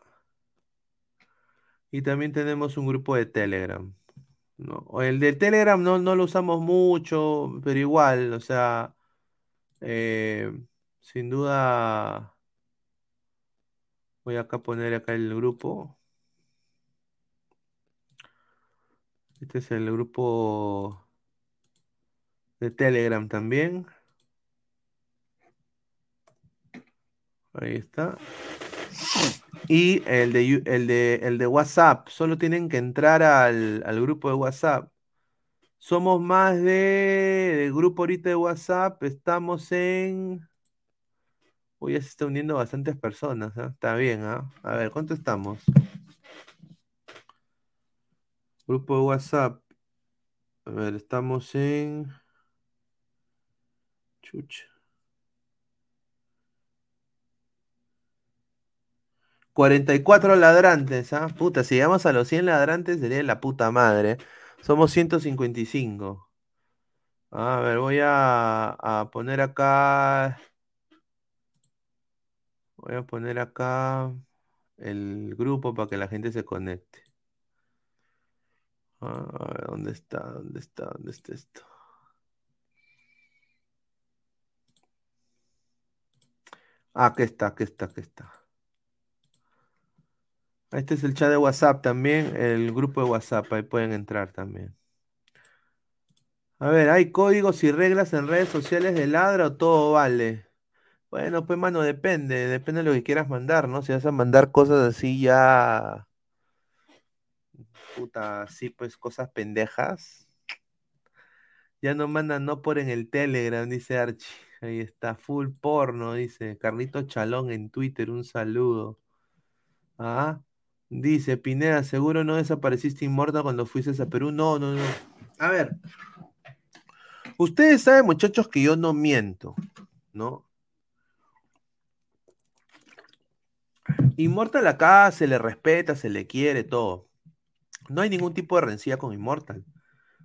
Y también tenemos un grupo de Telegram. ¿no? El de Telegram no, no lo usamos mucho, pero igual, o sea, eh, sin duda voy acá a poner acá el grupo. Este es el grupo de Telegram también. Ahí está. Y el de, el de, el de WhatsApp, solo tienen que entrar al, al grupo de WhatsApp. Somos más de, grupo ahorita de WhatsApp, estamos en... Uy, ya se está uniendo bastantes personas, ¿ah? Está bien, ¿ah? A ver, ¿cuánto estamos? Grupo de WhatsApp. A ver, estamos en... Chucha. 44 ladrantes, ¿ah? Puta, si llegamos a los 100 ladrantes sería la puta madre. Somos 155. A ver, voy a, a poner acá. Voy a poner acá. el grupo para que la gente se conecte. A ver, ¿dónde está? ¿Dónde está? ¿Dónde está esto? Ah, aquí está, aquí está, aquí está. Este es el chat de WhatsApp también, el grupo de WhatsApp, ahí pueden entrar también. A ver, ¿hay códigos y reglas en redes sociales de Ladra o todo vale? Bueno, pues mano, depende, depende de lo que quieras mandar, ¿no? Si vas a mandar cosas así ya, puta, así pues cosas pendejas, ya no mandan no por en el Telegram, dice Archie. Ahí está, full porno, dice Carlito Chalón en Twitter, un saludo. Ah, dice Pineda, seguro no desapareciste inmortal cuando fuiste a Perú. No, no, no. A ver, ustedes saben, muchachos, que yo no miento, ¿no? Immortal acá se le respeta, se le quiere, todo. No hay ningún tipo de rencilla con Immortal.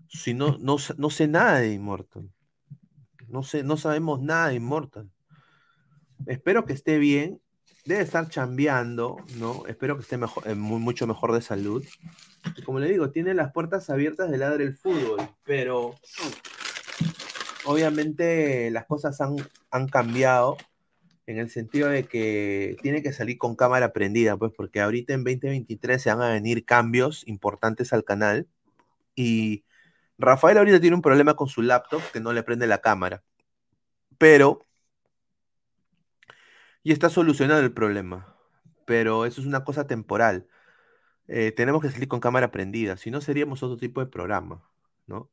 Si no, no, no sé nada de Immortal. No sé, no sabemos nada de Immortal. Espero que esté bien. Debe estar chambeando, ¿no? Espero que esté mejor, eh, mu- mucho mejor de salud. Y como le digo, tiene las puertas abiertas de ladre el fútbol, pero obviamente las cosas han, han cambiado en el sentido de que tiene que salir con cámara prendida, pues, porque ahorita en 2023 se van a venir cambios importantes al canal y Rafael ahorita tiene un problema con su laptop que no le prende la cámara, pero y está solucionado el problema, pero eso es una cosa temporal. Eh, tenemos que salir con cámara prendida, si no seríamos otro tipo de programa, ¿no?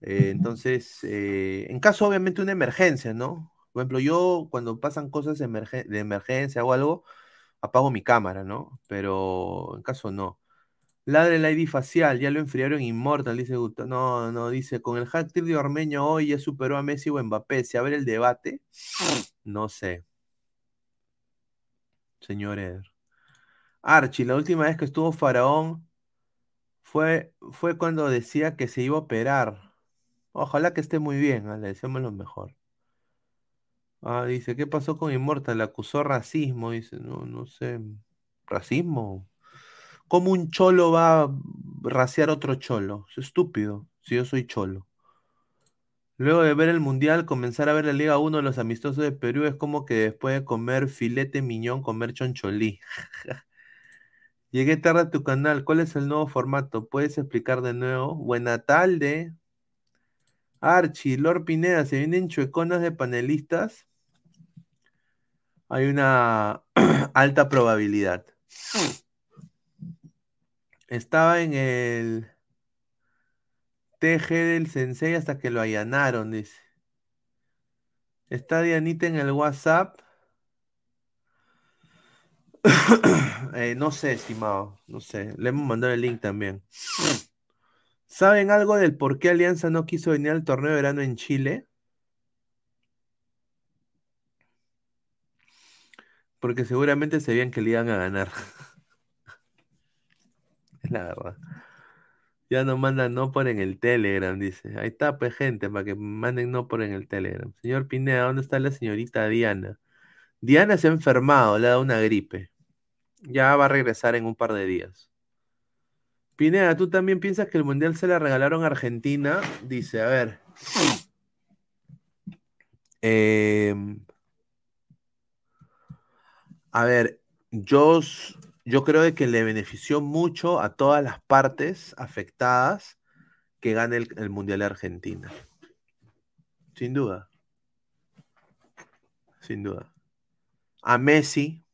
Eh, entonces, eh, en caso obviamente una emergencia, ¿no? Por ejemplo, yo cuando pasan cosas de emergencia o algo, apago mi cámara, ¿no? Pero en caso no. Ladre el ID facial, ya lo enfriaron Immortal, dice Gustavo. No, no, dice, con el hat trick de Ormeño hoy ya superó a Messi o Mbappé. ¿Se abre el debate? No sé. Señor Eder. Archie, la última vez que estuvo Faraón fue, fue cuando decía que se iba a operar. Ojalá que esté muy bien, ah, le deseamos lo mejor. Ah, dice, ¿qué pasó con Immortal? Le acusó racismo, dice, no, no sé. ¿Racismo? ¿Cómo un cholo va a raciar otro cholo? Es estúpido, si yo soy cholo. Luego de ver el Mundial, comenzar a ver la Liga 1 de los amistosos de Perú es como que después de comer filete miñón, comer choncholí. Llegué tarde a tu canal. ¿Cuál es el nuevo formato? ¿Puedes explicar de nuevo? Buena tarde. Archie, Lord Pineda, ¿se vienen chueconas de panelistas? Hay una alta probabilidad. Estaba en el TG del Sensei hasta que lo allanaron, dice. Está Dianita en el WhatsApp. Eh, no sé, estimado, no sé. Le hemos mandado el link también. ¿Saben algo del por qué Alianza no quiso venir al torneo de verano en Chile? Porque seguramente sabían que le iban a ganar. Es la verdad. Ya no mandan no por en el Telegram, dice. Ahí está, pues, gente, para que manden no por en el Telegram. Señor Pineda, ¿dónde está la señorita Diana? Diana se ha enfermado, le ha dado una gripe. Ya va a regresar en un par de días. Pineda, ¿tú también piensas que el Mundial se la regalaron a Argentina? Dice, a ver. Em, a ver, yo, yo creo que le benefició mucho a todas las partes afectadas que gane el, Mundial de Argentina. Sin duda, sin duda. A Messi,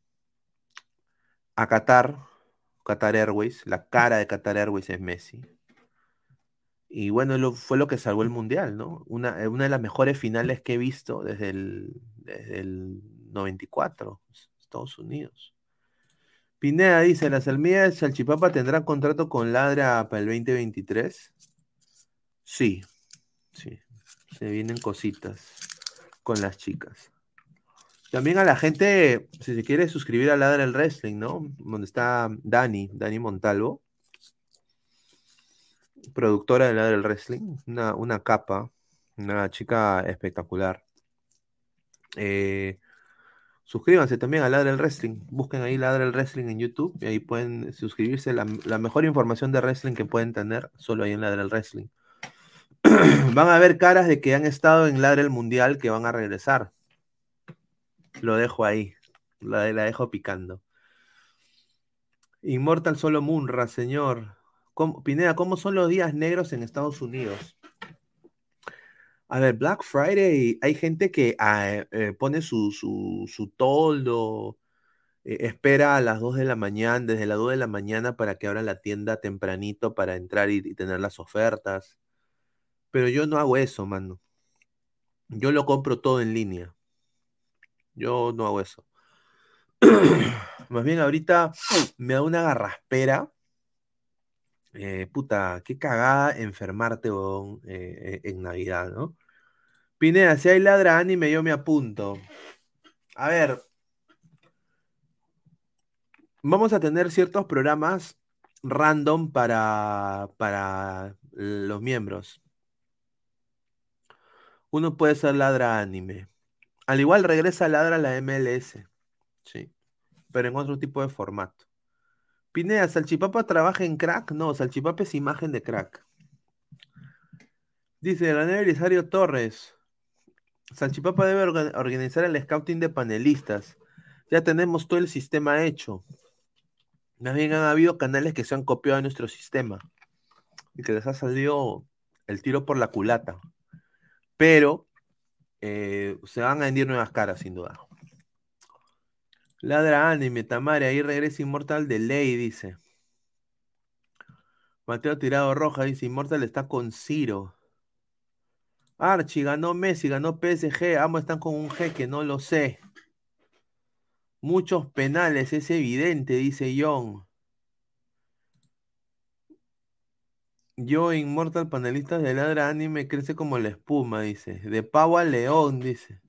a Qatar, Qatar Airways, la cara de Qatar Airways es Messi. Y bueno, fue lo que salvó el Mundial, ¿no? Una, eh, una de las mejores finales que he visto desde el, desde el 94, Estados Unidos. Pineda dice, ¿las almías Salchipapa tendrán contrato con Ladra para el 2023? Sí, sí, se vienen cositas con las chicas. También a la gente, si se quiere suscribir a Ladra el Wrestling, ¿no? Donde está Dani, Dani Montalvo, productora de Ladra el Wrestling, una, una capa, una chica espectacular. Eh, Suscríbanse también a Ladra el Wrestling. Busquen ahí Ladra el Wrestling en YouTube y ahí pueden suscribirse. La, mejor información de wrestling que pueden tener solo ahí en Ladra el Wrestling. van a ver caras de que han estado en Ladra el Mundial que van a regresar. Lo dejo ahí. La, dejo picando. Immortal Solo Munra, señor. ¿Cómo- Pineda, ¿cómo son los días negros en Estados Unidos? A ver, Black Friday, hay gente que ah, eh, pone su, su, su toldo, eh, espera a las 2 de la mañana, desde las 2 de la mañana para que abran la tienda tempranito para entrar y, y tener las ofertas. Pero yo no hago eso, mano. Yo lo compro todo en línea. Yo no hago eso. Más bien ahorita me da una garraspera. Eh, puta, qué cagada enfermarte, eh, eh, en Navidad, ¿no? Pineda, si hay ladra anime, yo me apunto. A ver, vamos a tener ciertos programas random para, para los miembros. Uno puede ser ladra anime. Al igual regresa ladra la MLS. Sí. Pero en otro tipo de formato. Pineda, ¿Salchipapa trabaja en crack? No, Salchipapa es imagen de crack. Dice René Belisario Torres. Salchipapa debe orga- organizar el scouting de panelistas. Ya tenemos todo el sistema hecho. Más bien han habido canales que se han copiado de nuestro sistema y que les ha salido el tiro por la culata. Pero eh, se van a vendir nuevas caras, sin duda. Ladra anime, Tamare, ahí regresa Immortal de ley, dice. Mateo Tirado Roja dice, Immortal está con Ciro. Archie ganó Messi, ganó PSG, ambos están con un G que no lo sé. Muchos penales, es evidente, dice John. Yo, Inmortal, panelistas de Ladra Anime, crece como la espuma, dice. De pavo a león, dice.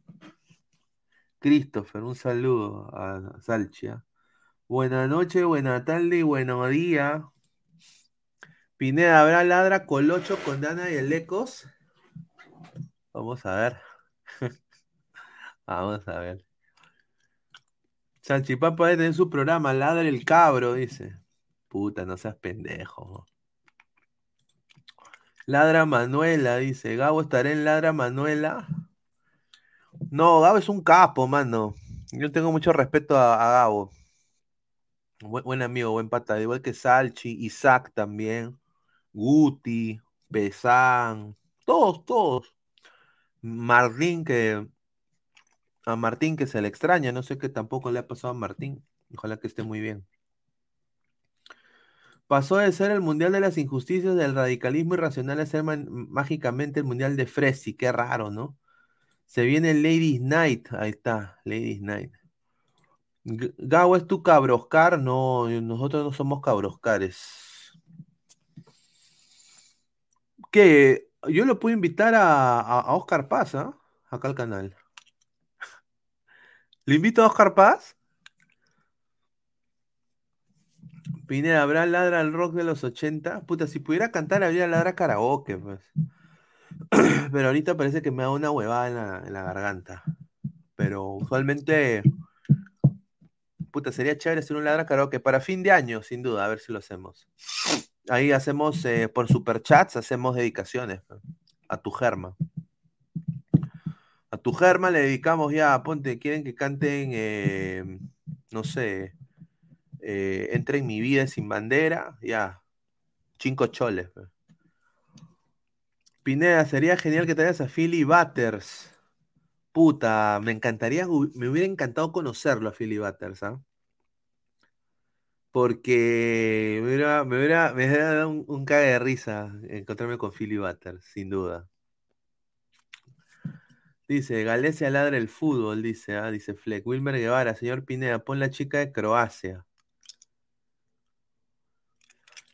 Christopher, un saludo a Salchia. Buenas noches, buena tarde y buenos días. Pineda, ¿habrá Ladra Colocho con Dana y el Ecos? Vamos a ver. Vamos a ver. Salchipapa debe tener su programa, Ladra el Cabro, dice. Puta, no seas pendejo. Ladra Manuela, dice. Gabo estará en Ladra Manuela. No, Gabo es un capo, mano. Yo tengo mucho respeto a, Gabo. Buen, buen amigo, buen pata. Igual que Salchi, Isaac también. Guti, Pesán. Todos, todos. Martín, que. A Martín que se le extraña. No sé qué tampoco le ha pasado a Martín. Ojalá que esté muy bien. Pasó de ser el mundial de las injusticias, del radicalismo irracional a ser mágicamente el mundial de Fresi. Qué raro, ¿no? Se viene Ladies Night. Ahí está, Ladies Night. G- Gabo, ¿es tu cabroscar? No, nosotros no somos cabroscares. ¿Qué? Yo lo puedo invitar a, Oscar Paz, ¿ah? Acá al canal. ¿Le invito a Oscar Paz? Pineda, ¿habrá ladra al rock de los 80? Puta, si pudiera cantar habría ladra karaoke, pues. Pero ahorita parece que me da una huevada en la, garganta. Pero usualmente, puta, sería chévere hacer un ladra karaoke para fin de año, sin duda, a ver si lo hacemos. Ahí hacemos, eh, por superchats, hacemos dedicaciones a tu germa. A tu germa le dedicamos ya, ponte, quieren que canten, eh, no sé, eh, Entra en mi vida sin bandera, ya, cinco choles. Pineda, sería genial que traigas a Philly Butters. Puta, me encantaría, me hubiera encantado conocerlo a Philly Butters, ¿ah? Porque me hubiera, me hubiera, me dado un, un cague de risa encontrarme con Philly Butters, sin duda. Dice, Galecia ladra el fútbol, dice, ah, dice Fleck. Wilmer Guevara, señor Pineda, pon la chica de Croacia.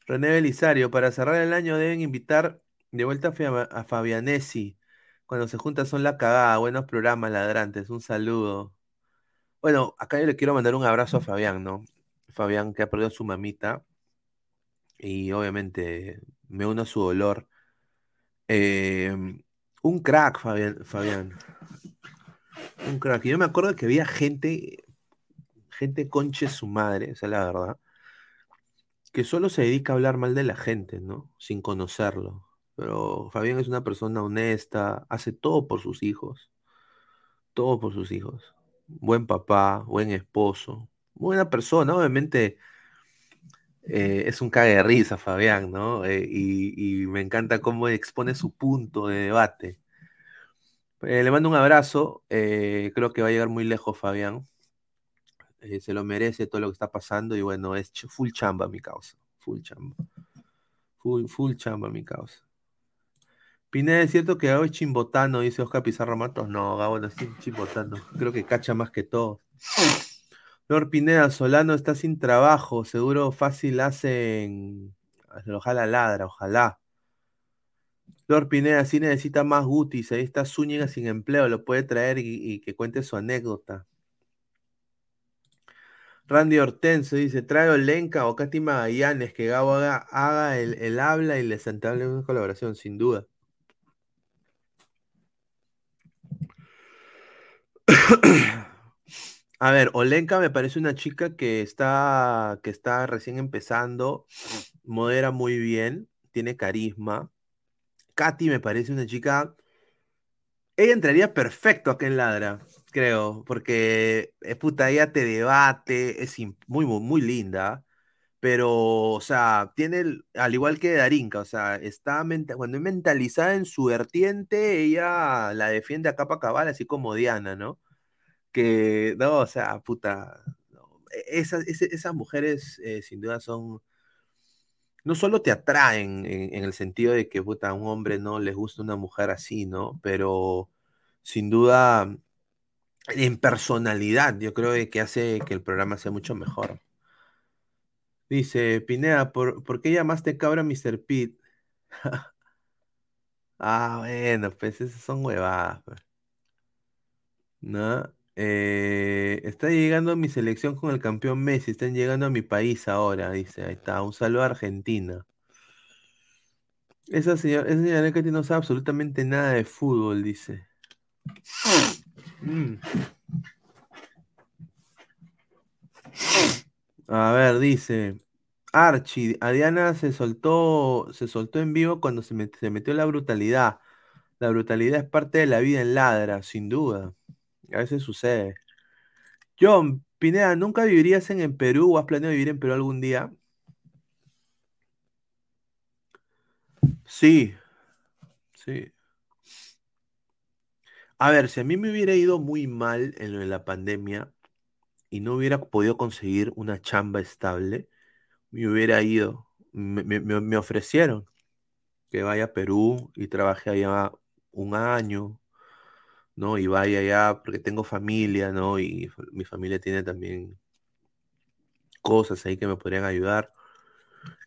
René Belisario, para cerrar el año deben invitar de vuelta a, Fabianesi. Cuando se juntan son la cagada. Buenos programas, ladrantes. Un saludo. Bueno, acá yo le quiero mandar un abrazo a Fabián, ¿no? Fabián que ha perdido a su mamita. Y obviamente me uno a su dolor. Eh, un crack, Fabián. Fabián. Un crack. Y yo me acuerdo que había gente, gente conche su madre, esa es la verdad, que solo se dedica a hablar mal de la gente, ¿no? Sin conocerlo. Pero Fabián es una persona honesta, hace todo por sus hijos. Todo por sus hijos. Buen papá, buen esposo, buena persona. Obviamente eh, es un cague de risa, Fabián, ¿no? Eh, y, me encanta cómo expone su punto de debate. Eh, le mando un abrazo. creo que va a llegar muy lejos, Fabián. Se lo merece todo lo que está pasando. Y bueno, es full chamba mi causa. Full chamba. Full, full chamba mi causa. Pineda, ¿es cierto que Gabo es chimbotano? Dice Oscar Pizarro Matos. No, Gabo no es chimbotano. Creo que cacha más que todo. Lord Pineda, Solano está sin trabajo. Seguro fácil hacen. Ojalá ladra, ojalá. Lord Pineda, sí necesita más Gutis. Ahí está Zúñiga sin empleo. Lo puede traer y, que cuente su anécdota. Randy Hortense dice: Trae Olenka o Katy Magallanes. Que Gabo haga, el habla y les entable una colaboración, sin duda. A ver, Olenka me parece una chica que está, que está recién empezando, modera muy bien, tiene carisma. Katy me parece una chica. Ella entraría perfecto acá en Ladra, creo, porque eh, puta, ella te debate, es muy, muy, muy linda, pero, o sea, tiene, al igual que Darinka, o sea, está cuando es mentalizada en su vertiente, ella la defiende a capa cabal, así como Diana, ¿no? Que, no, o sea, puta, e- esas, esas mujeres eh, sin duda son, no solo te atraen en, en el sentido de que, puta, a un hombre no les gusta una mujer así, ¿no? Pero sin duda, en personalidad, yo creo que hace que el programa sea mucho mejor. Dice, Pineda, ¿por, por qué llamaste cabra a Mr. Pete? Ah, bueno, pues esas son huevadas. pues. ¿No? Eh, está llegando mi selección con el campeón Messi, están llegando a mi país ahora, dice. Ahí está, un saludo a Argentina. Esa señora, esa señora que no sabe absolutamente nada de fútbol, dice. Mm. A ver, dice. Archie, a Diana se soltó, se soltó en vivo cuando se, met- se metió la brutalidad. La brutalidad es parte de la vida en Ladra, sin duda. A veces sucede. John, Pineda, ¿nunca vivirías en, en Perú o has planeado vivir en Perú algún día? Sí, sí. A ver, si a mí me hubiera ido muy mal en lo de la pandemia y no hubiera podido conseguir una chamba estable, me hubiera ido. Me, me- ofrecieron que vaya a Perú y trabaje allá un año, ¿no? Y vaya allá porque tengo familia, ¿no? Y mi familia tiene también cosas ahí que me podrían ayudar.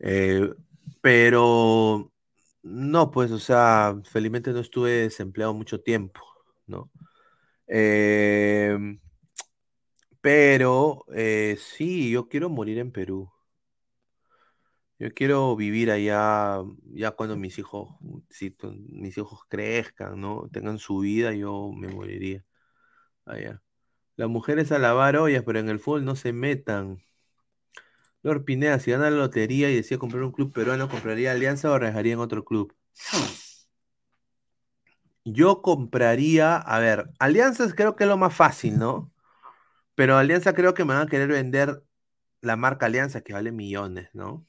Eh, pero no, pues, o sea, felizmente no estuve desempleado mucho tiempo, ¿no? Em, pero eh, sí, yo quiero morir en Perú. Yo quiero vivir allá, ya cuando mis hijos, si mis hijos crezcan, ¿no? Tengan su vida, yo me moriría allá. Las mujeres a lavar ollas, pero en el fútbol no se metan. Lord Pineda, si gana la lotería y decía comprar un club peruano, ¿compraría Alianza o dejaría en otro club? Yo compraría, a ver, Alianzas creo que es lo más fácil, ¿no? Pero Alianza creo que me van a querer vender la marca Alianza que vale millones, ¿no?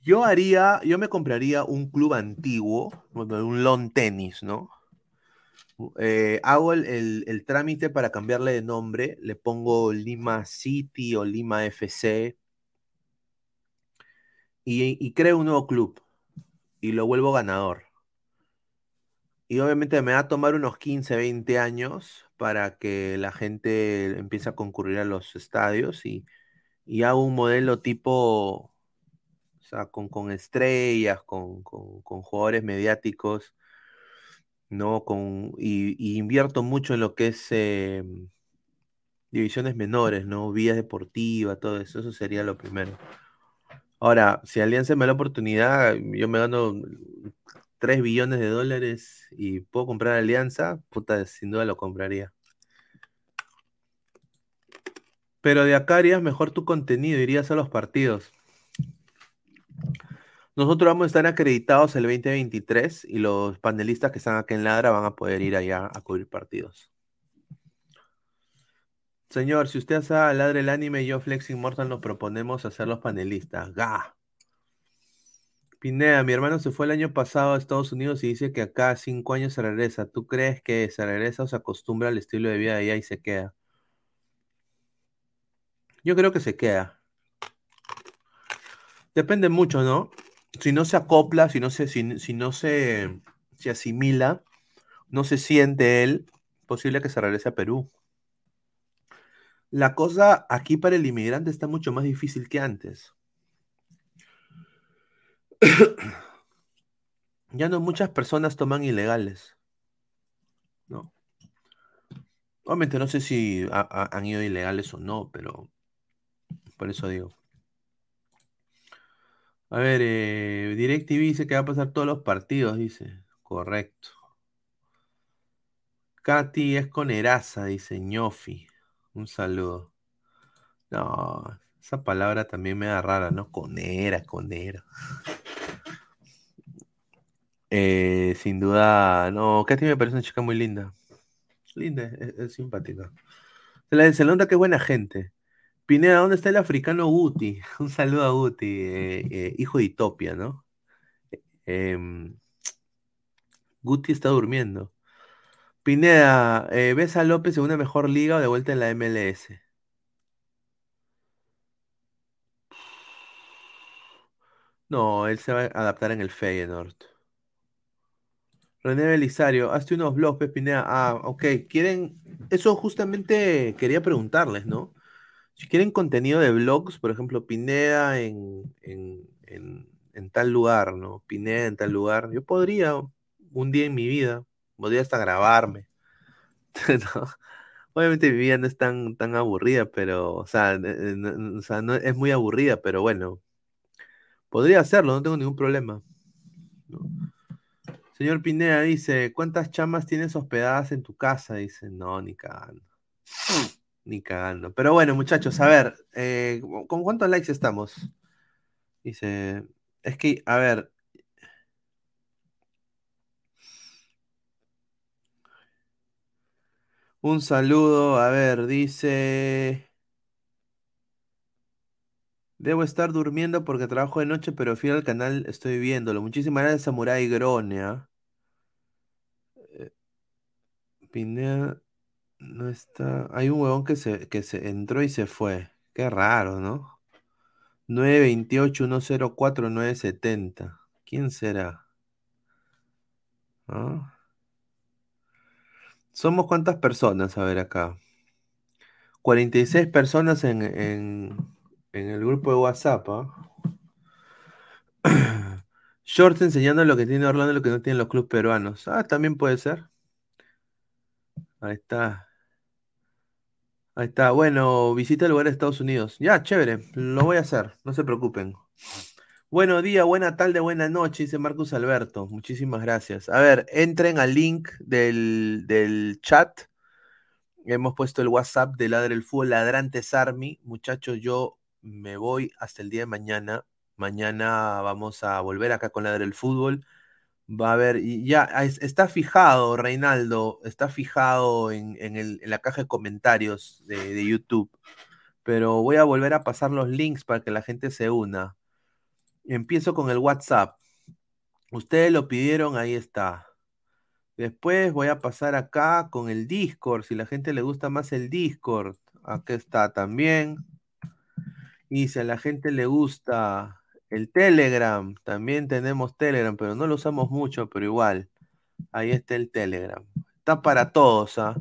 Yo haría, yo me compraría un club antiguo, un lawn tenis, ¿no? Eh, hago el, trámite para cambiarle de nombre, le pongo Lima City o Lima FC y creo un nuevo club y lo vuelvo ganador. Y obviamente me va a tomar unos 15, 20 años para que la gente empiece a concurrir a los estadios y, y hago un modelo tipo, o sea, con, con estrellas, con, con- con jugadores mediáticos, ¿no? Con, y, invierto mucho en lo que es eh, divisiones menores, ¿no? Vías deportivas, todo eso, eso sería lo primero. Ahora, si Alianza me da la oportunidad, yo me gano 3 billones de dólares y puedo comprar Alianza, puta, sin duda lo compraría. Pero de acá harías mejor tu contenido, irías a los partidos. Nosotros vamos a estar acreditados el 2023 y los panelistas que están acá en Ladra van a poder ir allá a cubrir partidos. Señor, si usted hace Ladra el anime, yo Flex Immortal nos proponemos hacer los panelistas. ¡Ga! Pineda, mi hermano se fue el año pasado a Estados Unidos y dice que acá cinco años se regresa. ¿Tú crees que se regresa o se acostumbra al estilo de vida de allá y se queda? Yo creo que se queda. Depende mucho, ¿no? Si no se acopla, si no se, si no se, se asimila, no se siente él, posible que se regrese a Perú. La cosa aquí para el inmigrante está mucho más difícil que antes. ya no muchas personas toman ilegales. ¿no? Obviamente no sé si ha- ha- han ido ilegales o no, pero por eso digo. A ver, eh, DirecTV dice que va a pasar todos los partidos, dice. Correcto. Katy es con Eraza, dice ñofi. Un saludo. No, esa palabra también me da rara, ¿no? Conera, conera. Eh, sin duda, no, Katy me parece una chica muy linda. Linda, es, simpática. Se la se nota que buena gente. Pineda, ¿dónde está el africano Guti? Un saludo a Guti, eh, eh, hijo de Itopia, ¿no? Em, Guti está durmiendo. Pineda, ¿ves a López en una mejor liga o de vuelta en la MLS? No, él se va a adaptar en el Feyenoord. René Belisario, hazte unos blogs, Pep Pineda. Ah, ok. Quieren. Eso justamente quería preguntarles, ¿no? Si quieren contenido de blogs, por ejemplo, Pineda en, en, en- tal lugar, ¿no? Pineda en tal lugar. Yo podría, un día en mi vida, podría hasta grabarme. ¿no? Obviamente mi vida no es tan, tan aburrida, pero, o sea, no- o sea, no es muy aburrida, pero bueno, podría hacerlo, no tengo ningún problema. Señor Pineda dice, ¿cuántas chamas tienes hospedadas en tu casa? Dice, no, ni cagando. Ni cagando. Pero bueno, muchachos, a ver, eh, ¿con cuántos likes estamos? Dice, es que, a ver, un saludo, a ver, dice, debo estar durmiendo porque trabajo de noche, pero fui al canal, estoy viéndolo. Muchísimas gracias, Samurai Grone, ¿ah? Eh, Pineda no está. Hay un huevón que se, que se entró y se fue. Qué raro, ¿no? 928-104-970. ¿Quién será? ¿Ah? ¿Somos cuántas personas? A ver acá. 46 personas en, en, en el grupo de WhatsApp, ¿ah? Shorts enseñando lo que tiene Orlando y lo que no tienen los clubes peruanos. Ah, también puede ser. Ahí está. Ahí está. Bueno, visita el lugar de Estados Unidos. Ya, chévere. Lo voy a hacer. No se preocupen. Buenos días, buena tarde, buena noche, dice Marcus Alberto. Muchísimas gracias. A ver, entren al link del, del chat. Hemos puesto el WhatsApp de Ladre el Fútbol, Ladrantes Army. Muchachos, yo me voy hasta el día de mañana. Mañana vamos a volver acá con Ladre el Fútbol. Va a haber, ya es- está fijado, Reinaldo, está fijado en, en el- en la caja de comentarios de, de YouTube. Pero voy a volver a pasar los links para que la gente se una. Empiezo con el WhatsApp. Ustedes lo pidieron, ahí está. Después voy a pasar acá con el Discord, si la gente le gusta más el Discord. Aquí está también. Y si a la gente le gusta el Telegram, también tenemos Telegram, pero no lo usamos mucho, pero igual. Ahí está el Telegram. Está para todos, ¿ah?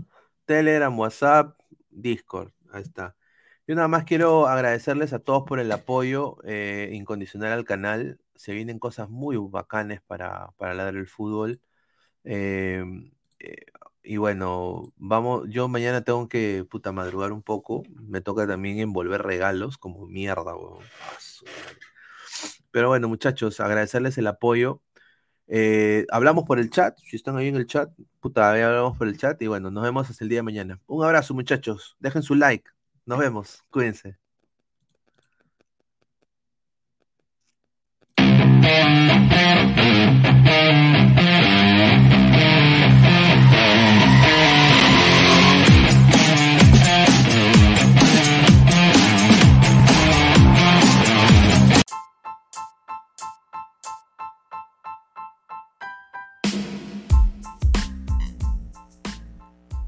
Telegram, WhatsApp, Discord. Ahí está. Yo nada más quiero agradecerles a todos por el apoyo eh, incondicional al canal. Se vienen cosas muy bacanes para, para Ladrar el Fútbol. Eh, eh, y bueno, vamos, yo mañana tengo que puta madrugar un poco. Me toca también envolver regalos como mierda, weón. Pero bueno, muchachos, agradecerles el apoyo. Eh, hablamos por el chat, si están ahí en el chat, puta, ahí hablamos por el chat y bueno, nos vemos hasta el día de mañana. Un abrazo muchachos, dejen su like, nos vemos, cuídense.